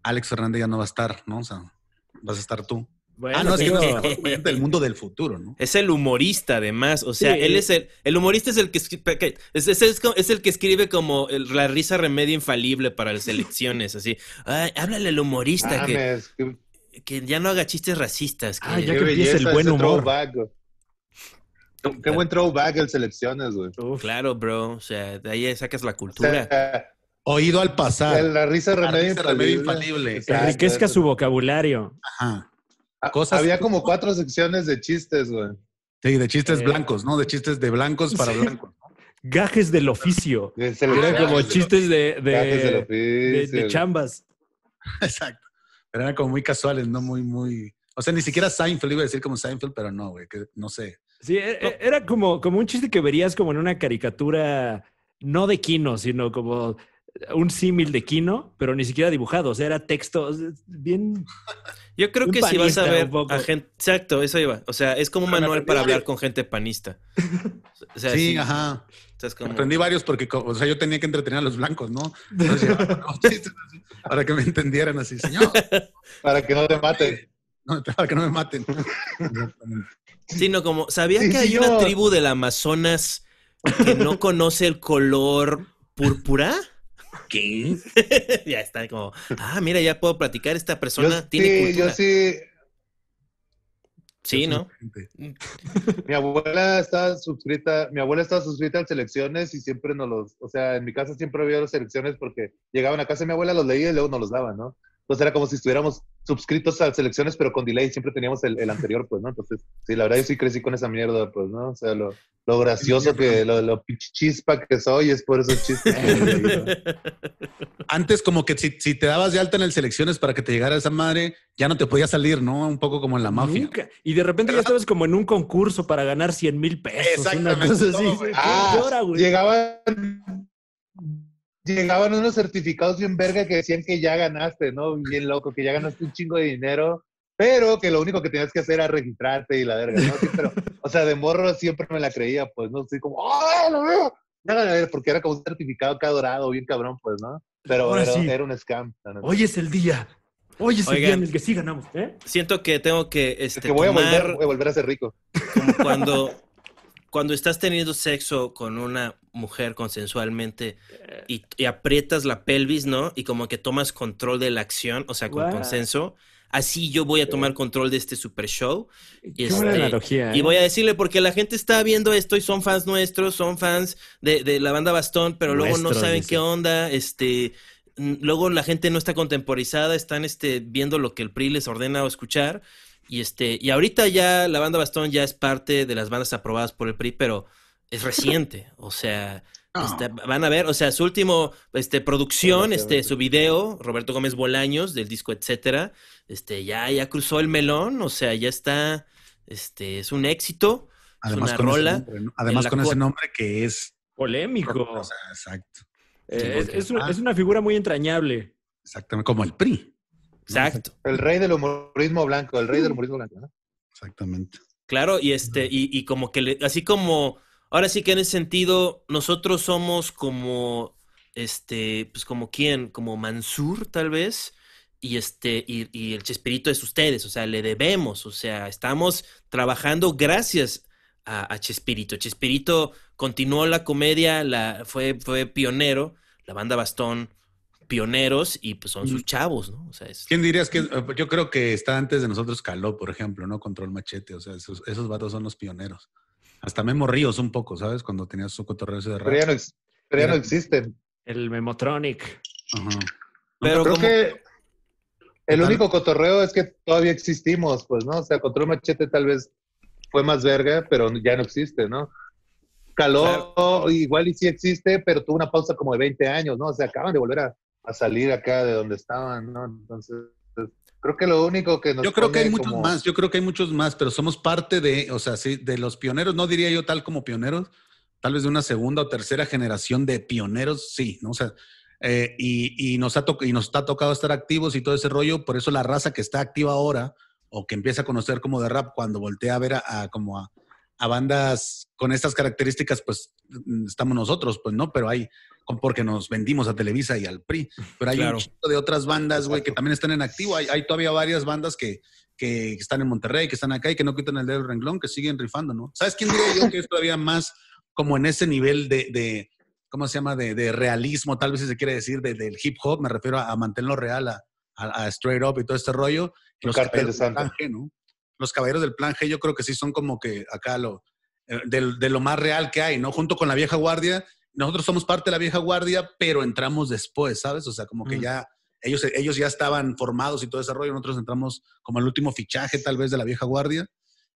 Speaker 4: Alex Fernández ya no va a estar, ¿no? O sea, vas a estar tú.
Speaker 1: Bueno,
Speaker 4: ah, no, es que
Speaker 1: pero-
Speaker 4: eres el mejor comediante del mundo del futuro, ¿no?
Speaker 2: Es el humorista, además. O sea,
Speaker 1: Sí.
Speaker 2: él es el. El humorista es el que escribe. que- Es, es- es es el que escribe como el- la risa remedio infalible para las elecciones. Así. Ay, háblale al humorista que,
Speaker 3: Mames, qué,
Speaker 2: que ya no haga chistes racistas. Que,
Speaker 1: Ah, ya que empieza el
Speaker 3: belleza
Speaker 1: buen humor.
Speaker 3: Qué- Qué buen throwback el selecciones, güey.
Speaker 2: Claro, bro. O sea, de ahí sacas la
Speaker 3: O
Speaker 2: cultura.
Speaker 3: sea,
Speaker 4: Oído al pasar.
Speaker 3: La risa remedio infalible.
Speaker 4: infalible.
Speaker 1: Enriquezca su vocabulario.
Speaker 4: Ajá.
Speaker 3: Ah,
Speaker 4: cosas-
Speaker 3: Había como cuatro secciones de chistes, güey.
Speaker 4: Sí, de chistes
Speaker 1: Eh.
Speaker 4: blancos, ¿no? De chistes de blancos para
Speaker 1: Sí.
Speaker 4: blancos.
Speaker 1: Gajes del oficio.
Speaker 3: De
Speaker 1: Era
Speaker 3: selecciones,
Speaker 1: como chistes de, de,
Speaker 3: gajes del
Speaker 1: de-
Speaker 3: oficio,
Speaker 1: de chambas.
Speaker 4: Exacto. Pero eran como muy casuales, no muy, muy. O sea, ni siquiera Seinfeld, iba a decir como Seinfeld, pero no, güey, que no sé.
Speaker 1: Sí, e- e- era como, como un chiste que verías como en una caricatura, no de Kino, sino como un símil de Kino, pero ni siquiera dibujado. O sea, era texto bien.
Speaker 2: Yo creo que si vas a ver a gente. Exacto, eso iba. O sea, es como un manual para hablar con gente panista. O sea,
Speaker 4: sí, ajá.
Speaker 2: o sea, es como-
Speaker 4: Aprendí varios porque, o sea, yo tenía que entretener a los blancos, ¿no? Entonces, para que me entendieran así, señor,
Speaker 3: Para que no te maten.
Speaker 4: no, para que no me maten. Exactamente.
Speaker 2: Sí, no, como. ¿Sabía
Speaker 3: Sí,
Speaker 2: que hay una tribu del Amazonas que no conoce el color púrpura?
Speaker 4: ¿Qué?
Speaker 2: ya está como. Ah, mira, ya puedo platicar. Esta persona
Speaker 3: Yo
Speaker 2: tiene
Speaker 3: sí,
Speaker 2: cultura.
Speaker 3: yo sí.
Speaker 2: Sí, ¿no?
Speaker 3: Mi abuela estaba suscrita, mi abuela estaba suscrita a selecciones y siempre nos los, o sea, en mi casa siempre había las selecciones porque llegaban a casa de mi abuela, los leía y luego nos los daban, ¿no? Entonces era como si estuviéramos suscritos a selecciones, pero con delay, siempre teníamos el, el anterior, pues, ¿no? Entonces, sí, la verdad yo sí crecí con esa mierda, pues, ¿no? O sea, lo, lo gracioso que, lo, lo chispa que soy es por esos chistes.
Speaker 4: Antes, como que si, si te dabas de alta en el selecciones para que te llegara esa madre, ya no te podía salir, ¿no? Un poco como en la mafia.
Speaker 1: Nunca. Y de repente ya estabas como en un concurso para ganar 100 mil pesos. Una
Speaker 4: Exactamente,
Speaker 1: cosa así.
Speaker 4: güey.
Speaker 1: ¿Qué
Speaker 3: Ah,
Speaker 1: hora, güey?
Speaker 3: llegaban, llegaban unos certificados bien verga que decían que ya ganaste, ¿no? Bien loco, que ya ganaste un chingo de dinero, pero que lo único que tenías que hacer era registrarte y la verga, ¿no? Sí, pero, o sea, de morro siempre me la creía, pues, ¿no? Así como, ¡ah, lo veo! Ya gané, porque era como un certificado acá dorado, bien cabrón, pues, ¿no? Pero era,
Speaker 1: sí.
Speaker 3: era un scam.
Speaker 1: Hoy es el día. Hoy es el día en el que sí ganamos. ¿eh?
Speaker 2: Siento que tengo que,
Speaker 3: Es
Speaker 2: este,
Speaker 3: que voy a, volver, voy a volver a ser rico.
Speaker 2: como cuando, cuando estás teniendo sexo con una mujer consensualmente y, y aprietas la pelvis, ¿no? Y como que tomas control de la acción, o sea, con
Speaker 1: Guau.
Speaker 2: consenso. Así yo voy a tomar control de este super show.
Speaker 1: Qué buena
Speaker 2: Este,
Speaker 1: analogía.
Speaker 2: Y
Speaker 1: ¿eh?
Speaker 2: voy a decirle, porque la gente está viendo esto y son fans nuestros, son fans de, de la banda Bastón, pero luego no saben
Speaker 1: dice.
Speaker 2: qué onda, este, luego la gente no está contemporizada, están este, viendo lo que el PRI les ordena o escuchar, y este, y ahorita ya la banda Bastón ya es parte de las bandas aprobadas por el PRI, pero es reciente, o sea,
Speaker 4: No.
Speaker 2: este, van a ver, o sea, su último, este, producción, este, su video, Roberto Gómez Bolaños, del disco, etcétera, este, ya, ya cruzó el melón, o sea, ya está, este, es un éxito.
Speaker 4: Además,
Speaker 2: una
Speaker 4: con,
Speaker 2: rola
Speaker 4: ese nombre, ¿no? Además con ese nombre que es.
Speaker 1: Polémico.
Speaker 4: O sea, exacto.
Speaker 1: Eh, es, es una,
Speaker 4: ah.
Speaker 1: es una figura muy entrañable.
Speaker 4: Exactamente. Como el PRI.
Speaker 2: Exacto.
Speaker 3: El rey del humorismo blanco, el rey del humorismo blanco, ¿no?
Speaker 4: Exactamente.
Speaker 2: Claro, y este, y, y como que le- así como, ahora sí que en ese sentido, nosotros somos como, este, pues como quién, como Mansur, tal vez, y este, y, y el Chespirito es ustedes, o sea, le debemos, o sea, estamos trabajando gracias a, a Chespirito. Chespirito continuó la comedia, la, fue, fue pionero, la banda Bastón, pioneros, y pues son sus chavos, ¿no? O sea, es.
Speaker 4: ¿Quién dirías que.? eh, Yo creo que está antes de nosotros Caló, por ejemplo, ¿no? Control Machete. O sea, esos, esos vatos son los pioneros. Hasta Memo Ríos un poco, ¿sabes? Cuando tenía su cotorreo ese de rap.
Speaker 3: Pero ya no, pero ya no existen.
Speaker 1: El Memotronic.
Speaker 4: Ajá.
Speaker 2: Pero
Speaker 3: Creo
Speaker 2: como,
Speaker 3: que el único cotorreo es que todavía existimos, pues, ¿no? O sea, Control Machete tal vez fue más verga, pero ya no existe, ¿no? Caló igual y sí existe, pero tuvo una pausa como de 20 años, ¿no? O sea, acaban de volver a, a salir acá de donde estaban, ¿no? Entonces, creo que lo único que nos
Speaker 4: Yo creo que hay muchos
Speaker 3: como-
Speaker 4: más, yo creo que hay muchos más, pero somos parte de, o sea, sí, de los pioneros, no diría yo tal como pioneros, tal vez de una segunda o tercera generación de pioneros, sí, ¿no? O sea, eh, y, y nos ha y nos está tocado estar activos y todo ese rollo, por eso la raza que está activa ahora, o que empieza a conocer como de rap, cuando voltea a ver a, a como a, a bandas con estas características, pues mm, estamos nosotros, pues no, pero hay, porque nos vendimos a Televisa y al PRI, pero hay
Speaker 2: Claro.
Speaker 4: un chingo de otras bandas, güey, que también están en activo, hay, hay todavía varias bandas que, que están en Monterrey, que están acá y que no quitan el dedo del renglón, que siguen rifando, ¿no? ¿Sabes quién diría yo que es todavía más como en ese nivel de, de ¿cómo se llama? De, de realismo, tal vez si se quiere decir, de- del hip hop, me refiero a, a mantenerlo real, a, a- a straight up y todo este rollo. Los caballeros
Speaker 3: de Santa.
Speaker 4: ¿no? Los caballeros del plan G yo creo que sí son como que acá lo, eh, del- de, lo más real que hay, ¿no? Junto con la vieja guardia, nosotros somos parte de la vieja guardia, pero entramos después, ¿sabes? O sea, como que
Speaker 1: Mm.
Speaker 4: ya ellos, ellos ya estaban formados y todo ese rollo, nosotros entramos como el último fichaje tal vez de la vieja guardia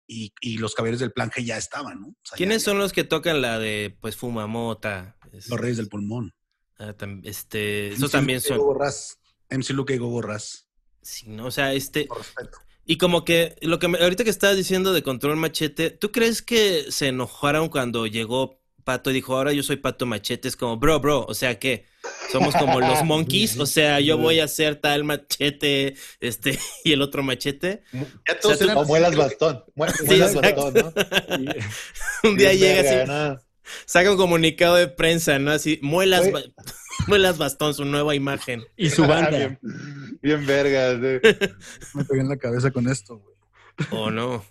Speaker 4: y, y los caballeros del plan que ya estaban, ¿no? O sea,
Speaker 2: ¿Quiénes
Speaker 4: ya-
Speaker 2: son los que tocan la de, pues, Fumamota? Es-
Speaker 4: Los reyes del pulmón.
Speaker 2: ah, tam- este,
Speaker 4: MC
Speaker 2: esos también son.
Speaker 4: MC Luke y Gogo Raz.
Speaker 2: Sí, ¿no? O sea, este.
Speaker 4: Por respeto.
Speaker 2: Y como que lo que me- ahorita que estabas diciendo de Control Machete, ¿tú crees que se enojaron cuando llegó Pato y dijo, ahora yo soy Pato Machete? Es como, bro, bro, o sea que somos como los monkeys, o sea, yo voy a ser tal machete, este, y el otro machete.
Speaker 4: Ya todos
Speaker 2: tú-
Speaker 4: eran-
Speaker 3: O muelas bastón.
Speaker 2: Sí,
Speaker 3: Muelas bastón, ¿no?
Speaker 1: Y-
Speaker 2: Un día llega así, saca un comunicado de prensa, ¿no? Así, muelas, ba- muelas bastón, su nueva imagen.
Speaker 1: y su banda.
Speaker 3: Bien, vergas.
Speaker 4: Me pegué en la cabeza con esto, güey.
Speaker 2: ¿O no?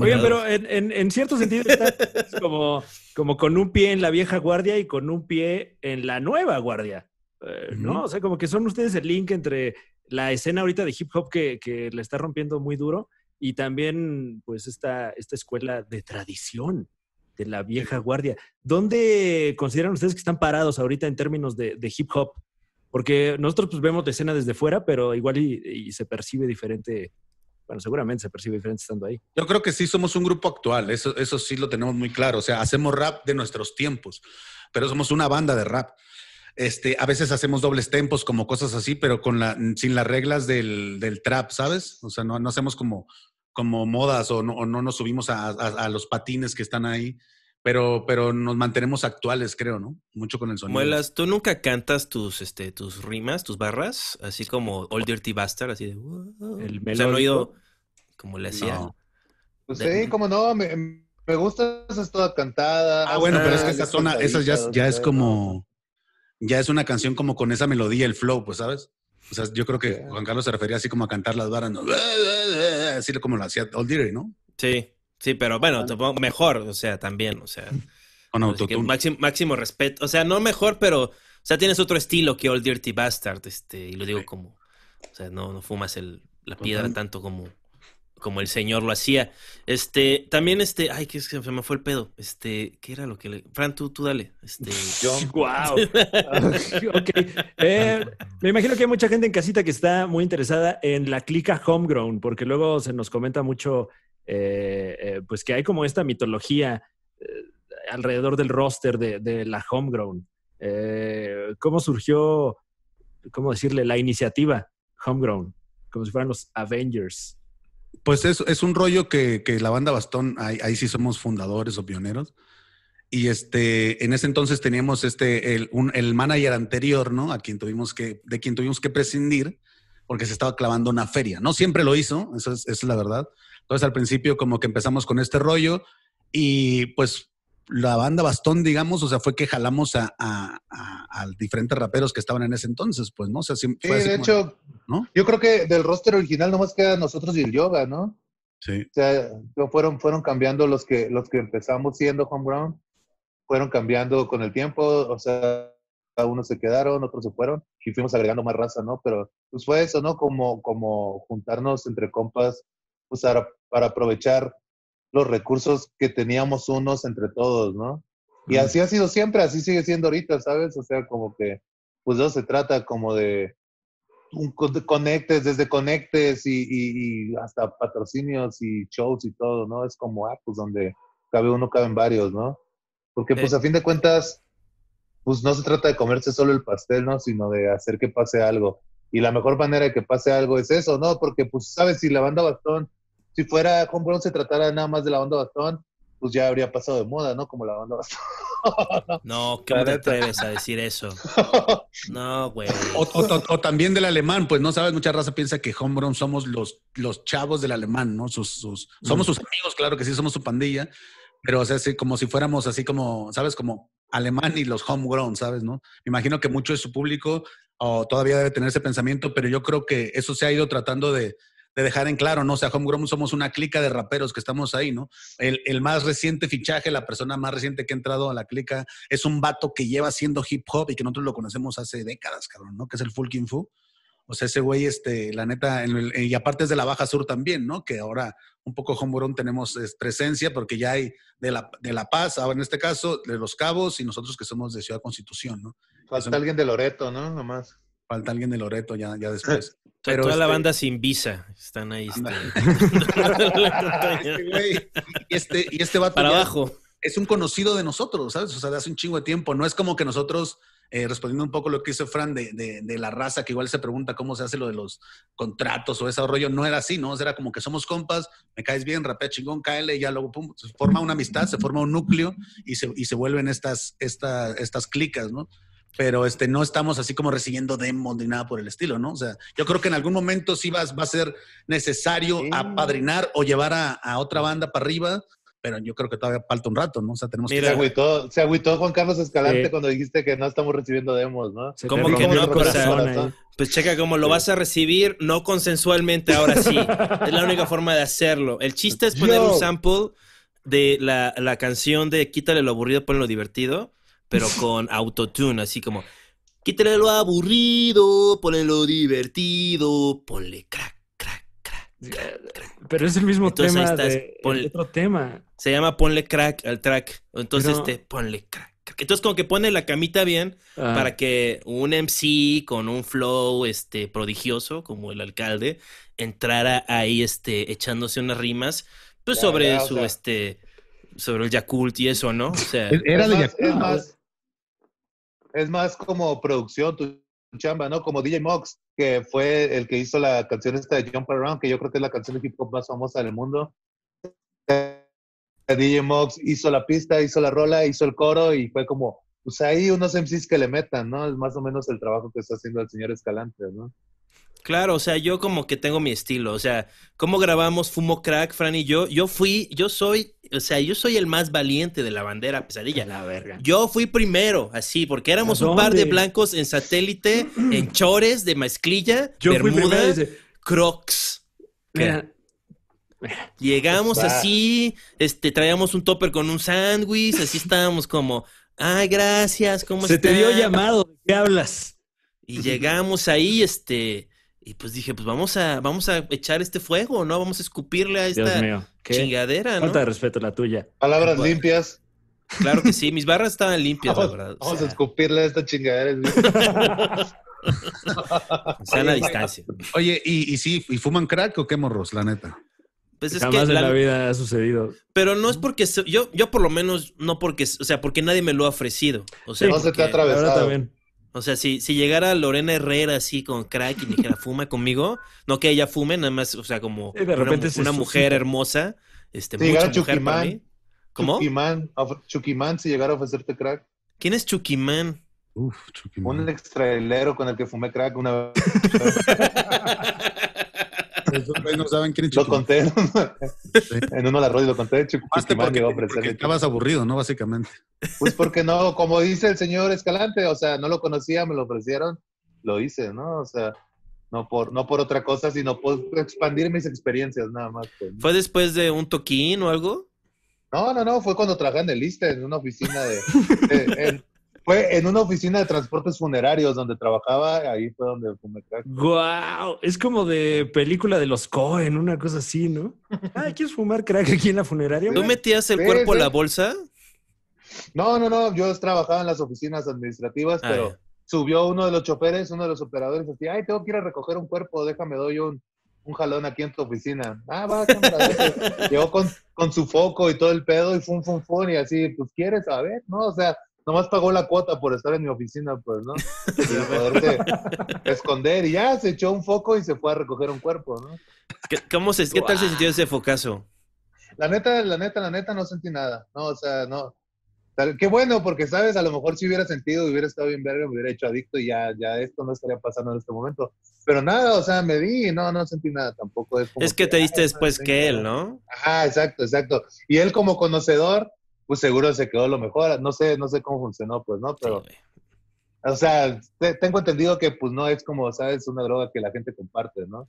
Speaker 1: Oigan, pero en, en- en cierto sentido está como, como con un pie en la vieja guardia y con un pie en la nueva guardia. Eh, ¿No? O sea, como que son ustedes el link entre la escena ahorita de hip hop que, que le está rompiendo muy duro y también, pues, esta, esta escuela de tradición de la vieja guardia. ¿Dónde consideran ustedes que están parados ahorita en términos de, de hip hop? Porque nosotros pues vemos la escena desde fuera, pero igual y, y se percibe diferente. Bueno, seguramente se percibe diferente estando ahí.
Speaker 4: Yo creo que sí somos un grupo actual, eso, eso sí lo tenemos muy claro. O sea, hacemos rap de nuestros tiempos, pero somos una banda de rap. Este, a veces hacemos dobles tempos, como cosas así, pero con la, sin las reglas del, del trap, ¿sabes? O sea, no, no hacemos como, como modas o no, o no nos subimos a, a- a los patines que están ahí, pero, pero nos mantenemos actuales, creo, ¿no? Mucho con el sonido.
Speaker 2: Muelas, ¿tú nunca cantas tus, este, tus rimas, tus barras? Así como Old Dirty Bastard, así de...
Speaker 1: El
Speaker 2: o sea, no
Speaker 1: melódico.
Speaker 2: oído como le hacía.
Speaker 4: No.
Speaker 3: Pues
Speaker 2: De-
Speaker 3: sí, como no, me, me gusta, esa es toda cantada.
Speaker 4: Ah, bueno, pero es que esa zona, esa ya, es- ya es como, ya es una canción como con esa melodía, el flow, pues, ¿sabes? O sea, yo creo que. Juan Carlos se refería así como a cantar las varas, ¿no? así como lo hacía Old Dirty, ¿no?
Speaker 2: Sí, sí, pero bueno, supongo- mejor, o sea, también, o sea,
Speaker 4: Con autotune.
Speaker 2: máximo, máximo respeto, o sea, no mejor, pero, o sea, tienes otro estilo que Old Dirty Bastard, este, y lo digo
Speaker 4: Sí.
Speaker 2: como, o sea, no, no fumas el, la piedra
Speaker 4: Total.
Speaker 2: tanto como, como el señor lo hacía. Este, también este, ay, que es que se me fue el pedo, este, ¿qué era lo que le, Fran, tú, tú dale, este,
Speaker 3: Yo,
Speaker 1: ¡Guau! ok. Eh, me imagino que hay mucha gente en casita que está muy interesada en la clica homegrown, porque luego se nos comenta mucho, eh, eh, pues que hay como esta mitología eh, alrededor del roster de, la homegrown. ¿Cómo surgió, cómo decirle, la iniciativa homegrown? Como si fueran los Avengers.
Speaker 4: Pues es, es un rollo que, que la banda Bastón, ahí, ahí sí somos fundadores o pioneros. Y este, en ese entonces teníamos este, el, un- el manager anterior, ¿no? A quien tuvimos que, de quien tuvimos que prescindir porque se estaba clavando una feria. No siempre lo hizo, eso es, esa es la verdad. Entonces al principio como que empezamos con este rollo y pues la banda Bastón, digamos, o sea, fue que jalamos a, a- a- a diferentes raperos que estaban en ese entonces, pues, ¿no? O sea, sí- fue
Speaker 3: de
Speaker 4: como-
Speaker 3: hecho,
Speaker 4: ¿no?
Speaker 3: yo creo que del roster original nomás queda nosotros y el yoga, ¿no?
Speaker 4: Sí.
Speaker 3: O sea, fueron, fueron cambiando los que, los que empezamos siendo homegrown, fueron cambiando con el tiempo, o sea, unos se quedaron, otros se fueron y fuimos agregando más raza, ¿no? Pero pues fue eso, ¿no? Como, como juntarnos entre compas, pues para, para aprovechar los recursos que teníamos unos entre todos, ¿no? Y así ha sido siempre, así sigue siendo ahorita, ¿sabes? O sea, como que, pues de eso se trata como de un de conectes, desde conectes y, y- y hasta patrocinios y shows y todo, ¿no? Es como, ah, pues donde cabe uno, caben varios, ¿no? Porque pues a fin de cuentas, pues no se trata de comerse solo el pastel, ¿no? Sino de hacer que pase algo. Y la mejor manera de que pase algo es eso, ¿no? Porque pues, sabes, si la banda Bastón, si fuera Homegrown se tratara nada más de la banda Bastón, pues ya habría pasado de moda, ¿no? Como la banda Bastón.
Speaker 2: no, ¿cómo te atreves a decir eso? No, güey.
Speaker 4: O, o- o- o también del alemán, pues no sabes, mucha raza piensa que Homegrown somos los, los chavos del alemán, ¿no? Sus, sus- somos sus amigos, claro que sí, somos su pandilla, pero o sea, sí, como si fuéramos así como, ¿sabes? Como alemán y los homegrown, ¿sabes? ¿No? Me imagino que mucho de su público o todavía debe tener ese pensamiento, pero yo creo que eso se ha ido tratando de, de dejar en claro, ¿no? O sea, homegrown somos una clica de raperos que estamos ahí, ¿no? El, el más reciente fichaje, la persona más reciente que ha entrado a la clica es un vato que lleva haciendo hip hop y que nosotros lo conocemos hace décadas, cabrón, ¿no? Que es el Full King Fu. O sea, ese güey, este, la neta, y aparte es de la Baja Sur también, ¿no? Que ahora un poco Homegrown tenemos presencia porque ya hay de la, de la Paz, ahora en este caso, de Los Cabos y nosotros que somos de Ciudad Constitución, ¿no?
Speaker 3: Falta alguien de Loreto, ¿no? Nomás.
Speaker 4: Falta alguien de Loreto ya, ya después.
Speaker 2: Pero toda la este banda sin visa están ahí.
Speaker 4: Este, y, este, y este vato
Speaker 2: Para abajo.
Speaker 4: Es un conocido de nosotros, ¿sabes? O sea, de hace un chingo de tiempo. No es como que nosotros eh, respondiendo un poco lo que hizo Fran de, de, la raza, que igual se pregunta cómo se hace lo de los contratos o ese rollo, no era así, ¿no? Era como que somos compas, me caes bien, rapea chingón, cáele, y ya luego pum, se forma una amistad, se forma un núcleo y se, y se vuelven estas, estas, estas clicas, ¿no? Pero este, no estamos así como recibiendo demos ni nada por el estilo, ¿no? O sea, yo creo que en algún momento sí va, va a ser necesario apadrinar o llevar a, a otra banda para arriba pero yo creo que todavía falta un rato, ¿no? O sea, tenemos
Speaker 3: que... Se agüitó, se agüitó Juan Carlos Escalante cuando dijiste que no estamos recibiendo demos, ¿no?
Speaker 2: ¿Cómo que no? Pues, pues checa, como lo vas a recibir, no consensualmente, ahora sí. es la única forma de hacerlo. El chiste es poner un sample de la, la canción de Quítale lo aburrido, ponle lo divertido, pero con autotune, así como... Quítale lo aburrido, ponle lo divertido, ponle crack
Speaker 1: pero es el mismo tema de otro tema.
Speaker 2: Se llama ponle crack al track. Entonces, este, ponle crack. Entonces, como que pone la camita bien ah. para que un MC con un flow este, prodigioso, como el alcalde, entrara ahí este, echándose unas rimas, pues sobre su, este, sobre el Yakult y eso, ¿no? O sea,
Speaker 3: era de Yakult. Es más, es más como producción, tu chamba, ¿no? Como DJ Mox que fue el que hizo la canción esta de Jump Around, que yo creo que es la canción de hip hop más famosa del mundo. DJ Mox hizo la pista, hizo la rola, hizo el coro y fue como, pues ahí unos MCs que le metan, ¿no? Es más o menos el trabajo que está haciendo el señor Escalante, ¿no?
Speaker 2: Claro, o sea, yo como que tengo mi estilo, o sea, ¿cómo grabamos Fumo Crack, Fran y yo? Yo fui, yo soy, o sea, yo soy el más valiente de la bandera pesadilla.
Speaker 1: La verga.
Speaker 2: Yo fui primero, así, porque éramos un par de blancos en satélite, en chores de mezclilla, yo bermudas, crocs. Llegamos así, este, traíamos un topper con un sándwich, así estábamos como, ay, gracias, ¿cómo
Speaker 1: Se te dio llamado, qué hablas?
Speaker 2: Y llegamos ahí, este, y pues dije, pues vamos a, vamos a echar este fuego, ¿no? Vamos a escupirle a esta chingadera, ¿no?
Speaker 1: Falta de respeto la tuya.
Speaker 3: Palabras limpias.
Speaker 2: Claro que sí, mis barras estaban limpias, la verdad.
Speaker 3: Vamos a escupirle a esta chingadera.
Speaker 2: Sean a distancia.
Speaker 4: Oye, ¿y, y sí, y fuman crack o qué morros, la neta?
Speaker 1: Pues es Jamás que en la, vida ha sucedido.
Speaker 2: Pero no es porque yo, yo por lo menos no porque, o sea, porque nadie me lo ha ofrecido. O sea,
Speaker 3: no se te ha atravesado. También.
Speaker 2: O sea, si, si llegara Lorena Herrera así con crack y me dijera, fuma conmigo, no que ella fume, nada más, o sea, como
Speaker 1: de repente
Speaker 2: una, mujer hermosa, este, mucha mujer para mí.
Speaker 3: ¿Cómo? Chuquimán, Chuquimán, si llegara a ofrecerte crack.
Speaker 2: ¿Quién es Chuquimán?
Speaker 3: Uf, Chuquimán. Un extrailero con el que fumé crack una vez.
Speaker 4: no saben quién es
Speaker 3: Lo conté en uno de las y lo conté. Chuquimán
Speaker 4: llegó a ofrecerle. Estabas aburrido, ¿no? Básicamente.
Speaker 3: Pues porque no, como dice el señor Escalante, o sea, no lo conocía, me lo ofrecieron, lo hice, ¿no? O sea, no por, no por otra cosa, sino por expandir mis experiencias nada más. Pues,
Speaker 2: ¿Fue después de un toquín o algo?
Speaker 3: No, no, no, fue cuando trabajé en el ISTE, en una oficina de... fue en una oficina de transportes funerarios donde trabajaba, ahí fue donde fumé crack.
Speaker 1: ¡Guau! Es como de película de los Cohen, una cosa así, ¿no? Ah, ¿quieres fumar crack aquí en la funeraria?
Speaker 2: ¿Tú metías el cuerpo a la bolsa?
Speaker 3: No, no, no, yo trabajaba en las oficinas administrativas, ah, pero subió uno de los choferes, uno de los operadores, así, ay, tengo que ir a recoger un cuerpo, déjame, doy un, un jalón aquí en tu oficina. Ah, va, Llegó con, con, su foco y todo el pedo y fum, fum, fum, y así, pues, ¿quieres saber? ¿No? O sea, nomás pagó la cuota por estar en mi oficina, pues, ¿no? Y esconder y ya se echó un foco y se fue a recoger un cuerpo, ¿no?
Speaker 2: ¿Qué, cómo se, ¿qué tal se sintió ese focazo?
Speaker 3: La neta, la neta, la neta, no sentí nada, ¿no? O sea, no, Qué bueno, porque sabes, a lo mejor si hubiera sentido, hubiera estado bien verga, me hubiera hecho adicto y ya, ya esto no estaría pasando en este momento. Pero nada, o sea, me di y no, no sentí nada tampoco.
Speaker 2: Es, es que, te diste después que él, ¿no?
Speaker 3: Ajá, exacto, exacto. Y él como conocedor, pues seguro se quedó lo mejor. No sé, no sé cómo funcionó, pues, ¿no? Pero, o sea, tengo entendido que pues no es como, sabes, una droga que la gente comparte, ¿no?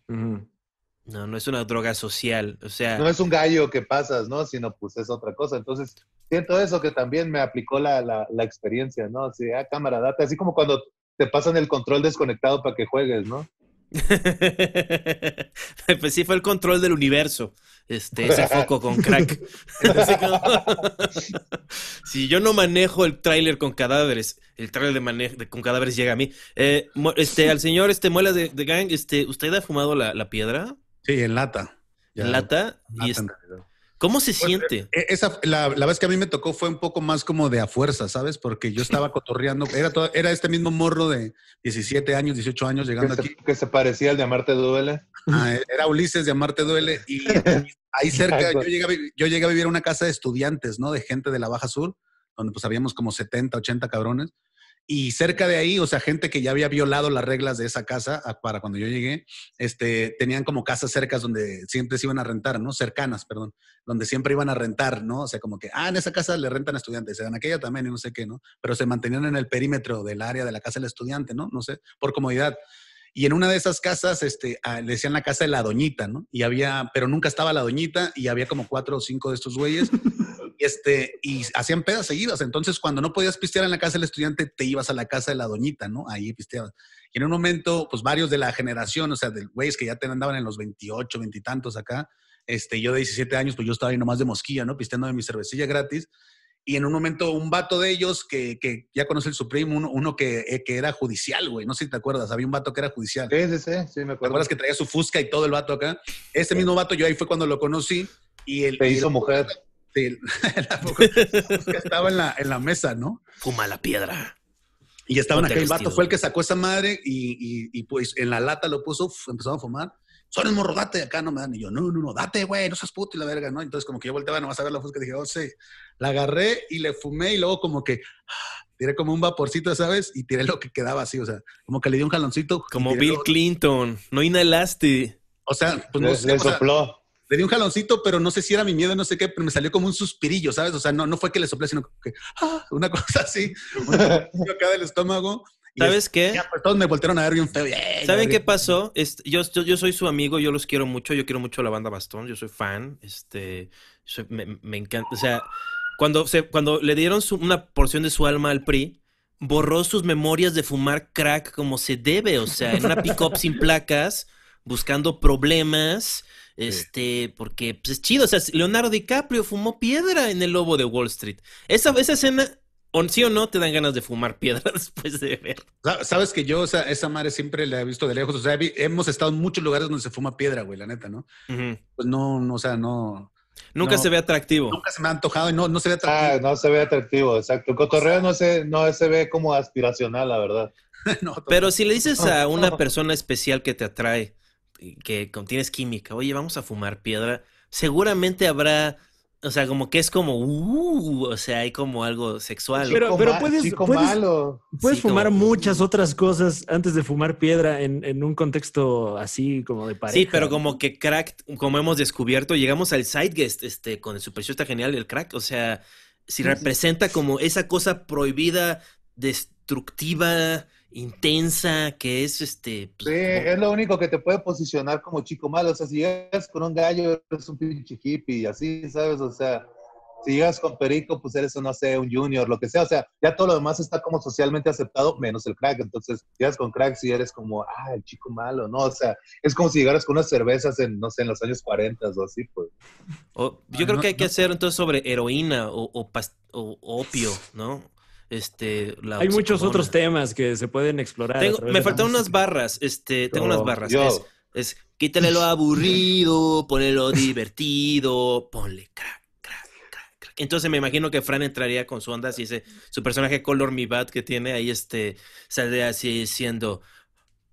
Speaker 2: No, no es una droga social, o sea...
Speaker 3: No es un gallo que pasas, ¿no? Sino pues es otra cosa. Entonces, siento eso que también me aplicó la, la, la experiencia, ¿no? Así, ah, cámara, date, así como cuando te pasan el control desconectado para que juegues, ¿no?
Speaker 2: pues sí, fue el control del universo. Este, ese foco con crack. si yo no manejo el tráiler con cadáveres, el tráiler de, con cadáveres llega a mí. Eh, este, al señor este Muelas de, Gang, este, ¿usted ha fumado la, piedra?
Speaker 4: Sí, en lata.
Speaker 2: ¿En lata? y ¿Cómo se pues, siente?
Speaker 4: Eh, esa, la, vez que a mí me tocó fue un poco más como de a fuerza, ¿sabes? Porque yo estaba cotorreando. Era, era este mismo morro de 17 años, 18 años llegando aquí.
Speaker 3: que se parecía al de Amarte Duele.
Speaker 4: Ah, era Ulises de Amarte Duele. Y ahí cerca, yo llegué, yo llegué a vivir en una casa de estudiantes, ¿no? De gente de la Baja Sur, donde pues habíamos como 70, 80 cabrones. Y cerca de ahí, o sea, gente que ya había violado las reglas de esa casa para cuando yo llegué, este, tenían como casas cercas donde siempre se iban a rentar, ¿no? Cercanas, perdón, donde siempre iban a rentar, ¿no? O sea, como que, ah, en esa casa le rentan estudiantes, en aquella también y no sé qué, ¿no? Pero se mantenían en el perímetro del área de la casa del estudiante, ¿no? No sé, por comodidad. Y en una de esas casas, este, ah, le decían la casa de la doñita, ¿no? Y había, pero nunca estaba la doñita y había como cuatro o cinco de estos güeyes. y, este, y hacían pedas seguidas. Entonces, cuando no podías pistear en la casa del estudiante, te ibas a la casa de la doñita, ¿no? Ahí pisteabas. Y en un momento, pues varios de la generación, o sea, de güeyes que ya te andaban en los 28, 20 y tantos acá, este, yo de 17 años, pues yo estaba ahí nomás de mosquilla, ¿no? Pisteando de mi cervecilla gratis y en un momento un vato de ellos que, que ya conoce el Supreme, uno, uno que, eh, que, era judicial, güey, no sé si te acuerdas, había un vato que era judicial.
Speaker 3: Sí, sí, sí, sí me acuerdo. ¿Te
Speaker 4: acuerdas que traía su fusca y todo el vato acá? Ese mismo vato yo ahí fue cuando lo conocí y el...
Speaker 3: Te hizo mujer.
Speaker 4: Sí, la fusca estaba en la, en la mesa, ¿no?
Speaker 2: Fuma la piedra.
Speaker 4: Y estaban acá, el vato fue el que sacó esa madre y, y, y pues en la lata lo puso, empezó a fumar son el morro, date acá, no me dan. Y yo, no, no, no, date, güey, no seas puto y la verga, ¿no? Entonces, como que yo volteaba nomás a ver la fusca y dije, oh, sí. La agarré y le fumé y luego, como que ah, tiré como un vaporcito, ¿sabes? Y tiré lo que quedaba así, o sea, como que le di un jaloncito.
Speaker 2: Como Bill Clinton, no inhalaste.
Speaker 4: O sea, pues no
Speaker 3: sé. Le sopló.
Speaker 4: Le di un jaloncito, pero no sé si era mi miedo, no sé qué, pero me salió como un suspirillo, ¿sabes? O sea, no, no fue que le soplé, sino que, ah, una cosa así, una acá del estómago.
Speaker 2: ¿Sabes qué?
Speaker 4: pues todos me voltearon a ver bien feo.
Speaker 2: ¿Saben qué pasó? Este, yo, yo, soy su amigo, yo los quiero mucho, yo quiero mucho a la banda Bastón, yo soy fan, este, me, encanta, o sea, cuando, se, cuando le dieron una porción de su alma al PRI, borró sus memorias de fumar crack como se debe, o sea, en una pick-up sin placas, buscando problemas, este, porque pues, es chido, o sea, Leonardo DiCaprio fumó piedra en el lobo de Wall Street. Esa, esa escena o sí o no te dan ganas de fumar piedra después de ver.
Speaker 4: Sabes que yo o sea, esa madre siempre la he visto de lejos. O sea, hemos estado en muchos lugares donde se fuma piedra, güey, la neta, ¿no? Pues no, no, o sea, no.
Speaker 2: Nunca se ve atractivo.
Speaker 4: Nunca se me ha antojado y no, no se ve atractivo.
Speaker 3: Ah, no se ve atractivo, exacto. El cotorreo no, se, no se ve como aspiracional, la verdad.
Speaker 2: Pero si le dices a una persona especial que te atrae, que tienes química, oye, vamos a fumar piedra, seguramente habrá o sea, como que es como, uh, o sea, hay como algo sexual.
Speaker 1: Pero, pero puedes, puedes, fumar muchas otras cosas antes de fumar piedra en, en, un contexto así como de pareja.
Speaker 2: Sí, pero como que crack, como hemos descubierto, llegamos al Sideguest este, con el Super Show está genial, el crack. O sea, si representa como esa cosa prohibida, destructiva, intensa, que es este.
Speaker 3: Pues, sí, es lo único que te puede posicionar como chico malo. O sea, si llegas con un gallo, eres un pinche hippie y así, ¿sabes? O sea, si llegas con perico, pues eres, no sé, un junior, lo que sea. O sea, ya todo lo demás está como socialmente aceptado, menos el crack. Entonces, llegas con crack si eres como, ah, el chico malo, ¿no? O sea, es como si llegaras con unas cervezas en, no sé, en los años 40 o así, pues.
Speaker 2: yo creo que hay que hacer entonces sobre heroína o, o, o opio, ¿no? Este,
Speaker 1: Hay muchos otros temas que se pueden explorar.
Speaker 2: me faltan unas barras. Este, tengo unas barras. Es, quítale lo aburrido, ponle lo divertido, ponle crack, crack, crack, crack. Entonces me imagino que Fran entraría con su onda así, ese, su personaje Color Me Bad que tiene ahí, este, saldría así diciendo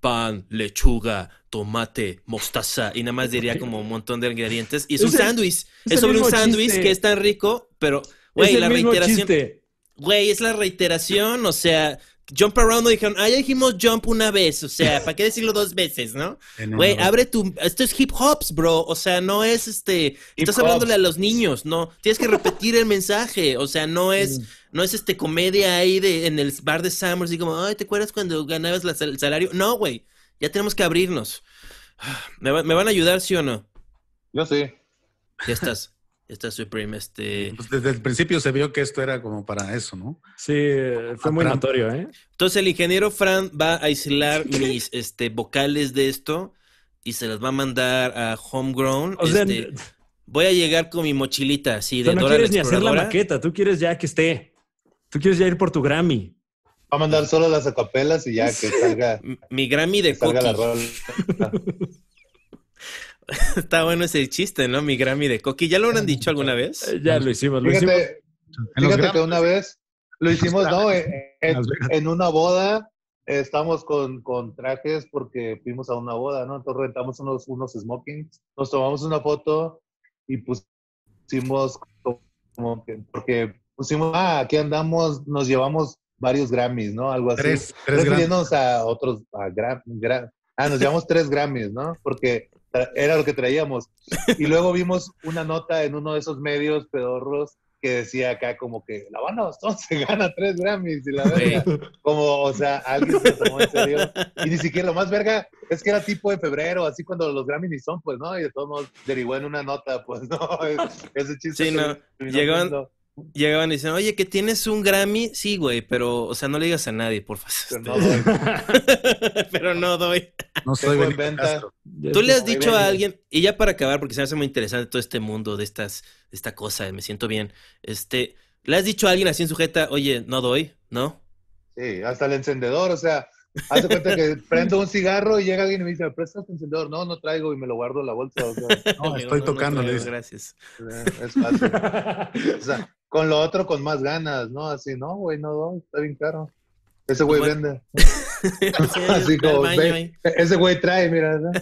Speaker 2: pan, lechuga, tomate, mostaza, y nada más diría como un montón de ingredientes. Y es, un sándwich. Es, sobre un sándwich que es tan rico, pero, güey, la reiteración. Güey, es la reiteración, o sea, jump around, no dijeron, ah, ya dijimos jump una vez, o sea, ¿para qué decirlo dos veces, no? Güey, abre tu, esto es hip hops, bro, o sea, no es este, estás hablándole a los niños, no, tienes que repetir el mensaje, o sea, no es, mm. no es este comedia ahí de, en el bar de Summers y como, ay, ¿te acuerdas cuando ganabas el salario? No, güey, ya tenemos que abrirnos. ¿Me, ¿Me van a ayudar, sí o no?
Speaker 3: Yo sí.
Speaker 2: Ya estás. Esta Supreme, este.
Speaker 4: Pues desde el principio se vio que esto era como para eso, ¿no?
Speaker 1: Sí, fue muy notorio, ¿eh?
Speaker 2: Entonces el ingeniero Fran va a aislar mis este, vocales de esto y se las va a mandar a Homegrown.
Speaker 1: O sea,
Speaker 2: este, voy a llegar con mi mochilita así de
Speaker 1: no
Speaker 2: Dora
Speaker 1: quieres ni hacer la maqueta, tú quieres ya que esté. Tú quieres ya ir por tu Grammy.
Speaker 3: Va a mandar solo las acapelas y ya que salga,
Speaker 2: Mi Grammy
Speaker 3: que
Speaker 2: de
Speaker 3: salga la.
Speaker 2: Está bueno ese chiste, ¿no? Mi Grammy de Coqui. ¿Ya lo habrán dicho alguna vez?
Speaker 1: Eh, Ya lo hicimos, lo hicimos.
Speaker 3: Fíjate,
Speaker 4: los
Speaker 3: fíjate que una vez lo hicimos, ¿no? En, en-
Speaker 4: Las Vegas.
Speaker 3: en una boda, eh, estamos con, con trajes porque fuimos a una boda, ¿no? Entonces rentamos unos, unos smokings, nos tomamos una foto y pusimos como que, porque pusimos, ah, aquí andamos, nos llevamos varios Grammys, ¿no? Algo así.
Speaker 4: Tres, tres Grammys.
Speaker 3: refiriéndonos a otros, a Gra- Gra- ah, nos llevamos tres Grammys, ¿no? Porque era lo que traíamos. Y luego vimos una nota en uno de esos medios pedorros que decía acá como que la banda Bastón se gana tres Grammys y la verga. Como, o sea, alguien se lo tomó en serio. Y ni siquiera lo más verga es que era tipo de febrero, así cuando los Grammys ni son, pues, ¿no? Y de todos modos derivó en una nota, pues, ¿no? Ese chiste.
Speaker 2: Sí, no.
Speaker 3: terminó
Speaker 2: Llegaban- y dicen, oye, que tienes un Grammy. Sí, güey, pero, o sea, no le digas a nadie, por
Speaker 3: pero
Speaker 2: favor.
Speaker 3: no doy.
Speaker 2: pero no doy.
Speaker 4: No soy
Speaker 3: Tengo venta.
Speaker 2: Tú le has dicho
Speaker 3: bien.
Speaker 2: a alguien, y ya para acabar, porque se me hace muy interesante todo este mundo de estas, de esta cosa, me siento bien. Este, ¿le has dicho a alguien así en sujeta, oye, no doy, no?
Speaker 3: Sí, hasta el encendedor, o sea, hace cuenta que prendo un cigarro y llega alguien y me dice, ¿me prestas tu encendedor? No, no traigo y me lo guardo en la bolsa, o sea,
Speaker 4: No, estoy tocando,
Speaker 2: traigo. Gracias.
Speaker 3: es fácil. O sea, con lo otro con más ganas, ¿no? Así, no, güey, no doy, está bien caro. Ese güey
Speaker 2: Bueno.
Speaker 3: vende.
Speaker 2: Sí,
Speaker 3: Así como,
Speaker 2: baño
Speaker 3: ve, ese güey trae, mira. ¿no?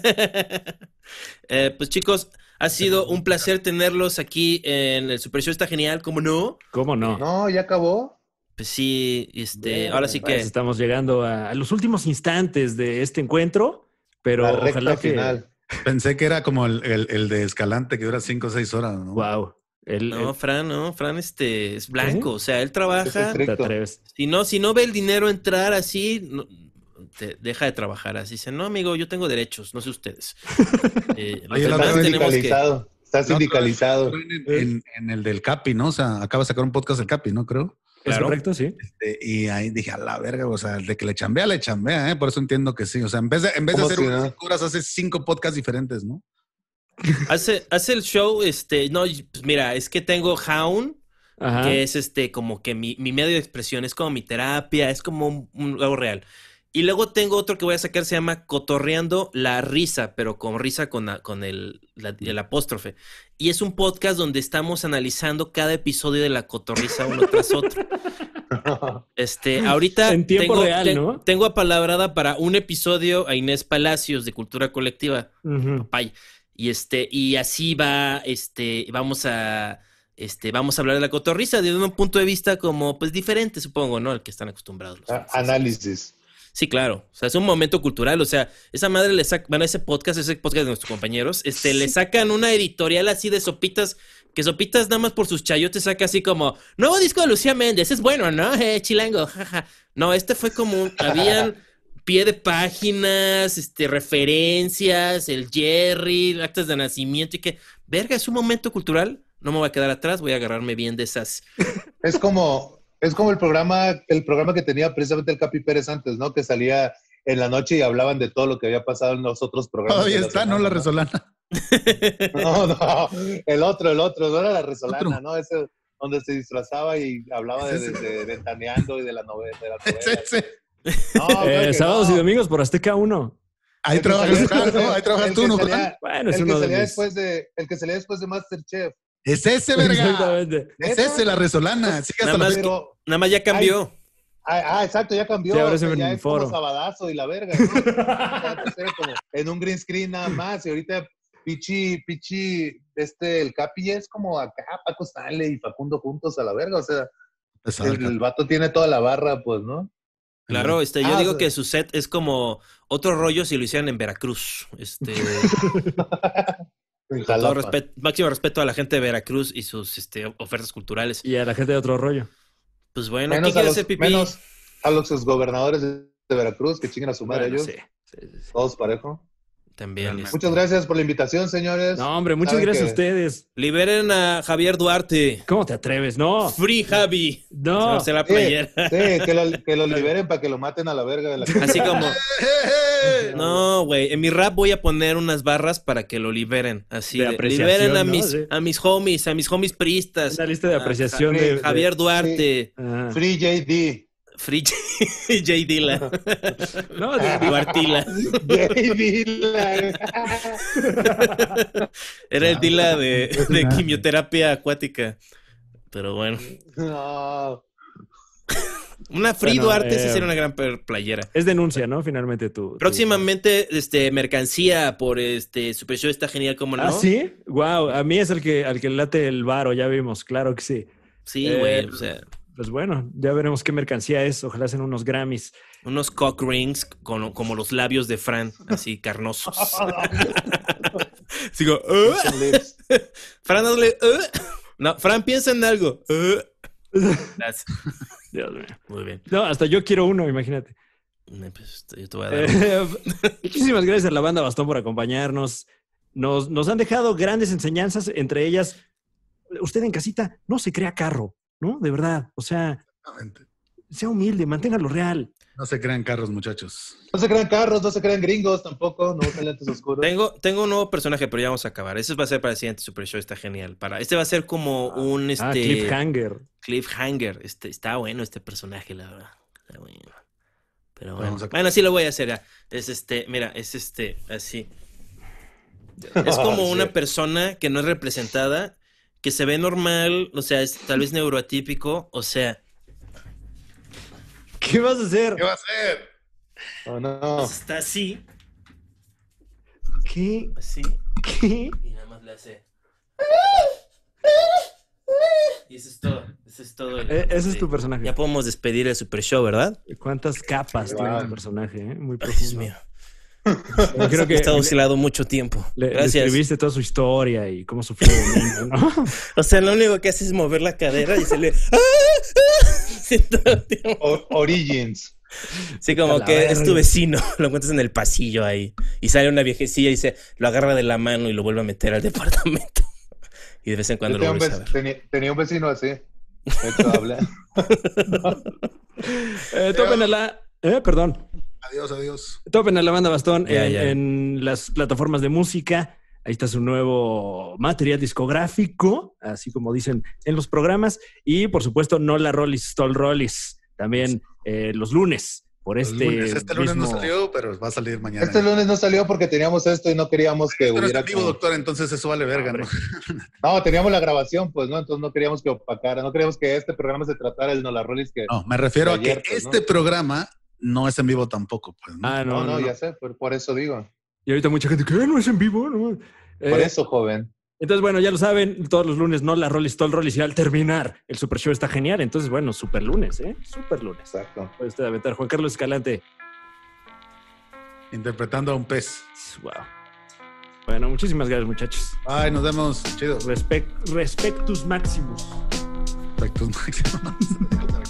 Speaker 2: Eh, pues chicos, ha sido un placer tenerlos aquí en el Super Show, está genial, ¿cómo no?
Speaker 1: ¿Cómo no?
Speaker 3: No, ya acabó.
Speaker 2: Pues sí, este,
Speaker 3: Bien,
Speaker 2: ahora sí
Speaker 1: Pues
Speaker 2: que...
Speaker 1: estamos llegando a, a los últimos instantes de este encuentro, pero
Speaker 3: la recta
Speaker 1: ojalá que.
Speaker 3: final.
Speaker 4: Pensé que era como el, el, el de Escalante que dura cinco o seis horas, ¿no?
Speaker 1: Wow. El,
Speaker 2: No,
Speaker 1: el-
Speaker 2: Fran, no, Fran este es blanco, o sea, él trabaja,
Speaker 3: Es
Speaker 1: te
Speaker 3: estricto.
Speaker 1: atreves.
Speaker 2: si no, si no ve el dinero entrar así, no- te deja de trabajar así. Dice, no, amigo, yo tengo derechos, no sé ustedes. Eh,
Speaker 4: Oye,
Speaker 3: Está
Speaker 2: que...
Speaker 3: sindicalizado. Está sindicalizado.
Speaker 4: En, en- en el del Capi, ¿no? O sea, acaba de sacar un podcast del Capi, ¿no? Creo.
Speaker 1: ¿Es
Speaker 2: Claro.
Speaker 1: correcto? Sí.
Speaker 4: Este, y ahí dije, a la verga, o sea, de que le chambea, le chambea, ¿eh? Por eso entiendo que sí. O sea, en vez de, en vez de
Speaker 3: ¿Cómo
Speaker 4: hacer
Speaker 3: si
Speaker 4: unas
Speaker 3: no?
Speaker 4: cinco horas, hace cinco podcasts diferentes, ¿no?
Speaker 2: Hace, hace el show, este, no, pues mira, es que tengo Hound,
Speaker 1: Ajá.
Speaker 2: que es este, como que mi, mi medio de expresión, es como mi terapia, es como un, un- algo real. Y luego tengo otro que voy a sacar, se llama Cotorreando la Risa, pero con risa con, la- con el, la- el apóstrofe. Y es un podcast donde estamos analizando cada episodio de la cotorriza uno tras otro. Este, ahorita
Speaker 1: En tiempo
Speaker 2: tengo,
Speaker 1: real,
Speaker 2: te-
Speaker 1: ¿no?
Speaker 2: tengo apalabrada para un episodio a Inés Palacios de Cultura Colectiva.
Speaker 1: Ujú.
Speaker 2: Papay. Y este, y así va, este, vamos a, este, vamos a hablar de la cotorriza desde un punto de vista como, pues, diferente, supongo, ¿no? Al que están acostumbrados los
Speaker 3: Ah. Análisis.
Speaker 2: Sí, claro. O sea, es un momento cultural. O sea, esa madre le saca, bueno, ese podcast, ese podcast de nuestros compañeros, este, le sacan una editorial así de sopitas, que sopitas nada más por sus chayotes saca así como, nuevo disco de Lucía Méndez, es bueno, ¿no? Eh, chilango, jaja. No, este fue como, habían pie de páginas, este, referencias, el Jerry, actas de nacimiento y que, verga, es un momento cultural. No me voy a quedar atrás, voy a agarrarme bien de esas.
Speaker 3: Es como, es como el programa, el programa que tenía precisamente el Capi Pérez antes, ¿no? Que salía en la noche y hablaban de todo lo que había pasado en los otros programas.
Speaker 4: Todavía está, ¿no? La resolana.
Speaker 3: No, no, el otro, el otro, no era la resolana,
Speaker 4: Otro.
Speaker 3: ¿no? Ese donde se disfrazaba y hablaba de, de, de Ventaneando y de la novela. De la novela. No,
Speaker 1: Eh, sábados
Speaker 3: no.
Speaker 1: y domingos por Azteca 1.
Speaker 4: Ahí trabajas, ¿no?
Speaker 3: de-
Speaker 4: Ahí trabajas
Speaker 3: el
Speaker 4: tú,
Speaker 3: que
Speaker 4: ¿no,
Speaker 3: salía-?
Speaker 1: Bueno, es
Speaker 3: El que,
Speaker 1: uno de
Speaker 3: salía después de, el que salía después de Masterchef.
Speaker 4: Es ese, verga.
Speaker 1: Exactamente.
Speaker 4: Es ese, la resolana. Sí,
Speaker 2: Nada más
Speaker 4: fecha.
Speaker 3: Pero,
Speaker 2: Nada más ya cambió.
Speaker 3: ah, ah, exacto, ya cambió.
Speaker 1: Sí, ahora
Speaker 3: o
Speaker 1: es
Speaker 3: ya es
Speaker 1: foro.
Speaker 3: como sabadazo y la verga. ¿no? En un green screen nada más. Y ahorita Pichi, Pichi, este, el Capi es como acá, Paco Stanley y Facundo juntos a la verga. O sea, el, el vato tiene toda la barra, pues, ¿no?
Speaker 2: Claro, este, yo
Speaker 3: Ah,
Speaker 2: digo que su set es como otro rollo si lo hicieran en Veracruz. Este, con todo respeto, máximo respeto a la gente de Veracruz y sus este, ofertas culturales.
Speaker 1: Y a la gente de otro rollo.
Speaker 2: Pues bueno,
Speaker 3: Menos
Speaker 2: ¿quién
Speaker 3: a,
Speaker 2: quiere
Speaker 3: los,
Speaker 2: hacer pipí?
Speaker 3: menos a los exgobernadores de, de Veracruz que chinguen a su madre
Speaker 1: Bueno,
Speaker 3: ellos.
Speaker 1: sí, sí, sí, sí.
Speaker 3: Todos parejo.
Speaker 2: También.
Speaker 4: Realmente.
Speaker 2: este,
Speaker 3: Muchas gracias por la invitación, señores.
Speaker 1: No, hombre, muchas gracias a ustedes.
Speaker 2: Liberen a Javier Duarte.
Speaker 1: ¿Cómo te atreves? No,
Speaker 2: Free Javi. Se
Speaker 1: no.
Speaker 2: hacer la
Speaker 3: Sí,
Speaker 2: playera.
Speaker 3: sí, que lo, que lo liberen para que lo maten a la verga de la
Speaker 2: Así como. No, güey. En mi rap voy a poner unas barras para que lo liberen. Así.
Speaker 1: De
Speaker 2: liberen a
Speaker 1: ¿no?
Speaker 2: mis,
Speaker 1: Sí.
Speaker 2: a mis homies, a mis homies priistas.
Speaker 1: Una lista de
Speaker 2: A
Speaker 1: apreciación de, de-
Speaker 2: Javier Duarte.
Speaker 1: Ah.
Speaker 3: Free JD.
Speaker 2: Free J. Dilla.
Speaker 1: No, de-
Speaker 2: Duartila.
Speaker 3: JD.
Speaker 2: Era el Dila de, de quimioterapia acuática. Pero bueno.
Speaker 3: No.
Speaker 2: Una Free
Speaker 1: Bueno,
Speaker 2: Duarte sí
Speaker 1: eh,
Speaker 2: sería una gran playera.
Speaker 1: es denuncia, ¿no? Finalmente tú. tú-
Speaker 2: Próximamente, este, mercancía por este Super Show está genial, como no?
Speaker 1: ¿Ah, sí? Wow, a mí es el que, al que late el varo, ya vimos, claro que sí.
Speaker 2: Sí,
Speaker 1: Eh,
Speaker 2: güey. o sea,
Speaker 1: Pues bueno, ya veremos qué mercancía es. Ojalá sean unos Grammys.
Speaker 2: unos cock rings con- como los labios de Fran, así carnosos. Sigo, Fran, hazle, "Uh". No, Fran, piensa en algo. "Uh". That's-
Speaker 1: Dios mío.
Speaker 2: Muy bien.
Speaker 1: No, hasta yo quiero uno, imagínate.
Speaker 2: Pues, yo te voy a dar.
Speaker 1: Eh, muchísimas gracias a la banda Bastón por acompañarnos. Nos, nos han dejado grandes enseñanzas, entre ellas, usted en casita no se crea carro, ¿no? De verdad. O sea,
Speaker 4: Exactamente.
Speaker 1: sea humilde, manténgalo real.
Speaker 4: No se crean carros, muchachos.
Speaker 3: No se crean carros, no se crean gringos tampoco, no usen lentes oscuros.
Speaker 2: Tengo, tengo un nuevo personaje, pero ya vamos a acabar. Ese va a ser para el siguiente Super Show, está genial. Para, este va a ser como un este,
Speaker 1: Ah, cliffhanger.
Speaker 2: cliffhanger. Este, está bueno este personaje, la verdad. Está bueno. Pero bueno. Bueno, sí lo voy a hacer. ya. Es este, mira, es este, así. Es como una persona que no es representada, que se ve normal, o sea, es tal vez neuroatípico, o sea,
Speaker 1: ¿Qué vas a hacer?
Speaker 4: ¿Qué va a hacer?
Speaker 3: Oh, no.
Speaker 2: pues está así,
Speaker 1: ¿Qué?
Speaker 2: así,
Speaker 1: ¿Qué?
Speaker 2: y nada más le hace. Y eso es todo, eso es todo. el-
Speaker 1: Eh, ese es tu personaje.
Speaker 2: Ya podemos despedir el Super Show, ¿verdad?
Speaker 1: ¿Cuántas capas tiene tu personaje? eh? Muy
Speaker 2: Ay, Dios
Speaker 1: profundo.
Speaker 2: mío.
Speaker 1: Yo creo
Speaker 2: He
Speaker 1: que
Speaker 2: estado
Speaker 1: le,
Speaker 2: oscilado mucho tiempo.
Speaker 1: le- le
Speaker 2: Gracias.
Speaker 1: escribiste toda su historia y cómo sufrió de niño, ¿no?
Speaker 2: O sea, lo único que hace es mover la cadera y se le. El tiempo.
Speaker 3: O- Origins.
Speaker 2: Sí,
Speaker 1: A
Speaker 2: como que es tu vecino, lo encuentras en el pasillo ahí. Y sale una viejecilla y se lo agarra de la mano y lo vuelve a meter al departamento. Y de vez en
Speaker 3: Yo
Speaker 2: cuando lo vuelves a ver.
Speaker 3: tenía- tenía un vecino así. Habla.
Speaker 1: Eh, topen a la... Eh, perdón.
Speaker 4: Adiós, adiós.
Speaker 1: Topen a la banda Bastón
Speaker 2: Ya,
Speaker 1: en,
Speaker 2: ya.
Speaker 1: en las plataformas de música. Ahí está su nuevo material discográfico, así como dicen en los programas. Y por supuesto, no la Rollis, Stoll Rollis, también eh, los lunes, por
Speaker 4: Los
Speaker 1: este.
Speaker 4: lunes. Este lunes no
Speaker 1: mismo-
Speaker 4: salió, pero va a salir mañana.
Speaker 3: Este lunes no salió porque teníamos esto y no queríamos que
Speaker 4: no
Speaker 3: hubiera.
Speaker 4: vivo,
Speaker 3: como-
Speaker 4: doctor, entonces eso vale verga, ¿no?
Speaker 3: No, teníamos la grabación, pues, ¿no? Entonces no queríamos que opacara, no queríamos que este programa se tratara el Nola Rollis que.
Speaker 4: No, me refiero a que
Speaker 3: Ayer, pues, ¿no?
Speaker 4: este programa no es en vivo tampoco, pues. ¿no?
Speaker 1: Ah,
Speaker 3: No,
Speaker 1: no, no,
Speaker 3: ya sé, por, por eso digo.
Speaker 1: Y ahorita mucha gente, ¿qué? ¿No es en vivo? No.
Speaker 3: Por
Speaker 1: Eh,
Speaker 3: eso, joven.
Speaker 1: Entonces, bueno, ya lo saben, todos los lunes, no la Rollis, Stoll Rollis. Y al terminar, el Super Show está genial. Entonces, bueno, super lunes, ¿eh? Super lunes.
Speaker 3: Exacto.
Speaker 1: Puede usted aventar. Juan Carlos Escalante.
Speaker 4: Interpretando a un pez.
Speaker 1: Wow. Bueno, muchísimas gracias, muchachos.
Speaker 4: Ay, nos vemos. Chido.
Speaker 1: Respect, respectus maximus.
Speaker 4: Respectos máximos.